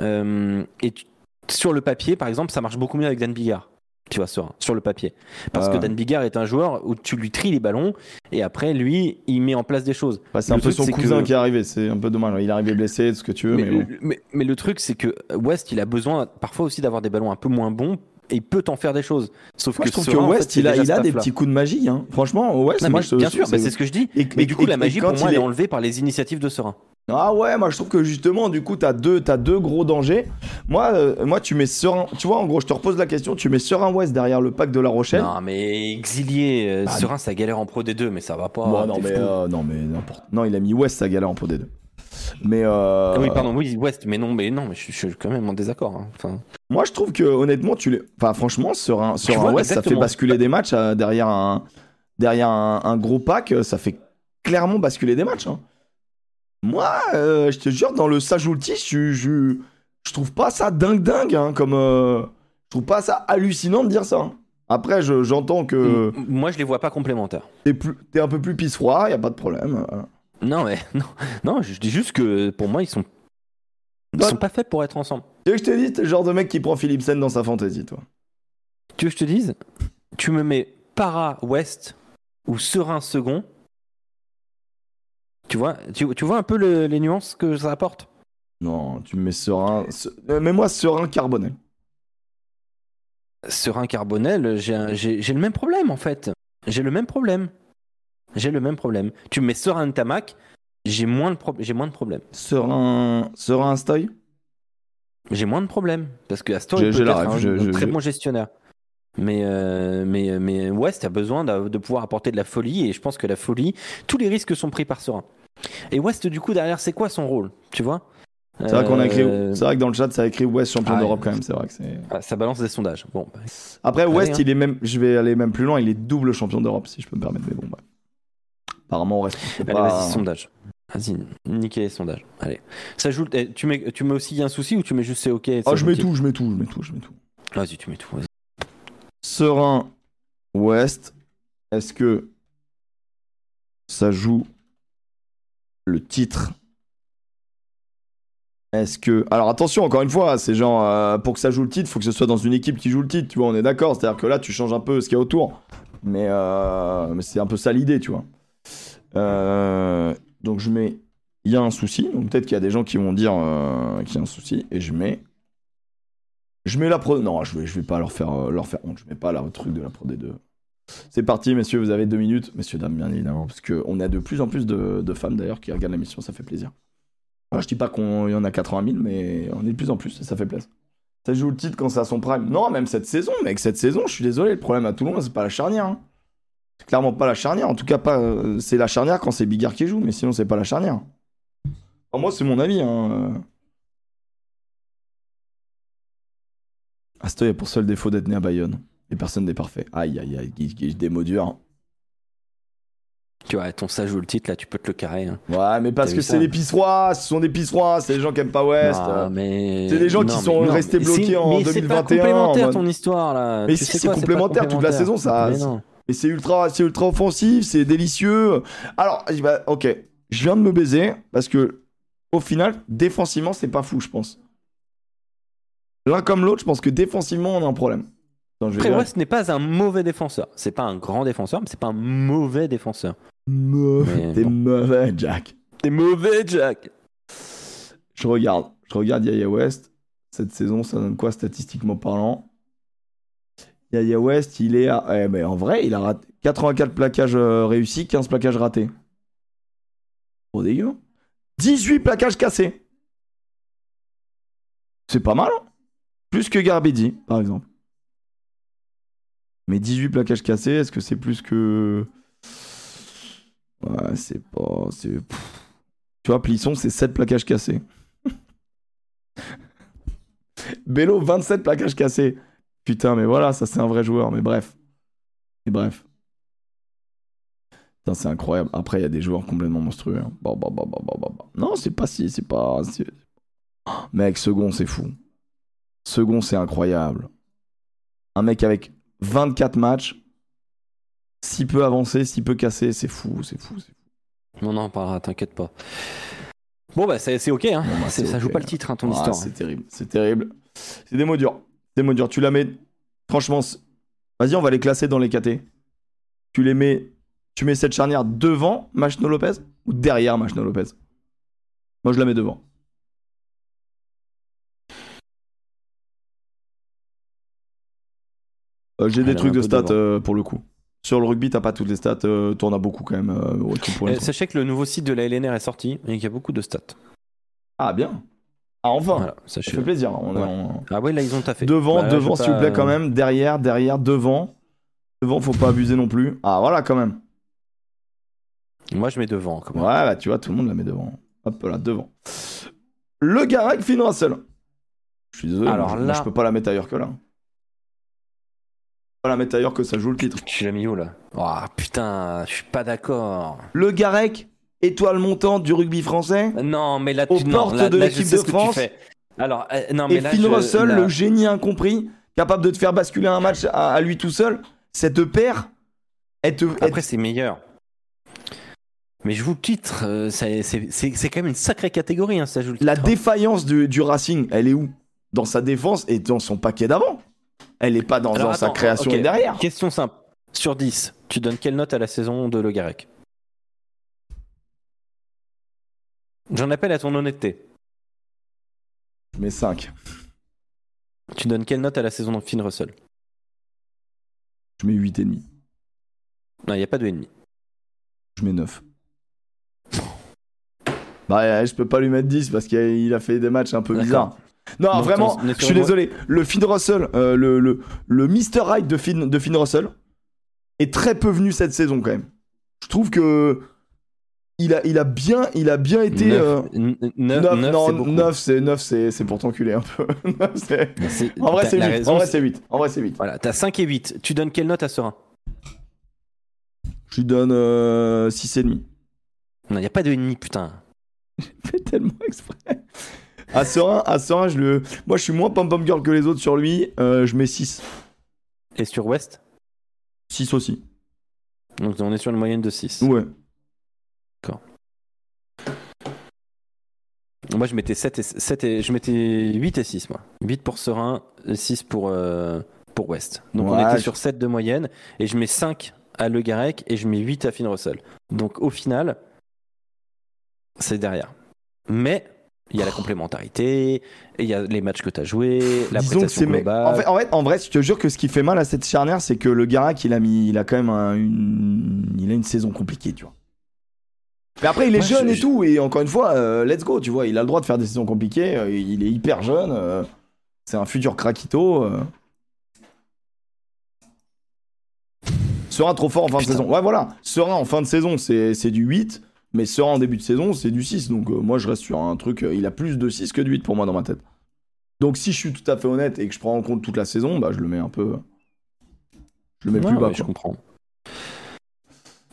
euh, et tu- sur le papier, par exemple, ça marche beaucoup mieux avec Dan Bigard. Tu vois, Serein, sur le papier. Parce Ah que ouais. Dan Bigard est un joueur où tu lui tries les ballons et après, lui, il met en place des choses. Bah, c'est un peu truc, son cousin que- qui est arrivé, c'est un peu dommage. Il est arrivé blessé, tout ce que tu veux, mais, Mais, bon. mais- mais le truc, c'est que West, il a besoin parfois aussi d'avoir des ballons un peu moins bons et il peut t'en faire des choses. Sauf Moi, que je trouve que en fait, West, il a, il des petits coups de magie. Hein. Franchement, West, Non, moi, mais je, bien je- sûr, c'est- ce que je dis. Et- Mais du coup, et- la magie, pour moi, il elle est est- enlevée par les initiatives de Serein. Ah ouais, moi je trouve que justement, du coup, t'as deux, t'as deux gros dangers. Moi, euh, moi, tu mets Serein. Tu vois, en gros, je te repose la question. Tu mets Serein West derrière le pack de La Rochelle. Non, mais exilié, euh, Ah, Serein, ça galère en Pro D2, mais ça va pas. Bon, non, mais, euh, non, mais n'importe. Non, il a mis West, ça galère en Pro D2. Mais euh, Ah Oui, pardon, oui, West, mais non, mais non, mais je, suis quand même en désaccord. hein. Enfin, moi, je trouve que honnêtement, tu les. Enfin, franchement, Serein, Serein vois, West, ça fait basculer des matchs euh, derrière un, derrière un, un gros pack. Ça fait clairement basculer des matchs. hein. Moi, euh, je te jure, dans le Sage Ulti, je, je, je trouve pas ça dingue dingue. hein, comme, euh, je trouve pas ça hallucinant de dire ça. hein. Après, je- j'entends que m- Moi, je les vois pas complémentaires. t'es plus- t'es un peu plus pisse froid, y a pas de problème. Non, mais non, non, je dis juste que pour moi, ils sont, ils Bah- sont pas faits pour être ensemble. Tu veux que je te dise, t'es le genre de mec qui prend Philipsen dans sa fantaisie, toi. Tu veux que je te dise? Tu me mets Para West ou Serein second. Tu vois, tu, tu vois un peu le- les nuances que ça apporte? Non, tu me mets serein. se- euh, Mets-moi serein carboné. Serein Carbonel, j'ai le même problème en fait. J'ai le même problème. J'ai le même problème. Tu me mets Serein Tamac, j'ai moins, de pro- moins de problèmes. Serein. Serein Stoy J'ai moins de problèmes. Parce que Astor J'ai- est la ref, un, je- un je- très je- bon gestionnaire. Mais, euh, mais, mais West a besoin de, de pouvoir apporter de la folie et je pense que la folie, tous les risques sont pris par Serein. Et West, du coup, derrière, c'est quoi son rôle Tu vois? C'est vrai qu'on a écrit. Euh, C'est vrai que dans le chat, ça a écrit West champion ah, d'Europe ouais. quand même. C'est vrai que c'est. ah, ça balance des sondages. Bon, bah, Après, West, hein. il est même. Je vais aller même plus loin. Il est double champion d'Europe, si je peux me permettre. Mais bon, bah. Apparemment, on reste. allez, vas-y, sondage. Vas-y, niquez les sondages. Allez. Ça joue, eh, tu, mets, tu mets aussi un souci ou tu mets juste c'est ok ça Oh, je mets tout, je mets tout, je mets tout, je mets tout. Vas-y, tu mets tout. vas-y. Serein West, est-ce que ça joue le titre? Est-ce que. Alors attention, encore une fois, c'est genre, euh, pour que ça joue le titre, faut que ce soit dans une équipe qui joue le titre, tu vois, on est d'accord. C'est-à-dire que là, tu changes un peu ce qu'il y a autour. Mais, euh, c'est un peu ça l'idée, tu vois. Euh, donc je mets. Il y a un souci, donc peut-être qu'il y a des gens qui vont dire qu'il y a un souci, et je mets. Je mets la pro. Non, je vais, vais pas leur faire, euh, leur faire honte. Je mets pas le truc de la pro des deux. C'est parti, messieurs. Vous avez deux minutes, messieurs dames, bien évidemment, parce que on a de plus en plus de, femmes d'ailleurs qui regardent l'émission. Ça fait plaisir. Je dis pas qu'il y en a 80 000, mais on est de plus en plus ça fait plaisir. Ça joue le titre quand c'est à son prime. Non, même cette saison, mec, cette saison, je suis désolé. Le problème à Toulon, c'est pas la charnière. hein. C'est clairement pas la charnière. En tout cas, pas. euh, c'est la charnière quand c'est Bigard qui joue, mais sinon, c'est pas la charnière. Moi, c'est mon avis. Hein. Astoy a pour seul défaut d'être né à Bayonne. Et personne n'est parfait. Aïe, aïe, aïe, des mots durs. Tu vois, ton ça joue le titre, là, tu peux te le carrer. hein. Ouais, mais parce que c'est les pisserois, ce sont des pisserois, c'est les gens qui aiment pas West. Euh. mais... C'est des gens qui non, sont mais- non, restés bloqués c'est- en mais c'est pas 2021, complémentaire en mode- ton histoire là. Mais Tu si, c'est complémentaire, toute la complémentaire. saison, ça- Mais non. Et c'est ultra, c'est ultra offensif, c'est délicieux. Alors, je- bah, ok, je viens de me baiser parce que au final, défensivement, c'est pas fou, je pense. L'un comme l'autre, je pense que défensivement, on a un problème. Après, dire- West n'est pas un mauvais défenseur. C'est pas un grand défenseur, mais c'est pas un mauvais défenseur. Mauvais, t'es bon. mauvais, Jack. T'es mauvais, Jack. Je regarde, je regarde Yaya West. Cette saison, ça donne quoi statistiquement parlant? Yaya West, il est à. Eh, mais en vrai, il a raté 84 plaquages euh, réussis, 15 plaquages ratés. Trop dégueu. 18 plaquages cassés. C'est pas mal, hein? Plus que Garbidi, par exemple. Mais 18 plaquages cassés, est-ce que c'est plus que. Ouais, c'est pas. c'est-. Tu vois, Plisson, c'est 7 plaquages cassés. Bello, 27 plaquages cassés. Putain, mais voilà, ça c'est un vrai joueur, mais bref. Et bref. Putain, c'est incroyable. Après, il y a des joueurs complètement monstrueux. hein. Bah, bah, bah. Non, c'est pas si, c'est pas. Mec, second, c'est fou. Second, c'est incroyable. Un mec avec 24 matchs, si peu avancé, si peu cassé, c'est fou, c'est fou. c'est fou. On en parlera, t'inquiète pas. Bon, bah, c'est ok, hein. Bon, bah, ça joue pas le titre, hein, ton Ah, histoire. c'est terrible, c'est terrible. C'est des mots durs. Des mots durs. Tu la mets. Franchement, vas-y, on va les classer dans les KT. Tu les mets. Tu mets cette charnière devant Machno Lopez ou derrière Machno Lopez Moi, je la mets devant. J'ai Elle des trucs de stats euh, pour le coup. Sur le rugby, t'as pas toutes les stats. Euh, T'en as beaucoup quand même. euh, Euh, sachez que le nouveau site de la LNR est sorti et qu'il y a beaucoup de stats. Ah, bien. Ah, enfin. Voilà, Ça fait plaisir. On est Ouais. en- Ah ouais, là, ils ont taffé. Devant, Bah, là, devant, s'il vous plaît, quand même. Derrière, derrière, devant. Devant, faut pas abuser non plus. Ah, voilà, quand même. Moi, je mets devant. Quand Ouais, même. bah, tu vois, tout le monde la met devant. Hop là, devant. Le Garec Finn Russell. Je suis désolé, Alors moi, là- je peux pas la mettre ailleurs que là. Pas la mettre ailleurs que ça joue le titre. Tu l'as mis où, là? Oh, putain, je suis pas d'accord. Le Garec, étoile montante du rugby français? Non, mais là, Aux tu... non, portes là- de l'équipe de France. Alors, euh, non, mais Et là, Finn je- Russell, là- le génie incompris, capable de te faire basculer un match à, à lui tout seul. Cette paire, elle te, Après, c'est meilleur. Mais je joue le titre, euh, c'est quand même une sacrée catégorie, hein, ça joue le La titre. défaillance du, du Racing, elle est où? Dans sa défense et dans son paquet d'avant. Elle est pas dans, Alors, dans sa création et derrière. Question simple. Sur 10, tu donnes quelle note à la saison de Le Garec? J'en appelle à ton honnêteté. Je mets 5. Tu donnes quelle note à la saison de Finn Russell? Je mets 8,5. Non, il n'y a pas de ennemi. Je mets 9. Bah, je peux pas lui mettre 10 parce qu'il a fait des matchs un peu bizarres. Non, Donc, vraiment, je suis désolé. Le Finn Russell, euh, le, le, le Mr. Right de Finn, de Finn Russell est très peu venu cette saison quand même. Je trouve que il a, il a, bien, il a bien été. 9, euh, 9, non, c'est beaucoup. 9, c'est 9, c'est c'est pour t'enculer un peu. 9, c'est- Mais c'est- en vrai, c'est la 8. raison, En vrai, c'est- c'est 8. En vrai, c'est 8. Voilà, t'as 5 et 8. Tu donnes quelle note à Serein Je lui donne euh, 6,5. Non, il n'y a pas de ennemi, putain. fait tellement exprès. À Serein, à Serein, je le... moi je suis moins pom-pom girl que les autres sur lui. euh, je mets 6. Et sur West? 6 aussi. Donc on est sur une moyenne de 6. Ouais. Moi, je mettais 7 et, 7 et je mettais 8 et 6, moi. 8 pour Serein, 6 pour, euh, pour West. Donc on Ouais, était je- sur 7 de moyenne. Et je mets 5 à Le Garec et je mets 8 à Finn Russell. Donc au final, c'est derrière. Mais il y a la complémentarité, il y a les matchs que tu as joués, la prestation globale. En fait, en, fait, en vrai, je te jure que ce qui fait mal à cette charnière, c'est que le Garak, il a mis, il a quand même un- une, il a une saison compliquée, tu vois. Mais après, il est jeune je- et tout, et encore une fois, euh, let's go, tu vois, il a le droit de faire des saisons compliquées. euh, il est hyper jeune. euh, c'est un futur craquito. Serein trop fort en fin de saison. Ouais, voilà. Serein en fin de saison, c'est c'est du 8. Mais Serein en début de saison, c'est du 6. Donc euh, moi, je reste sur un truc. euh, il a plus de 6 que de 8 pour moi dans ma tête. Donc si je suis tout à fait honnête et que je prends en compte toute la saison, bah je le mets un peu. Je le mets Ouais, plus bas. je comprends.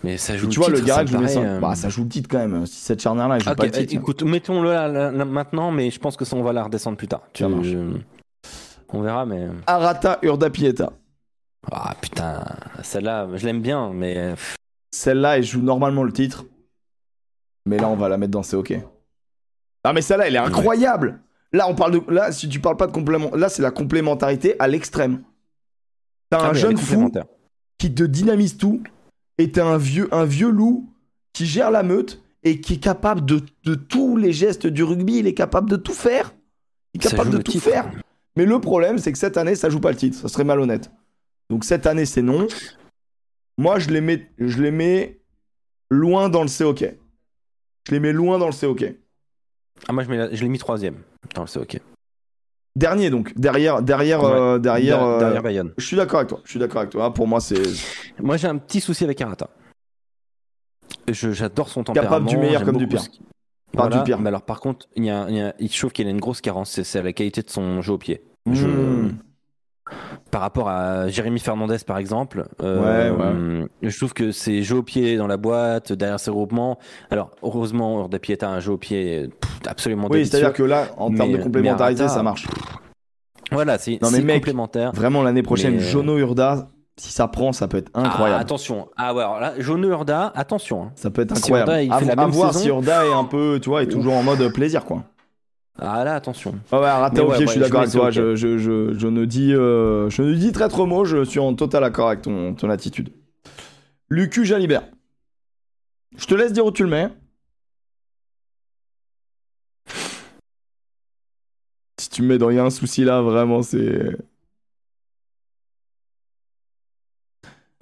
Mais ça joue Et tu le vois, le titre, ça je me mets ça. euh, Bah ça joue le titre quand même. Si cette charnière-là, elle joue Ok, pas le titre. écoute, mettons-le là, là, là, maintenant, mais je pense que ça, on va la redescendre plus tard. Tu, Ça marche. je- On verra, mais. Arata Urda Pieta. Ah putain, celle-là, je l'aime bien, mais. Celle-là, elle joue normalement le titre. Mais là, on va la mettre dans C'est OK. Ah, mais celle-là, elle est incroyable. Là, on parle de. Là, si tu parles pas de complément. Là, c'est la complémentarité à l'extrême. T'as Ah, un jeune fou qui te dynamise tout. Et t'as un vieux, un vieux loup qui gère la meute et qui est capable de, de tous les gestes du rugby. Il est capable de tout faire. Il est Ça capable de tout titre. faire. Mais le problème, c'est que cette année, ça joue pas le titre. Ça serait malhonnête. Donc cette année, c'est non. Moi, je les mets, je les mets loin dans le COK. Je les mets loin dans le COK. Ah, moi, je, mets la- je l'ai mis troisième dans le COK. Dernier, donc. Derrière, derrière, Ouais. euh, derrière. Euh, derrière Bayonne. Je suis d'accord avec toi. Je suis d'accord avec toi. Pour moi, c'est Moi, j'ai un petit souci avec Arata. Je- J'adore son tempérament. Capable du meilleur comme du pire. ce Pas Voilà, du pire. Mais alors, par contre, il, y a, il, y a- il- je trouve qu'il a une grosse carence, c'est- c'est la qualité de son jeu au pied. Je- Hmm. Par rapport à Jérémy Fernandez par exemple. Euh, Je trouve que c'est jeu au pied dans la boîte, derrière ses groupements. Alors heureusement, Ordapieta a un jeu au pied absolument Oui, c'est-à-dire que là, en termes de complémentarité, ça marche. Voilà, c'est complémentaire. Vraiment l'année prochaine, Jono Urda, si ça prend, ça peut être incroyable. Ah, attention. Ah ouais, alors là, Jono Urda, attention. Hein. Ça peut être incroyable. Si il fait la voir si Urda est un peu, tu vois, est toujours en mode plaisir, quoi. Ah là, attention. Ah ouais, raté je suis d'accord avec toi. Je, je, je, je, ne dis, euh, je ne dis très trop mot, je suis en total accord avec ton, ton attitude. Lucu Jalibert. Je te laisse dire où tu le mets. Si tu me mets dans rien un souci là, vraiment, c'est.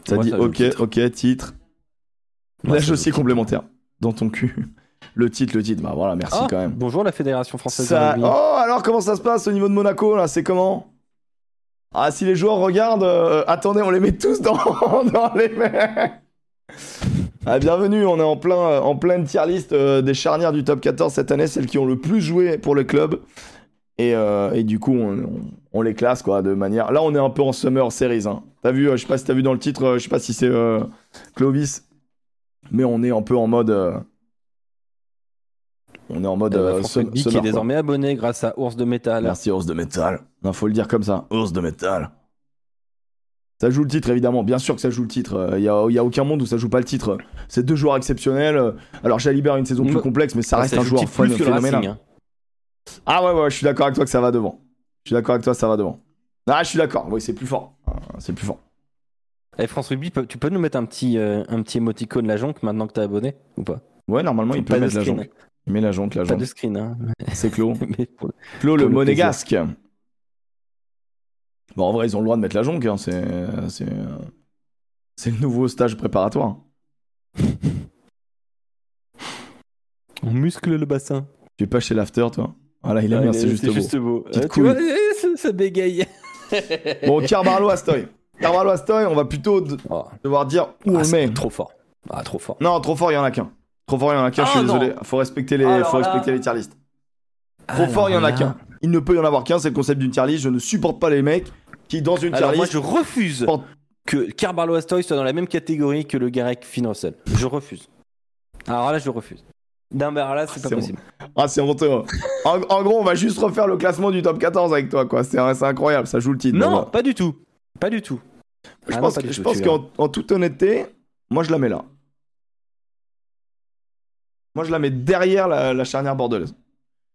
Ça dit ok, ok, titre. Lâche aussi complémentaire dans ton cul. Le titre, le titre, bah voilà, merci ah, quand même. Bonjour la Fédération Française de rugby. Oh, alors comment ça se passe au niveau de Monaco là? C'est comment? Ah, si les joueurs regardent, euh, attendez, on les met tous dans, dans les ah, bienvenue, on est en, plein, euh, en pleine tier list euh, des charnières du top 14 cette année, celles qui ont le plus joué pour le club. Et, et du coup, on, les classe quoi, de manière. Là, on est un peu en Summer Series. Hein. T'as vu, je sais pas si t'as vu dans le titre, je sais pas si c'est Clovis, mais on est un peu en mode on est en mode. Euh, euh qui est désormais abonné grâce à Ours de Métal. Merci Ours de Métal. Non, faut le dire comme ça. Ours de Métal. Ça joue le titre, évidemment. Bien sûr que ça joue le titre. Il euh, n'y a, aucun monde où ça joue pas le titre. C'est deux joueurs exceptionnels. Alors, Jalibert a une saison plus complexe, mais ça reste un joueur fun, phénoménal. Hein. Ah ouais, ouais, je suis d'accord avec toi que ça va devant. Je suis d'accord avec toi, ça va devant. Ah, je suis d'accord. Oui, c'est plus fort. C'est plus fort. Eh, France Rugby, tu peux nous mettre un petit, euh, un petit émoticône la jonque maintenant que t'es abonné ou pas? Ouais, normalement, il peut mettre la jonque. Mais la jonque, la jonque. Pas de screen, hein. C'est Clos. Clos le monégasque. Bon, en vrai, ils ont le droit de mettre la jonque. Hein. C'est, c'est, c'est le nouveau stage préparatoire. On muscle le bassin. Tu es pas chez l'after, toi Voilà, il a ah, c'est juste, juste beau. Euh, tu vois, ça, ça bégaye. bon, Carbarlo Astoy. Carbarlo Astoy, on va plutôt oh. devoir dire où ah, on met. Trop fort. Ah, trop fort. Non, trop fort, il y en a qu'un. Trop fort, il y en a qu'un, je suis ah, désolé. Faut respecter les, faut respecter les tier lists. Trop fort, il y en a qu'un. Il ne peut y en avoir qu'un, c'est le concept d'une tier list. Je ne supporte pas les mecs qui, dans une tier list. Moi, je refuse que Carbarlo Astoy soit dans la même catégorie que le Garek Finocel. Je refuse. Alors là, je refuse. Non, alors là, c'est pas possible. Ah, c'est honteux. en, en, gros, on va juste refaire le classement du top 14 avec toi, quoi. C'est incroyable, ça joue le titre. Non, pas du tout. Pas du tout. Je ah pense, je pense qu'en toute honnêteté, moi, je la mets là. Moi, je la mets derrière la, charnière bordelaise.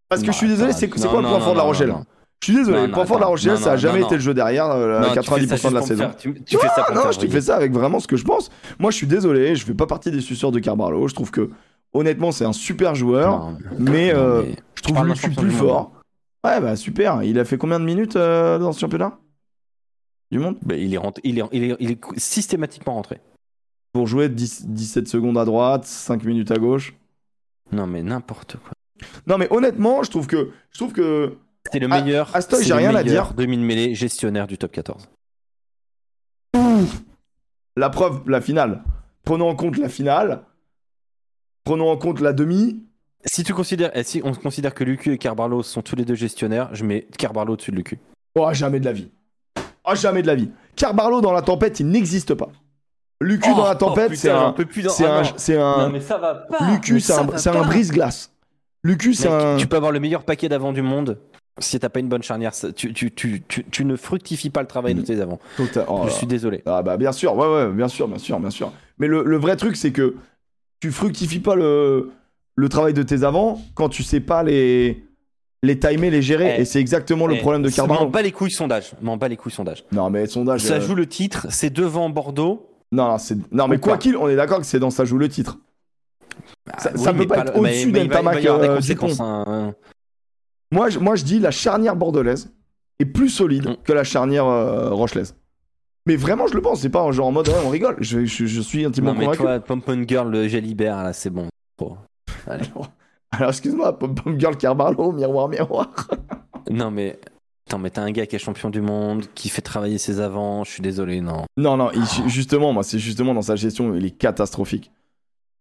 Parce que je suis désolé, c'est quoi le point fort de La Rochelle Je suis désolé, le point fort de La Rochelle, ça a jamais été le jeu derrière 90% de la saison. tu, fais ça non, je te fais ça avec vraiment ce que je pense. Moi, je suis désolé, je fais pas partie des suceurs de Carbarlo. Je trouve que, honnêtement, c'est un super joueur, mais, euh, je trouve Lucu plus fort. Ouais, bah super. Il a fait combien de minutes euh, dans ce championnat? Du monde? Bah, il, est il, est, il, est, il est systématiquement rentré. Pour jouer 17 secondes à droite, 5 minutes à gauche. Non, mais n'importe quoi. Non, mais honnêtement, je trouve que. Je trouve que. C'est le meilleur. j'ai rien à dire. 2000 mêlée gestionnaire du top 14. La preuve, la finale. Prenons en compte la finale. Prenons en compte la demi. Si tu considères, eh, si on considère que Lucu et Carbarlo sont tous les deux gestionnaires, je mets Carbarlo au-dessus de Lucu. Oh, jamais de la vie. Oh, jamais de la vie. Carbarlo dans la tempête, il n'existe pas. Lucu dans la oh, tempête, c'est un. C'est un. C'est un. Non, mais ça va pas. Lucu, c'est un, brise-glace. Lucu, c'est un. Tu peux avoir le meilleur paquet d'avant du monde. Si t'as pas une bonne charnière, tu, tu, tu, tu, ne fructifies pas le travail de mm. tes avants. Oh je suis désolé. Ah bah bien sûr, ouais ouais, bien sûr, bien sûr, bien sûr. Mais le, le vrai truc, c'est que tu fructifies pas le, le travail de tes avants quand tu sais pas les les timer, les gérer. Eh, et c'est exactement le eh, problème de Carbon. M'en bats les couilles sondage. M'en bats les couilles sondage. Non mais sondage. Ça euh, joue le titre. C'est devant Bordeaux. Non, non, mais quoi qu'il, on est d'accord que c'est dans ça joue le titre. Bah ça, peut pas être au-dessus d'Entamac euh, hein. Moi, je, moi, je dis la charnière bordelaise est plus solide mm. que la charnière euh, rochelaise. Mais vraiment, je le pense. C'est pas genre en mode on rigole. Je, je, suis intimement non, mais convaincu. Toi, Pom Pom Girl, le Jalibert, là, c'est bon. Alors, excuse-moi, Pom Pom Girl, Carbarlo, miroir, miroir. non, mais Attends, mais t'as un gars qui est champion du monde, qui fait travailler ses avants, je suis désolé, non. Non, non, justement, moi, c'est justement dans sa gestion, il est catastrophique.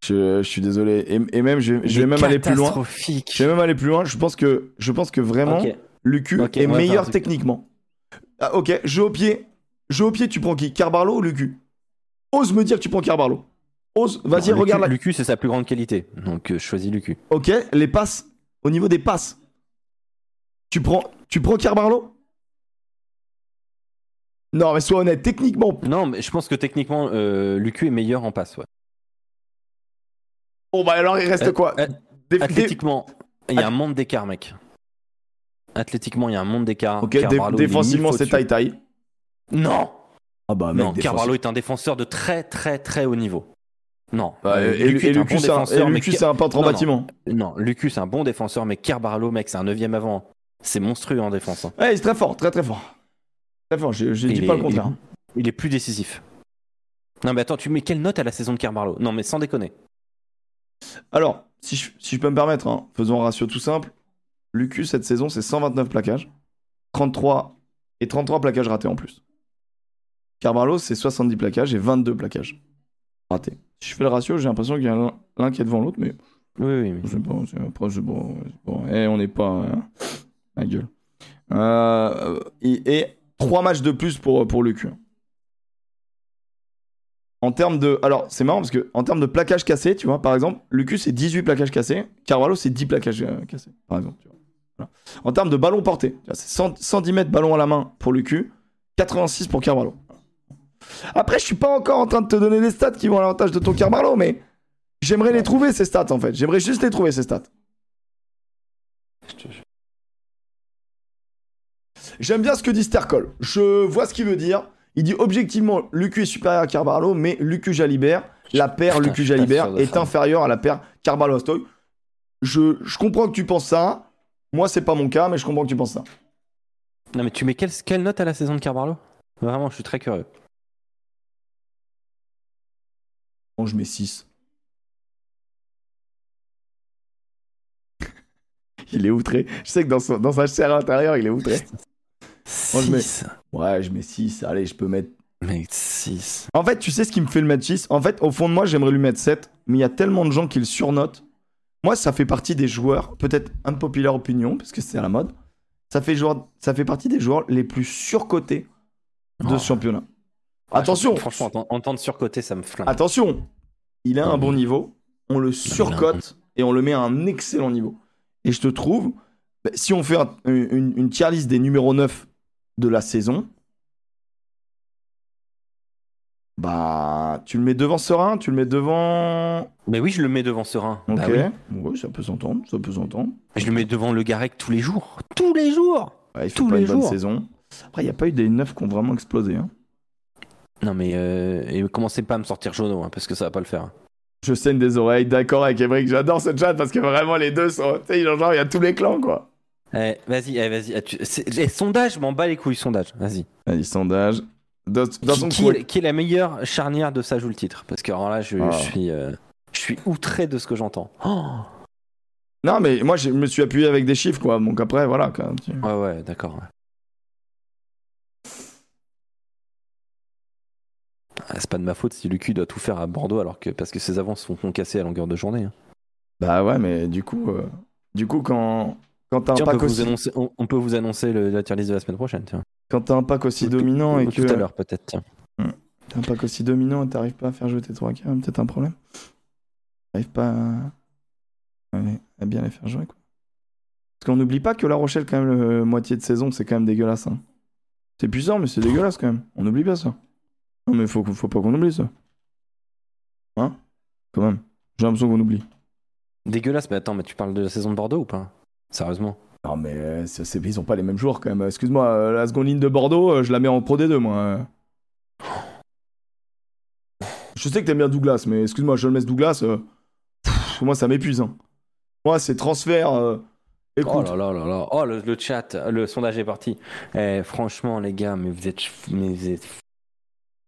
Je, suis désolé. Et, même, je, vais même aller plus loin. Je vais même aller plus loin. Je pense que, je pense que vraiment, Lucu est meilleur techniquement. Ah, ok, jeu au pied, Jeu au pied, tu prends qui? Carbarlo ou Lucu? Ose me dire que tu prends Carbarlo. Ose, vas-y, regarde la... Lucu, c'est sa plus grande qualité. Donc, euh, choisis Lucu. Ok, les passes. Au niveau des passes. Tu prends, tu prends Carbarlo? Non, mais sois honnête, techniquement. Non, mais je pense que techniquement, euh, Lucu est meilleur en passe. Ouais. Bon, bah alors il reste Euh, quoi? euh, Athlétiquement, il y a un monde d'écart, mec. Athlétiquement, il y a un monde d'écart. Ok, dé- défensivement, c'est taille taille. Non, Ah bah, non, Carvalho est un défenseur de très, très, très haut niveau. Non, Bah, Euh, et, Lucu un bon c'est un, un peintre en Non, bâtiment. Non, Lucu, c'est un bon défenseur, mais Carvalho, mec, c'est un neuvième avant. C'est monstrueux en défense. hein. Ouais, il est très fort, très très fort. Très fort, je, dis pas est- le contraire. Il est plus décisif. Non, mais attends, tu mets quelle note à la saison de Carvalho? Non, mais sans déconner. Alors, si je, si je peux me permettre, hein, faisons un ratio tout simple. Lucu, cette saison, c'est 129 plaquages. 33 et 33 plaquages ratés en plus. Carvalho, c'est 70 plaquages et 22 plaquages ratés. Si je fais le ratio, j'ai l'impression qu'il y a l'un- qui est devant l'autre, mais Oui, oui, mais- c'est bon, c'est bon. Eh, on n'est pas. hein, Ma gueule. Euh, et, et 3 matchs de plus pour, pour Lucu. En termes de. Alors, c'est marrant parce que en termes de plaquages cassés, tu vois, par exemple, Lucu c'est 18 plaquages cassés, Carvalho c'est 10 plaquages euh, cassés, par exemple. En termes de ballon porté, c'est 100 110 mètres ballon à la main pour Lucu, 86 pour Carvalho. Après, je suis pas encore en train de te donner des stats qui vont à l'avantage de ton Carvalho, mais j'aimerais les trouver ces stats en fait. J'aimerais juste les trouver ces stats. J'aime bien ce que dit Stercol. Je vois ce qu'il veut dire. Il dit objectivement, Lucu est supérieur à Carvalho, mais Lucu Jalibert, la paire Lucu Jalibert est inférieure à la paire Carvalho Astoy. Je, je comprends que tu penses ça. Moi, c'est pas mon cas, mais je comprends que tu penses ça. Non, mais tu mets quelle, quelle note à la saison de Carvalho? Vraiment, je suis très curieux. Bon, je mets 6. il est outré. Je sais que dans, son, dans sa chair intérieure, il est outré. Moi, je mets- 6. Ouais, je mets 6. Allez, je peux mettre Mec, 6. En fait, tu sais ce qui me fait le mettre 6 En fait, au fond de moi, j'aimerais lui mettre 7, mais il y a tellement de gens qui le surnotent. Moi, ça fait partie des joueurs, peut-être unpopular opinion, parce que c'est à la mode. Ça fait, joueur, ça fait partie des joueurs les plus surcotés de Oh. ce championnat. Ouais, Attention, Franchement, entendre- surcoté, ça me flingue. attention, il a un bon niveau, on le surcote et on le met à un excellent niveau. Et je te trouve, bah, si on fait un- une, une tier list des numéros 9 de la saison, bah, tu le mets devant Serein, tu le mets devant. Mais oui, je le mets devant Serein. Ok. Bah oui. oui. ça peut s'entendre, ça peut s'entendre. Je le mets devant le Garec tous les jours. Tous les jours Ouais, il fait Tous pas les une bonne jours. saison. Après, il n'y a pas eu des 9 qui ont vraiment explosé. hein. Non, mais euh, et commencez pas à me sortir Jono, hein, parce que ça va pas le faire. Je saigne des oreilles, d'accord avec Emric, j'adore ce chat parce que vraiment les deux sont. Tu sais, genre, il y a tous les clans quoi. Eh, vas-y, eh, vas-y. ah, tu- c'est- eh, sondage, je m'en bats les couilles, sondage. Vas-y. Allez, sondage. Dans, dans Qui, son qui coin- est, qui est la meilleure charnière de ça joue le titre Parce que alors là, je, Ah. je suis, euh, je suis outré de ce que j'entends. Oh Non, mais moi, je me suis appuyé avec des chiffres quoi. Donc après, voilà. Quoi. Ouais, ouais, d'accord. ouais. Ah, c'est pas de ma faute si Lucu doit tout faire à Bordeaux alors que parce que ses avances sont concassées à longueur de journée. hein. Bah ouais, mais du coup, euh, du coup, quand, quand t'as un, Tiens, on, pack peut vous aussi, annoncer, on, on peut vous annoncer le, la tier list de la semaine prochaine. Tiens. quand t'as un pack aussi dominant et que tout à l'heure peut-être. Tiens. t'as un pack aussi dominant et t'arrives pas à faire jouer tes 3 cartes, peut-être un problème. T'arrives pas à... ouais, à bien les faire jouer quoi. Parce qu'on n'oublie pas que La Rochelle, quand même, le moitié de saison, c'est quand même dégueulasse. hein. C'est puissant, mais c'est dégueulasse quand même. On n'oublie pas ça. Non, mais faut, faut pas qu'on oublie ça. Hein? Quand même. J'ai l'impression qu'on oublie. Dégueulasse, mais attends, mais tu parles de la saison de Bordeaux ou pas? Sérieusement Non, mais euh, ils ont pas les mêmes joueurs quand même. Excuse-moi, euh, la seconde ligne de Bordeaux, euh, je la mets en Pro D2, moi. Je sais que t'aimes bien Douglas, mais excuse-moi, John Metz Douglas, euh, pff, moi ça m'épuise. hein. Moi, c'est transfert. euh, Oh écoute, là là là là. Oh, le, le chat, le sondage est parti. Eh, franchement, les gars, mais vous êtes. Mais, vous êtes...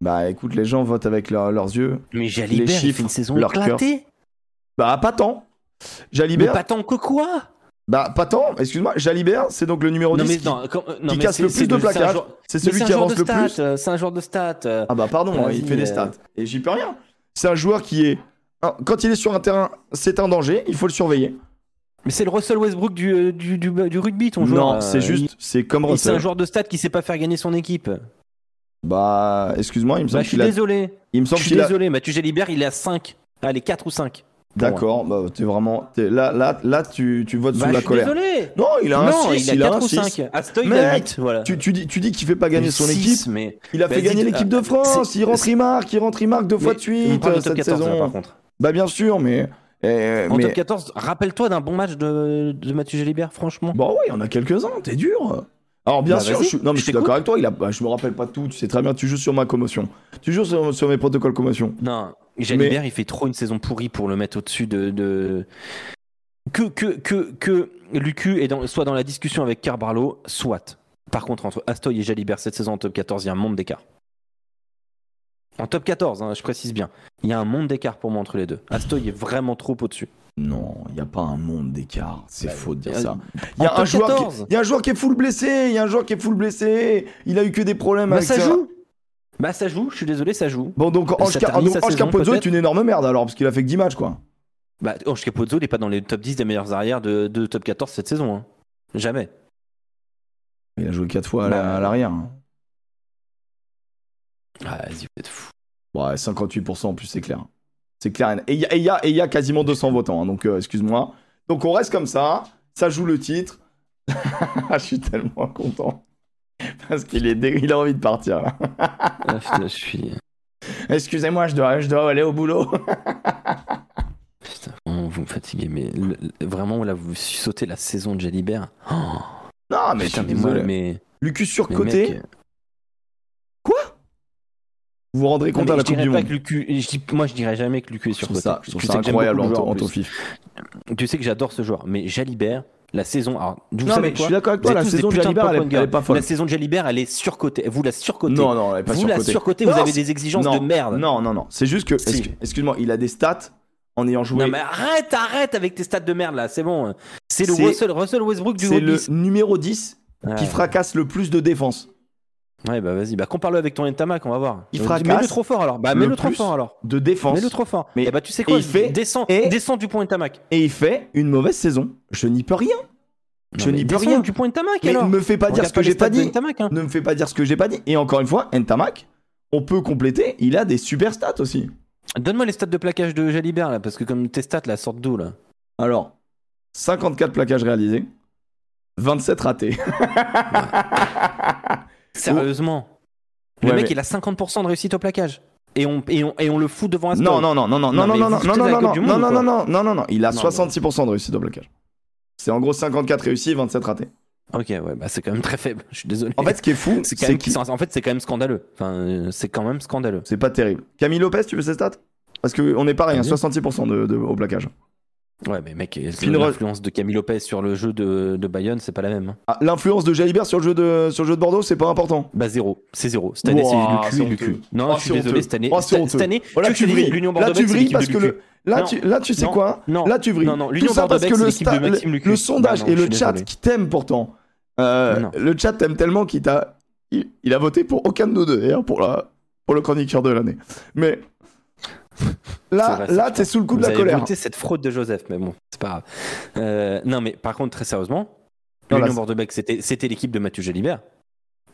bah écoute, les gens votent avec leur- leurs yeux. mais Jalibert, il chiffres, fait une saison leur éclatée. Bah, pas tant. Mais Jalibert, pas tant que quoi? Bah pas tant, excuse-moi, Jalibert, c'est donc le numéro Non, 10 mais qui, non, quand- non, qui mais casse le plus de joueur- C'est celui qui joueur avance le plus. euh, C'est un joueur de stats. euh. Ah bah pardon, hein, il fait des euh. stats. Et j'y peux rien. C'est un joueur qui est... Quand il est sur un terrain, c'est un danger, il faut le surveiller. Mais c'est le Russell Westbrook du, euh, du, du, du rugby, ton joueur. Non, euh, c'est juste, c'est comme il- C'est Russell. un joueur de stats qui sait pas faire gagner son équipe. Bah, excuse-moi, il me Bah, semble je suis qu'il a. désolé. Il me Je semble suis qu'il a. désolé. Mathieu Jalibert, il est à 5. Allez, 4 ou 5. D'accord, bah, t'es vraiment. t'es- Là, là, là, tu, tu votes Bah, sous je la suis colère. désolé. Non, il a un non, 6, il a il a 4 un ou 6. 5. Astoy, il a Mec, 8. Voilà. Tu, tu dis, tu dis qu'il fait pas gagner son équipe. mais. Il a fait Vas-y, gagner euh, l'équipe de France. Il rentre, il marque, il rentre, il marque deux fois de suite on cette 14 là, saison. par contre. Bah bien sûr, mais. eh, En mais... top 14, rappelle-toi d'un bon match de, de Mathieu Jalibert, franchement. Bon, oui, il y en a quelques-uns, t'es dur. Alors, bien Bah, sûr, je suis... non, mais je suis d'accord avec toi. Il a... bah, je me rappelle pas de tout. Tu sais très bien, tu joues sur ma commotion. Tu joues sur, sur mes protocoles commotion. Non, Jalibert, il fait trop une saison pourrie pour le mettre au-dessus de. de... Que, que, que, que Lucu est dans, soit dans la discussion avec Carbarlo, soit. Par contre, entre Astoy et Jalibert cette saison en top 14, il y a un monde d'écart. En top 14, hein, je précise bien. Il y a un monde d'écart pour moi entre les deux. Astoy est vraiment trop au-dessus. Non, il n'y a pas un monde d'écart. C'est faux de dire euh, ça. Il y, a un joueur 14. qui... il y a un joueur qui est full blessé. Il y a un joueur qui est full blessé. Il a eu que des problèmes Bah avec ça ça. joue Bah ça joue, je suis désolé, ça joue. Bon, donc Ange, Capozzo est une énorme merde alors, parce qu'il a fait que 10 matchs, quoi. Bah Ange Capozzo, il est pas dans les top 10 des meilleurs arrières de, de top 14 cette saison. hein. Jamais. Il a joué 4 fois à Bah, à l'arrière. hein. Ah, vas-y, vous êtes fou. Ouais, 58% en plus, c'est clair. C'est clair. Il y, y et il y a quasiment 200 votants, hein, donc euh, excuse-moi. Donc on reste comme ça, ça joue le titre. Je suis tellement content. Parce qu'il est dé- il a envie de partir là. Ah, putain, je suis. Excusez-moi, je dois, je dois aller au boulot. Putain, vous me fatiguez, mais le- le- vraiment, là, vous sautez la saison de Jalibert. Oh, non, mais putain, mais moi, mais. Lucas surcoté, mec, vous vous rendrez compte à la Coupe du Monde. que Lucu- je dis- moi, je dirais jamais que Lucu est Je trouve surcoté. ça, je trouve ça incroyable en, en en. Tu sais que j'adore ce joueur, mais Jalibert, la saison. Alors, vous Non, savez mais je suis d'accord avec Vous toi, la saison de Jalibert, elle, est- one elle est girl. pas folle. La saison de Jalibert, elle est surcotée. Vous la surcotez. Non, non, elle est pas vous la surcotée. surcotez, vous Non, avez des exigences non, de merde. Non, non, non. C'est juste que, Si. excuse-moi, il a des stats en ayant joué. Non, mais arrête, arrête avec tes stats de merde là, c'est bon. C'est le Russell, Russell Westbrook du C'est le numéro 10 Ouais. qui fracasse le plus de défense. Ouais, bah vas-y, bah compare-le avec ton Ntamak, on va voir. Il Euh, fracasse Mets-le trop fort alors. Bah le mets-le trop fort alors. De défense. Mets-le trop fort. Mais- Mais bah tu sais quoi? il fait- et- descends du point Ntamak. Et il fait une mauvaise saison. Je n'y peux rien. Je Non, n'y peux rien. du point Ntamak Mais alors. ne me fais pas dire ce que j'ai pas dit. Ntamak, hein. Ne me fais pas dire ce que j'ai pas dit. Et encore une fois, Ntamak, on peut compléter. Il a des super stats aussi. Donne-moi les stats de plaquage de Jalibert là, parce que comme tes stats là sortent d'où là? Alors, 54 plaquages réalisés, 27 ratés. Sérieusement. Le mec il a 50% de réussite au plaquage. Et on, et on, et on le fout devant Aston. Non, non, non, non, non, non, Non, non, non, non, non, non, non, non, non, non, quoi non, non, non, non, il a Non, 66% de réussite au plaquage. C'est en gros 54 réussis, 27 ratés. Ok, ouais, bah c'est quand même très faible. Je suis désolé. En fait, ce qui est fou, c'est quand qu'il- en fait, c'est quand même scandaleux. Enfin, euh, c'est quand même scandaleux. c'est pas terrible. Camille Lopez, tu veux ses stats? Parce qu'on est pareil, hein, Vas-y. 66% de, de- au plaquage. Ouais, mais mec, l'influence de Camille Lopez sur le jeu de, de Bayonne, c'est pas la même. hein. Ah, L'influence de Jalibert sur le jeu de, sur le jeu de Bordeaux, c'est pas important. Bah zéro, c'est zéro. Cette année, c'est le cul cul. Non, Oh, je suis c'est désolé, cette année, Oh, c'est cette, année, Oh, là, tu tu vrilles. l'Union Là, Bordeaux tu vrilles l'équipe parce que le, là, Non, tu, là, tu sais non, quoi? Non, Là, tu vrilles. non, non, Tout l'Union ça parce Bordeaux, que c'est le, sta- le, sondage Bah et le chat désolé. qui t'aime pourtant. euh, le chat t'aime tellement qu'il t'a. Il, il a voté pour aucun de nous deux, d'ailleurs, pour, la, pour le chroniqueur de l'année. Mais. Là, vrai, là t'es sous le coup Vous de la avez colère. voté cette fraude de Joseph, mais bon, c'est pas grave. Euh, non, mais par contre, très sérieusement, l'Union Bordeaux, c'était c'était l'équipe de Mathieu Jalibert.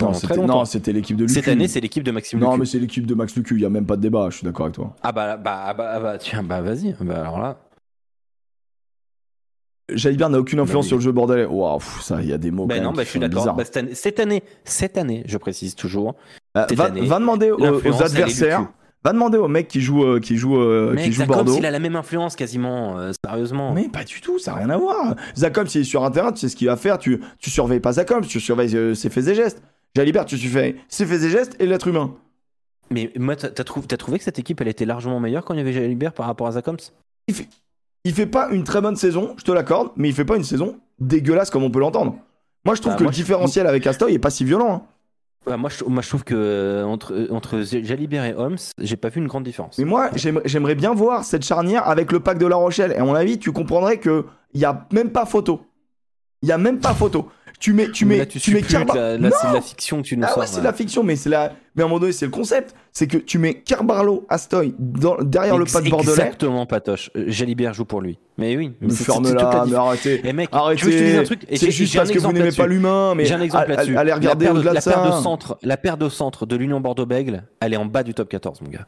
Non, c'était, l'équipe de Lucu. Cette année, c'est l'équipe de Maxime Non, Lucu. mais c'est l'équipe de Max Lucu, il y a même pas de débat, je suis d'accord avec toi. Ah bah, bah, bah, bah, tiens, bah vas-y. Bah alors là. Jalibert n'a aucune influence oui. sur le jeu bordelais. Waouh, ça, il y a des mots. Bah non, bah je suis d'accord. Bah, cette, année, cette année, je précise toujours. Euh, cette va, année, va demander aux, adversaires. Va demander au mec qui joue, euh, qui joue, euh, Mec, qui joue Bordeaux. il a la même influence quasiment, euh, sérieusement. Mais pas du tout, ça n'a rien à voir. Jacob, s'il est sur un terrain, tu sais ce qu'il va faire. Tu, tu surveilles pas Jacob, tu surveilles euh, ses faits et gestes. Jalibert, tu surveilles ses faits et gestes et l'être humain. Mais moi, t'as t'as trou- t'as trouvé que cette équipe, elle était largement meilleure quand il y avait Jalibert par rapport à Zacoms Il fait pas une très bonne saison, je te l'accorde, mais il fait pas une saison dégueulasse comme on peut l'entendre. Moi, je trouve Bah, que moi, le je- différentiel avec Astoy est pas si violent. hein. Ouais, moi, je, trouve que euh, entre, euh, entre Jalibert et Holmes, j'ai pas vu une grande différence. Mais moi, j'aimerais bien voir cette charnière avec le pack de La Rochelle. Et à mon avis, tu comprendrais que il y a même pas photo. Il y a même pas photo. Tu mets, tu mets, là, tu, tu mets supputes, Carba- là, là, c'est de la fiction que tu nous Ah sors. ouais, c'est de la fiction, mais c'est la, mais à un moment donné, c'est le concept. C'est que tu mets Carbarlo, Astoy dans- derrière le pas de Bordelais. Exactement, Patoche. Euh, Jalibert joue pour lui. Mais oui. Mais c'est- c'est- c'est toute la ferme-là, diff- mais arrêtez. Eh mec, Arrêtez. veux je te dise un truc? Et C'est juste parce que vous n'aimez pas l'humain, mais J'ai un exemple là-dessus. allez regarder la paire de, la paire centre, la paire de centre de l'Union Bordeaux-Bègles, elle est en bas du top 14, mon gars.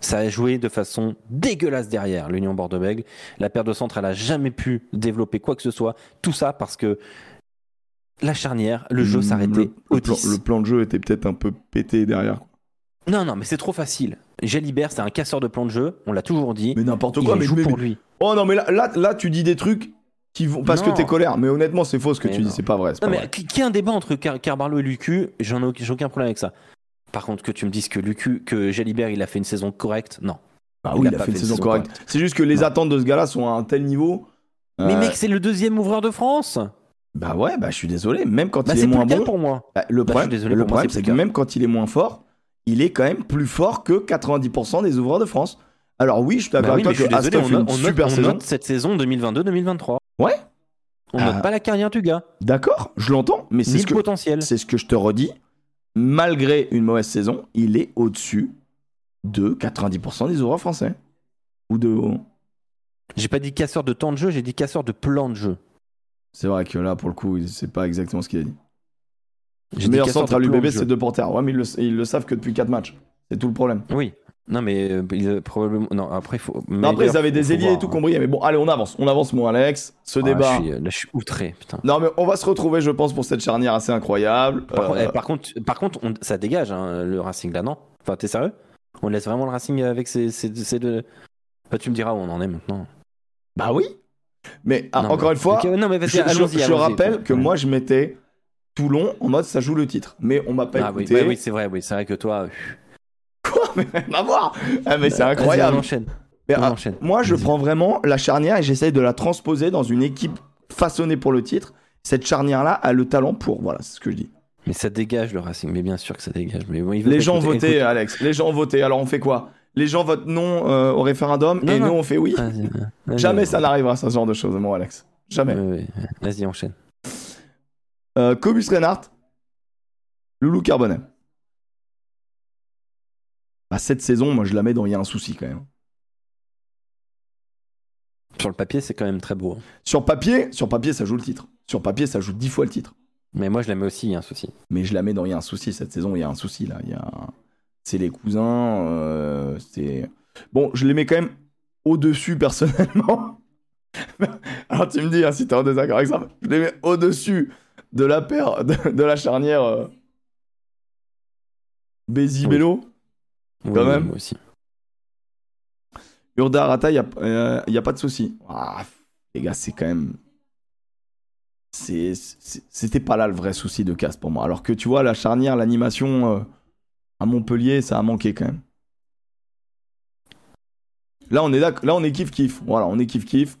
Ça a joué de façon dégueulasse derrière l'Union Bordeaux-Bègles. La paire de centre, elle a jamais pu développer quoi que ce soit. Tout ça parce que la charnière, le jeu Hmm, s'arrêtait le, au le plan, 10. le plan de jeu était peut-être un peu pété derrière. Non, non, mais c'est trop facile. Jalibert, c'est un casseur de plan de jeu. On l'a toujours dit. Mais n'importe Il quoi. Mais, joue mais- pour mais- lui. Oh non, mais là, là, là, tu dis des trucs qui vont parce Non. que t'es colère. Mais honnêtement, c'est faux ce que Mais tu dis. non. C'est pas vrai. Non, mais vrai. qui, qui a un débat entre Car Carbarlo et Lucu? J'en ai, aucun problème avec ça. Par contre, que tu me dises que Lucu, que Jalibert, il a fait une saison correcte, non. Bah il oui, a il a fait une saison correcte. C'est juste que les Non. attentes de ce gars-là sont à un tel niveau. Mais euh, mec, c'est le deuxième ouvreur de France. Bah ouais, bah je suis désolé. Même quand Bah, il est moins bon. pour moi. bah, le Bah, problème, le problème, c'est que même quand il est moins fort, il est quand même plus fort que 90% des ouvreurs de France. Alors oui, je suis d'accord oui, toi que désolé, on une note, on note- super on saison. note cette saison 2022-2023. Ouais. On Ah. note pas la carrière du gars, D'accord, je l'entends, mais c'est ni ce le que potentiel. c'est ce que je te redis. Malgré une mauvaise saison, il est au-dessus de 90% des ouvreurs français. Ou de. J'ai pas dit casseur de temps de jeu, j'ai dit casseur de plan de jeu. C'est vrai que là, pour le coup, c'est pas exactement ce qu'il a dit. Le meilleur centre à de de l'UBB, c'est deux porteurs. Ouais, mais ils le, ils le savent que depuis 4 matchs. C'est tout le problème. Oui. Non, mais euh, il a probablement. Non, après, il faut. Non, après, ils avaient des ailiers et tout qu'on brillait. Mais bon, allez, on avance. On avance, mon Alex. Ce débat. Je suis, là, je suis outré, putain. Non, mais on va se retrouver, je pense, pour cette charnière assez incroyable. Par, Euh, contre, eh, par contre, par contre, on- ça dégage hein, le Racing là, non? Enfin, t'es sérieux? On laisse vraiment le Racing avec ces, deux. Bah, tu me diras où on en est maintenant. Bah oui. Mais ah, Non, encore mais- une fois, non, mais je, je- rappelle que Ouais. moi, je mettais Toulon en mode ça joue le titre. Mais on m'a pas Ah oui, écouté. bah oui, c'est vrai, oui, c'est vrai que toi. Quoi Mais rien à voir. Ah, mais c'est incroyable. on enchaîne. Mais, on ah, enchaîne. moi, je prends vraiment la charnière et j'essaye de la transposer dans une équipe façonnée pour le titre. Cette charnière-là a le talent pour. Voilà, c'est ce que je dis. Mais ça dégage le Racing, mais bien sûr que ça dégage. Mais bon, Les gens ont voté, Alex. Les gens ont voté. Alors on fait quoi? Les gens votent non euh, au référendum Non, et non. nous on fait oui. Jamais ça n'arrivera, ce genre de choses, mon Alex. Jamais. Vas-y, enchaîne. Euh, Cobus Reinhardt, Loulou Carbonnet. Bah, cette saison, moi je la mets dans Il y a un souci quand même. Sur le papier, c'est quand même très beau. hein. Sur papier, sur papier, ça joue le titre. Sur papier, ça joue dix fois le titre. Mais moi, je la mets aussi, il y a un souci. Mais je la mets dans Il y a un souci cette saison. Il y a un souci là. Il y a... C'est les cousins. euh, c'est bon. Je les mets quand même au dessus personnellement. Alors tu me dis hein, si t'es en désaccord avec ça. Je les mets au dessus de la paire de, de la charnière. Euh... Bézi Oui. Bello. Oui, Quand oui, même. Moi aussi. Urda Rata, il n'y a, euh, a pas de souci. Ah, les gars, c'est quand même. C'était pas là le vrai souci de casse pour moi. Alors que tu vois, la charnière, l'animation euh, à Montpellier, ça a manqué quand même. Là, on est là, là, on est kiff-kiff. Voilà, on est kiff-kiff.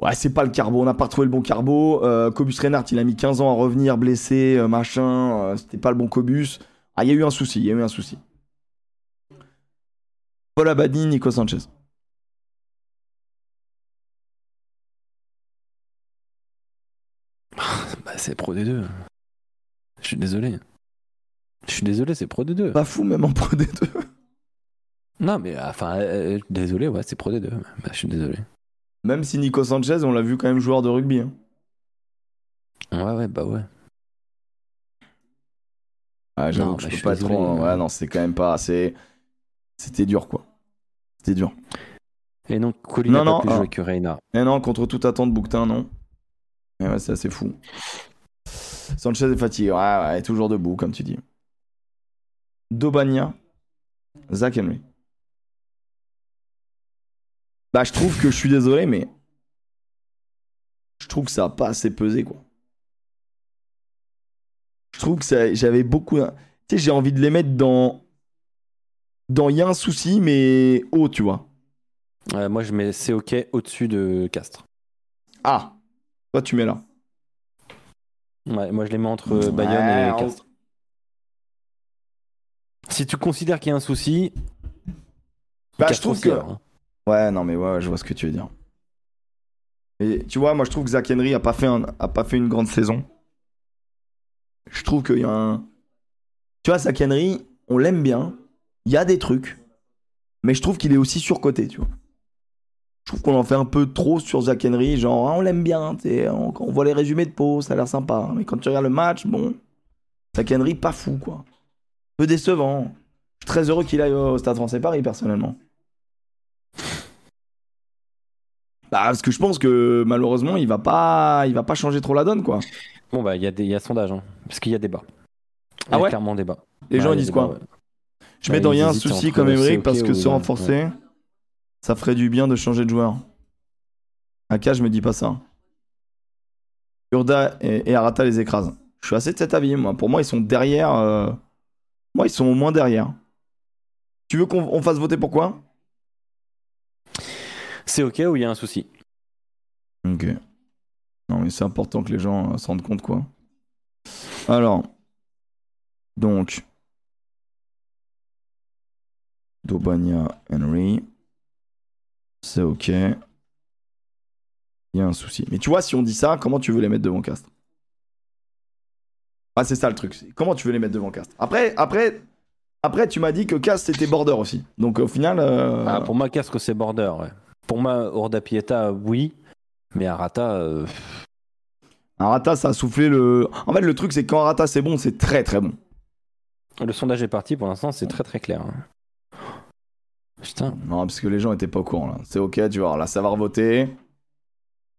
Ouais, c'est pas le carbo, on n'a pas retrouvé le bon carbo. Euh, Cobus Reinhardt, il a mis 15 ans à revenir blessé, machin. C'était pas le bon Cobus. Ah, il y a eu un souci, il y a eu un souci. Paul Abadi, Nico Sanchez. Bah, c'est Pro D2. Je suis désolé. Je suis désolé, c'est Pro D2. Pas fou, même en Pro D2. Non, mais enfin, euh, désolé, ouais, c'est Pro D2. Bah, je suis désolé. Même si Nico Sanchez, on l'a vu quand même joueur de rugby. hein. Ouais, ouais, bah ouais. Ah, j'avoue que bah, je je peux suis pas trop. euh. Ouais, non, c'est quand même pas assez. C'était dur, quoi. C'était dur. Et donc, Colin Non, n'a non, pas pu ah. jouer que Reina. Et non, contre toute attente, Bouquetin, non. Et ouais, c'est assez fou. Sanchez est fatigué. Ouais, ouais, toujours debout, comme tu dis. Dobania, Zach Henry. Bah, je trouve que je suis désolé, mais. Je trouve que ça a pas assez pesé, quoi. Je trouve que ça- j'avais beaucoup. Tu sais, j'ai envie de les mettre dans. Dans y a un souci, mais haut, tu vois. Euh, moi, je mets c'est OK au-dessus de Castres. Ah Toi, tu mets là. Ouais, moi, je les mets entre euh, Ouais, Bayonne et on- Castres. Si tu considères qu'il y a un souci. Bah, je trouve que. hein. Ouais, non, mais ouais, ouais, je vois ce que tu veux dire. Et tu vois, moi je trouve que Zach Henry a pas fait, un- a pas fait une grande saison. Je trouve qu'il y a un. Tu vois, Zach Henry, on l'aime bien. Il y a des trucs. Mais je trouve qu'il est aussi surcoté, tu vois. Je trouve qu'on en fait un peu trop sur Zach Henry. Genre, ah, on l'aime bien, on, on voit les résumés de peau, ça a l'air sympa. Mais quand tu regardes le match, bon. Zach Henry, pas fou, quoi. Peu décevant. Je suis très heureux qu'il aille au Stade français Paris, personnellement. Bah, parce que je pense que malheureusement, il va pas, il va pas changer trop la donne, quoi. Bon, bah, il y, a des- y a sondage, hein, parce qu'il y a débat. Il y Ah a ouais? clairement débat. Les gens ils disent débat, quoi ouais. Je mets dans ils il y a un souci comme Emmerich parce que se renforcer, ça ferait du bien de changer de joueur. Aka, je me dis pas ça. Urda et, Arata les écrasent. Je suis assez de cet avis, moi. Pour moi, ils sont derrière. euh, Moi, ils sont au moins derrière. Tu veux qu'on on fasse voter pourquoi C'est ok ou il y a un souci? Ok. Non, mais c'est important que les gens euh, se rendent compte, quoi. Alors. Donc. Dobania Henry. C'est ok. Il y a un souci. Mais tu vois, si on dit ça, comment tu veux les mettre devant Castres Ah, c'est ça le truc. Comment tu veux les mettre devant Castres Après, après, après, tu m'as dit que Castres c'était border aussi. Donc au final. euh, Ah, Pour moi, Casque, c'est border. ouais. Pour moi, Orda Pieta, oui. Mais Arata, euh, Arata, ça a soufflé le. En fait, le truc, c'est que quand Arata c'est bon, c'est très très bon. le sondage est parti. Pour l'instant, c'est très très clair. hein. Putain. Non, parce que les gens étaient pas au courant là. C'est ok, tu vois, là, ça va revoter.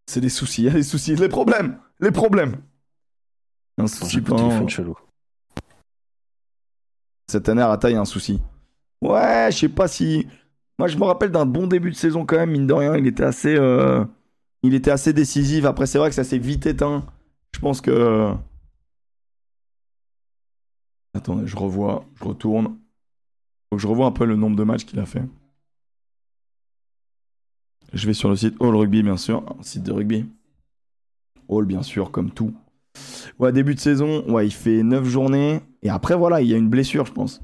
C'est des soucis, il y a des soucis, les problèmes, les problèmes. Un souci téléphone chelou. Cette année, Arata, il y a un souci. Ouais, je sais pas si. Moi, je me rappelle d'un bon début de saison quand même, mine de rien. Il était assez, euh, il était assez décisif. Après, c'est vrai que ça s'est vite éteint. Je pense que. Attendez, je revois, je retourne. Faut que je revoie un peu le nombre de matchs qu'il a fait. Je vais sur le site All Rugby, bien sûr, un site de rugby. All, bien sûr, comme tout. Ouais, début de saison, ouais, il fait 9 journées. Et après, voilà, il y a une blessure, je pense.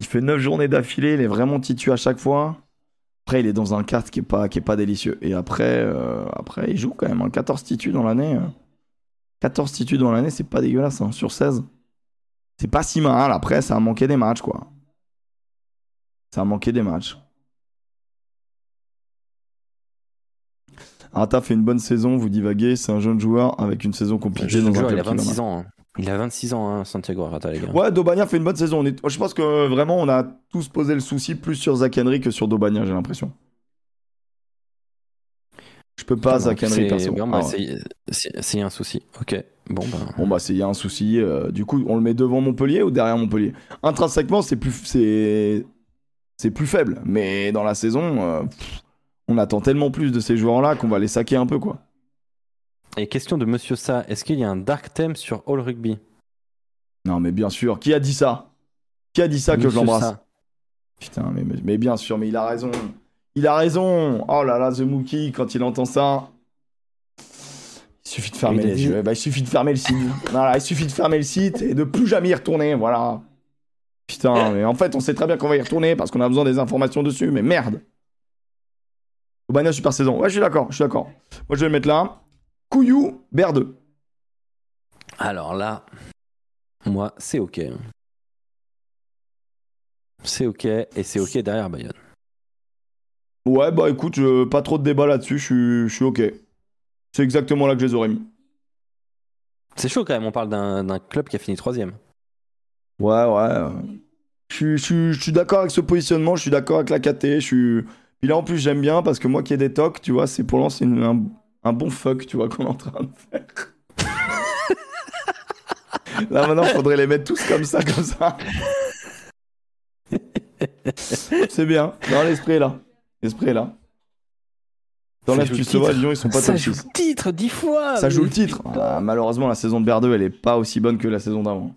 Il fait 9 journées d'affilée, il est vraiment titu à chaque fois. Après, il est dans un carte qui est pas, pas délicieux. Et après, euh, après, il joue quand même. hein, 14 titus dans l'année. euh. 14 titus dans l'année, c'est pas dégueulasse, hein, sur 16. C'est pas si mal. Après, ça a manqué des matchs, quoi. Ça a manqué des matchs. Arata fait une bonne saison, vous divaguez, c'est un jeune joueur avec une saison compliquée dans jure, un il a club qui va 26 ans. hein. Il a 26 ans, hein, Santiago Arata, les gars. Ouais, Dobania fait une bonne saison. On est- Je pense que vraiment, on a tous posé le souci plus sur Zach Henry que sur Dobania, j'ai l'impression. Je peux pas, Zach Henry, C'est- perso. bon, Ah ouais. c'est- un souci. Ok. Bon, bah. Bon, bah, c'est- il y a un souci. euh, du coup, on le met devant Montpellier ou derrière Montpellier? Intrinsèquement, c'est plus, c'est plus faible. Mais dans la saison, euh, pff, on attend tellement plus de ces joueurs-là qu'on va les saquer un peu, quoi. Et question de Monsieur Sa, est-ce qu'il y a un dark theme sur All Rugby? Non, mais bien sûr. Qui a dit ça? Qui a dit ça que je l'embrasse? Putain, mais, mais, mais bien sûr, mais il a raison. Il a raison. Oh là là, The Mookie, quand il entend ça. Il suffit de fermer les yeux. Bah, il suffit de fermer le site. voilà, il suffit de fermer le site et de plus jamais y retourner. Voilà. Putain, mais en fait, on sait très bien qu'on va y retourner parce qu'on a besoin des informations dessus, mais merde. Obania super saison. Ouais, je suis d'accord, je suis d'accord. Moi, je vais le mettre là. Couillou, BR2. Alors là, moi, c'est ok. C'est ok, et c'est ok derrière Bayonne. Ouais, bah écoute, pas trop de débat là-dessus, je suis- je suis ok. C'est exactement là que je les aurais mis. C'est chaud quand même, on parle d'un club qui a fini troisième. Ouais, ouais. Je je suis d'accord avec ce positionnement, je suis d'accord avec la KT. Je suis... Puis là, en plus, j'aime bien parce que moi qui ai des tocs, tu vois, c'est pour lancer un, un bon fuck, tu vois, qu'on est en train de faire. là, maintenant, faudrait les mettre tous comme ça, comme ça. c'est bien. Non, l'esprit est là. L'esprit est là. Dans la titre. Lyon, ils sont pas Ça joue 6. le titre dix fois Ça joue le titre. Ah, malheureusement, la saison de BR2, elle est pas aussi bonne que la saison d'avant.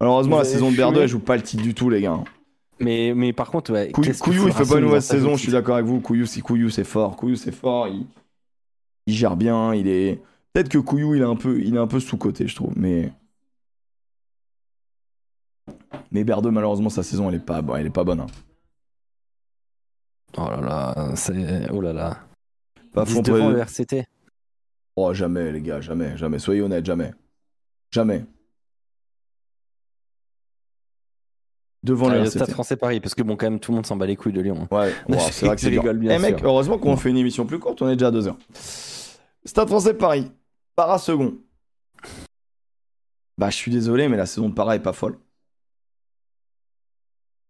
Malheureusement, la saison de BR2, fumé elle joue pas le titre du tout, les gars. Mais, mais par contre, ouais, Couillou, il fait pas une mauvaise saison, je suis d'accord avec vous. Couillou, c'est Couillou, c'est fort. Couillou, c'est fort. Il... il gère bien. Il est. Peut-être que Couillou, il est un peu, il est un peu sous côté, je trouve. Mais. Mais BR2, malheureusement, sa saison, elle est pas, bon, elle est pas bonne. hein. Oh là là, c'est. Oh là là. Pas Dix fond devant le RCT. Oh, jamais, les gars, jamais, jamais. Soyez honnêtes, jamais. Jamais. Devant Ah, le. Stade français Paris, parce que bon, quand même, tout le monde s'en bat les couilles de Lyon. hein. Ouais, wow, c'est vrai que c'est rigole, bien Eh mec, sûr. heureusement qu'on fait une émission plus courte, on est déjà à 2 heures. Stade français Paris, para second. Bah, je suis désolé, mais la saison de para est pas folle.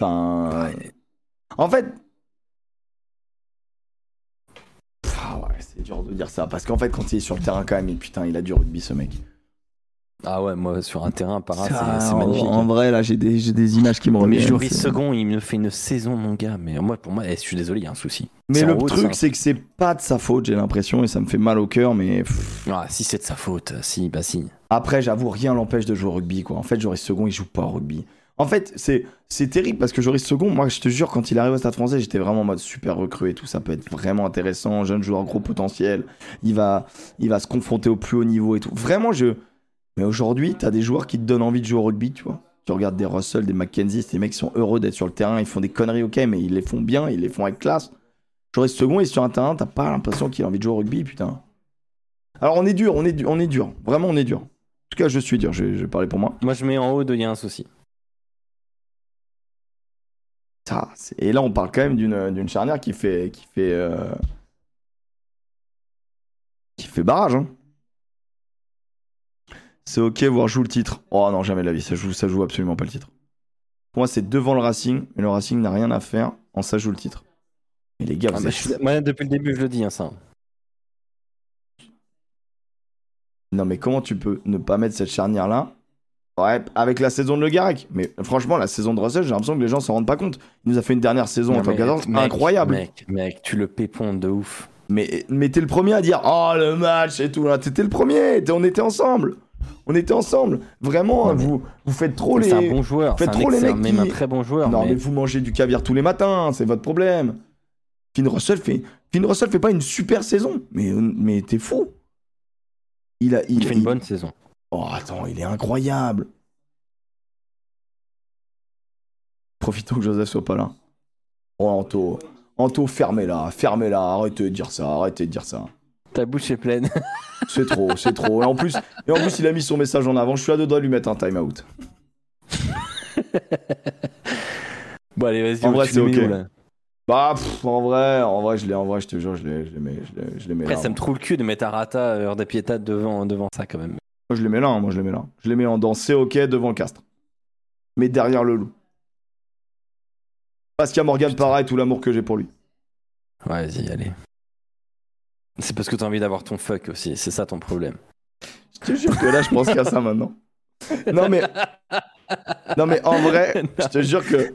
Enfin. En fait. Ah ouais, c'est dur de dire ça. Parce qu'en fait, quand il est sur le terrain, quand même, il- putain, il a du rugby, ce mec. Ah ouais, moi, sur un terrain, Para, Ça, c'est en- magnifique. En vrai, là, j'ai des, j'ai des images qui me mais reviennent. Joris c'est- second, il me fait une saison, mon gars. Mais moi, pour moi, eh, je suis désolé, il y a un souci. Mais le truc, c'est que c'est pas de sa faute, j'ai l'impression, et ça me fait mal au cœur, mais. Ah, si c'est de sa faute, si, bah si. Après, j'avoue, rien l'empêche de jouer au rugby, quoi. En fait, Joris Second, il joue pas au rugby. En fait, c'est c'est terrible parce que Joris Second, moi, je te jure, quand il arrive au Stade français, j'étais vraiment en mode super recru et tout. Ça peut être vraiment intéressant. Jeune joueur, gros potentiel. Il va, il va se confronter au plus haut niveau et tout. Vraiment, je. Mais aujourd'hui, t'as des joueurs qui te donnent envie de jouer au rugby, tu vois. Tu regardes des Russell, des McKenzie, ces mecs qui sont heureux d'être sur le terrain. Ils font des conneries, ok, mais ils les font bien, ils les font avec classe. Joris Second, est sur un terrain, t'as pas l'impression qu'il a envie de jouer au rugby, putain. Alors, on est dur, on est, dur, on est dur. Vraiment, on est dur. En tout cas, je suis dur, je vais, je vais parler pour moi. Moi, je mets en haut de il y a un souci. Ça, et là, on parle quand même d'une d'une charnière qui fait qui fait euh, qui fait barrage. hein. C'est ok, voir joue le titre. Oh non, jamais de la vie, ça joue ça joue absolument pas le titre. Pour moi, c'est devant le Racing, mais le Racing n'a rien à faire en ça joue le titre. Mais les gars, Ah, vous bah, êtes je suis- moi, depuis le début, je le dis, hein, ça. Non, mais comment tu peux ne pas mettre cette charnière là Ouais, avec la saison de Le Garec. Mais franchement, la saison de Russell, j'ai l'impression que les gens s'en rendent pas compte. Il nous a fait une dernière saison en Non, 14 mec, incroyable. Mec, mec, tu le pépondes de ouf. Mais, mais t'es le premier à dire Oh le match et tout là. T'étais le premier, on était ensemble. On était ensemble. Vraiment, mais- vous, vous faites trop C'est un les. bon joueur. C'est faites trop les mecs même qui- un très bon joueur. non, mais... mais... vous mangez du caviar tous les matins, c'est votre problème. Finn Russell fait. Finn Russell fait pas une super saison. Mais, mais t'es fou. Il a. il fait une bonne saison. Oh attends, il est incroyable. Profitons que Joseph soit pas là. Oh Anto. Anto, fermez-la, fermez-la, arrêtez de dire ça, arrêtez de dire ça. Ta bouche est pleine. C'est trop, c'est trop. Et en plus, et en plus, il a mis son message en avant. Je suis à deux doigts de lui mettre un time out. bon, allez, vas-y, En vrai, c'est ok. où, là Bah, pff, en vrai, en vrai, je l'ai, en vrai, je te jure, je l'ai, je les mets, je les, mets Après, là. ça me trouve le cul de mettre Arata, heure de piétade devant, devant ça, quand même. Moi, je les mets là, hein, moi, je les mets là. Je les mets en dans c'est ok devant le castre. Mais derrière le loup. Parce qu'il y a Morgan Parra et tout l'amour que j'ai pour lui. Ouais, vas-y, allez. C'est parce que t'as envie d'avoir ton fuck aussi, c'est ça ton problème. Je te jure que là, je pense qu'à ça maintenant. Non, mais. Non, mais en vrai, je te jure que.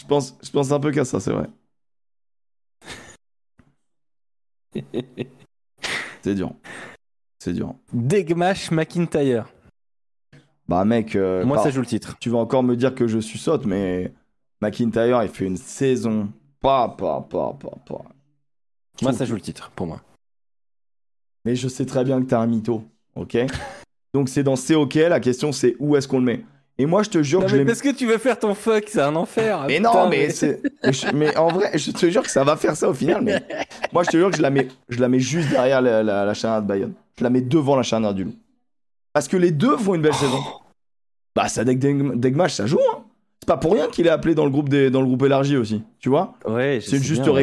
Je pense, je pense un peu qu'à ça, c'est vrai. C'est dur. C'est dur. Degmash McIntyre. Bah, mec. euh, Moi, par- ça joue le titre. Tu vas encore me dire que je suis saute, mais. McIntyre, il fait une saison. Pas, pas, pas, pas, pas. Moi, ça joue le titre, pour moi. Mais je sais très bien que t'es un mytho, ok? Donc c'est dans C'est ok, la question c'est où est-ce qu'on le met? Et moi je te jure Non, que je mais l'ai parce que tu veux faire ton fuck, c'est un enfer. Mais putain, non, mais en vrai, je te jure que ça va faire ça au final. Mais moi, je te jure que je la mets, je la mets juste derrière la, la, la charnière de Bayonne. Je la mets devant la charnière du loup. Parce que les deux font une belle saison. Bah, ça Deg- Degmash, ça joue. Hein. C'est pas pour rien qu'il est appelé dans le groupe des, dans le groupe élargi aussi. Tu vois? Ouais, C'est une juste bien, ouais.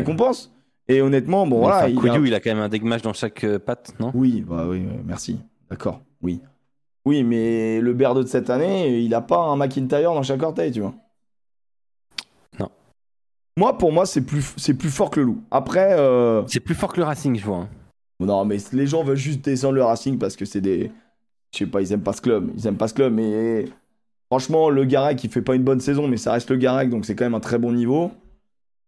Et honnêtement, bon voilà. enfin, il a- Kouyou, il a quand même un dans chaque euh, patte, non? Oui, bah oui, merci. D'accord. Oui. Oui, mais le Berde de cette année, il a pas un McIntyre dans chaque orteil, tu vois. Non. Moi, pour moi, c'est plus, c'est plus fort que le loup. Après, euh, C'est plus fort que le Racing, je vois. hein. non, mais les gens veulent juste descendre le Racing parce que c'est des. Je sais pas, ils aiment pas ce club. Ils aiment pas ce club, mais franchement, le Garec, il fait pas une bonne saison, mais ça reste le Garec, donc c'est quand même un très bon niveau.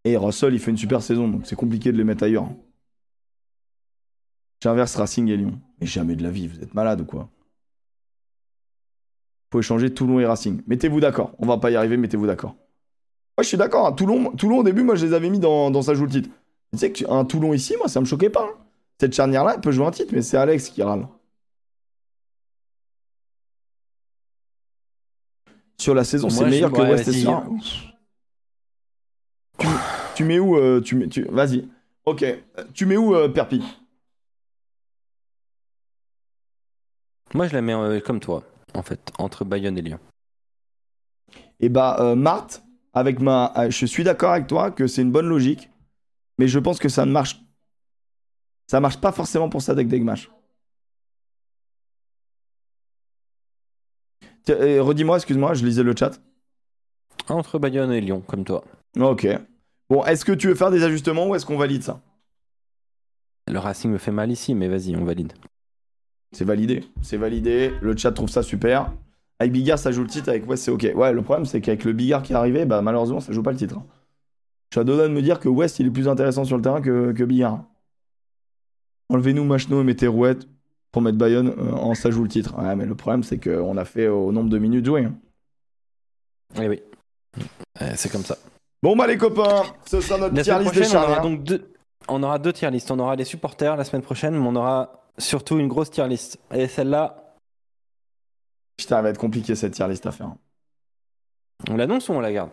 Et Russell, il fait une super saison, donc c'est compliqué de les mettre ailleurs. J'inverse Racing et Lyon. Mais jamais de la vie, vous êtes malade ou quoi? Faut échanger Toulon et Racing. Mettez-vous d'accord. On va pas y arriver, mettez-vous d'accord. Moi, je suis d'accord. hein. Toulon, Toulon, au début, moi, je les avais mis dans, dans sa joue le titre. Tu sais qu'un Toulon ici, moi, ça me choquait pas. hein. Cette charnière-là, elle peut jouer un titre, mais c'est Alex qui râle. Sur la saison, c'est meilleur que West vas-y. Tu, mets où euh, tu mets, tu... Vas-y. Ok. Tu mets où euh, Perpi Moi, je la mets euh, comme toi, en fait, entre Bayonne et Lyon. Et bah, euh, Marthe, avec ma. euh, je suis d'accord avec toi que c'est une bonne logique, mais je pense que ça ne marche. Ça marche pas forcément pour ça deck Degmash. Redis-moi, excuse-moi, je lisais le chat. Entre Bayonne et Lyon, comme toi. Ok. Bon, est-ce que tu veux faire des ajustements ou est-ce qu'on valide ça? Le Racing me fait mal ici, mais vas-y, on valide. C'est validé. C'est validé. Le chat trouve ça super. Avec Bigard, ça joue le titre. Avec West, c'est ok. Ouais, le problème, c'est qu'avec le Bigard qui est arrivé, bah, malheureusement, ça joue pas le titre. Shadowdan de me dire que West, il est plus intéressant sur le terrain que, que Bigard. Enlevez-nous Machno et mettez Rouette pour mettre Bayonne euh, en ça joue le titre. Ouais, mais le problème, c'est qu'on a fait au nombre de minutes jouées. Eh oui. Euh, c'est comme ça. Bon, bah, les copains, ce sera notre La tier list des prochaine, on aura donc deux. On aura deux tier lists. On aura les supporters la semaine prochaine, mais on aura surtout une grosse tier list. Et celle-là, Putain, elle va être compliqué cette tier list à faire. on l'annonce ou on la garde?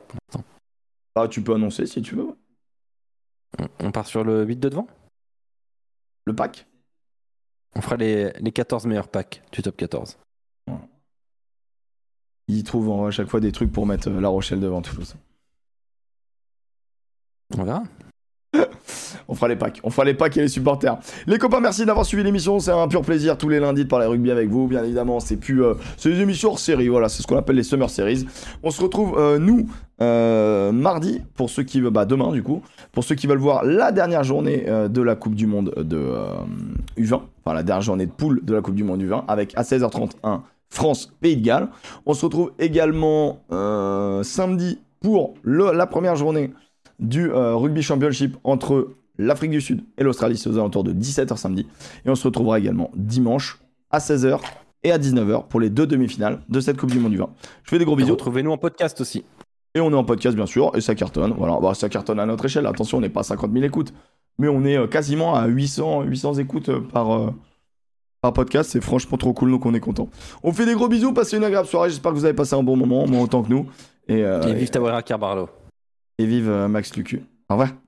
Ah, tu peux annoncer si tu veux. On- On part sur le 8 de devant? Le pack? On fera les, les 14 meilleurs packs du top 14. Ils trouvent à chaque fois des trucs pour mettre euh, La Rochelle devant Toulouse. On. On fera les packs. On fera les packs et les supporters. Les copains, merci d'avoir suivi l'émission. C'est un pur plaisir tous les lundis de parler rugby avec vous. Bien évidemment, c'est plus. euh, des émissions hors série. Voilà, c'est ce qu'on appelle les Summer Series. On se retrouve, euh, nous, euh, mardi, pour ceux qui veulent. Bah, demain, du coup. Pour ceux qui veulent voir la dernière journée euh, de la Coupe du Monde de euh, U20. Enfin, la dernière journée de poule de la Coupe du Monde U20. Avec à 16h31 France, Pays de Galles. On se retrouve également samedi pour la première journée du euh, Rugby Championship entre l'Afrique du Sud et l'Australie, c'est aux alentours de 17h samedi. Et on se retrouvera également dimanche à 16h et à 19h pour les deux demi-finales de cette Coupe du Monde du vin. Je fais des gros bisous. Retrouvez-nous en podcast aussi. Et on est en podcast, bien sûr, et ça cartonne. Voilà, bah, ça cartonne à notre échelle. Attention, on n'est pas à 50 000 écoutes, mais on est euh, quasiment à 800, 800 écoutes euh, par, euh, par podcast. C'est franchement trop cool, donc on est content. On fait des gros bisous, passez une agréable soirée. J'espère que vous avez passé un bon moment, moi autant que nous. Et, euh, Et vive Tawera Carbarlo. Et vive euh, Max Lucu. Au revoir.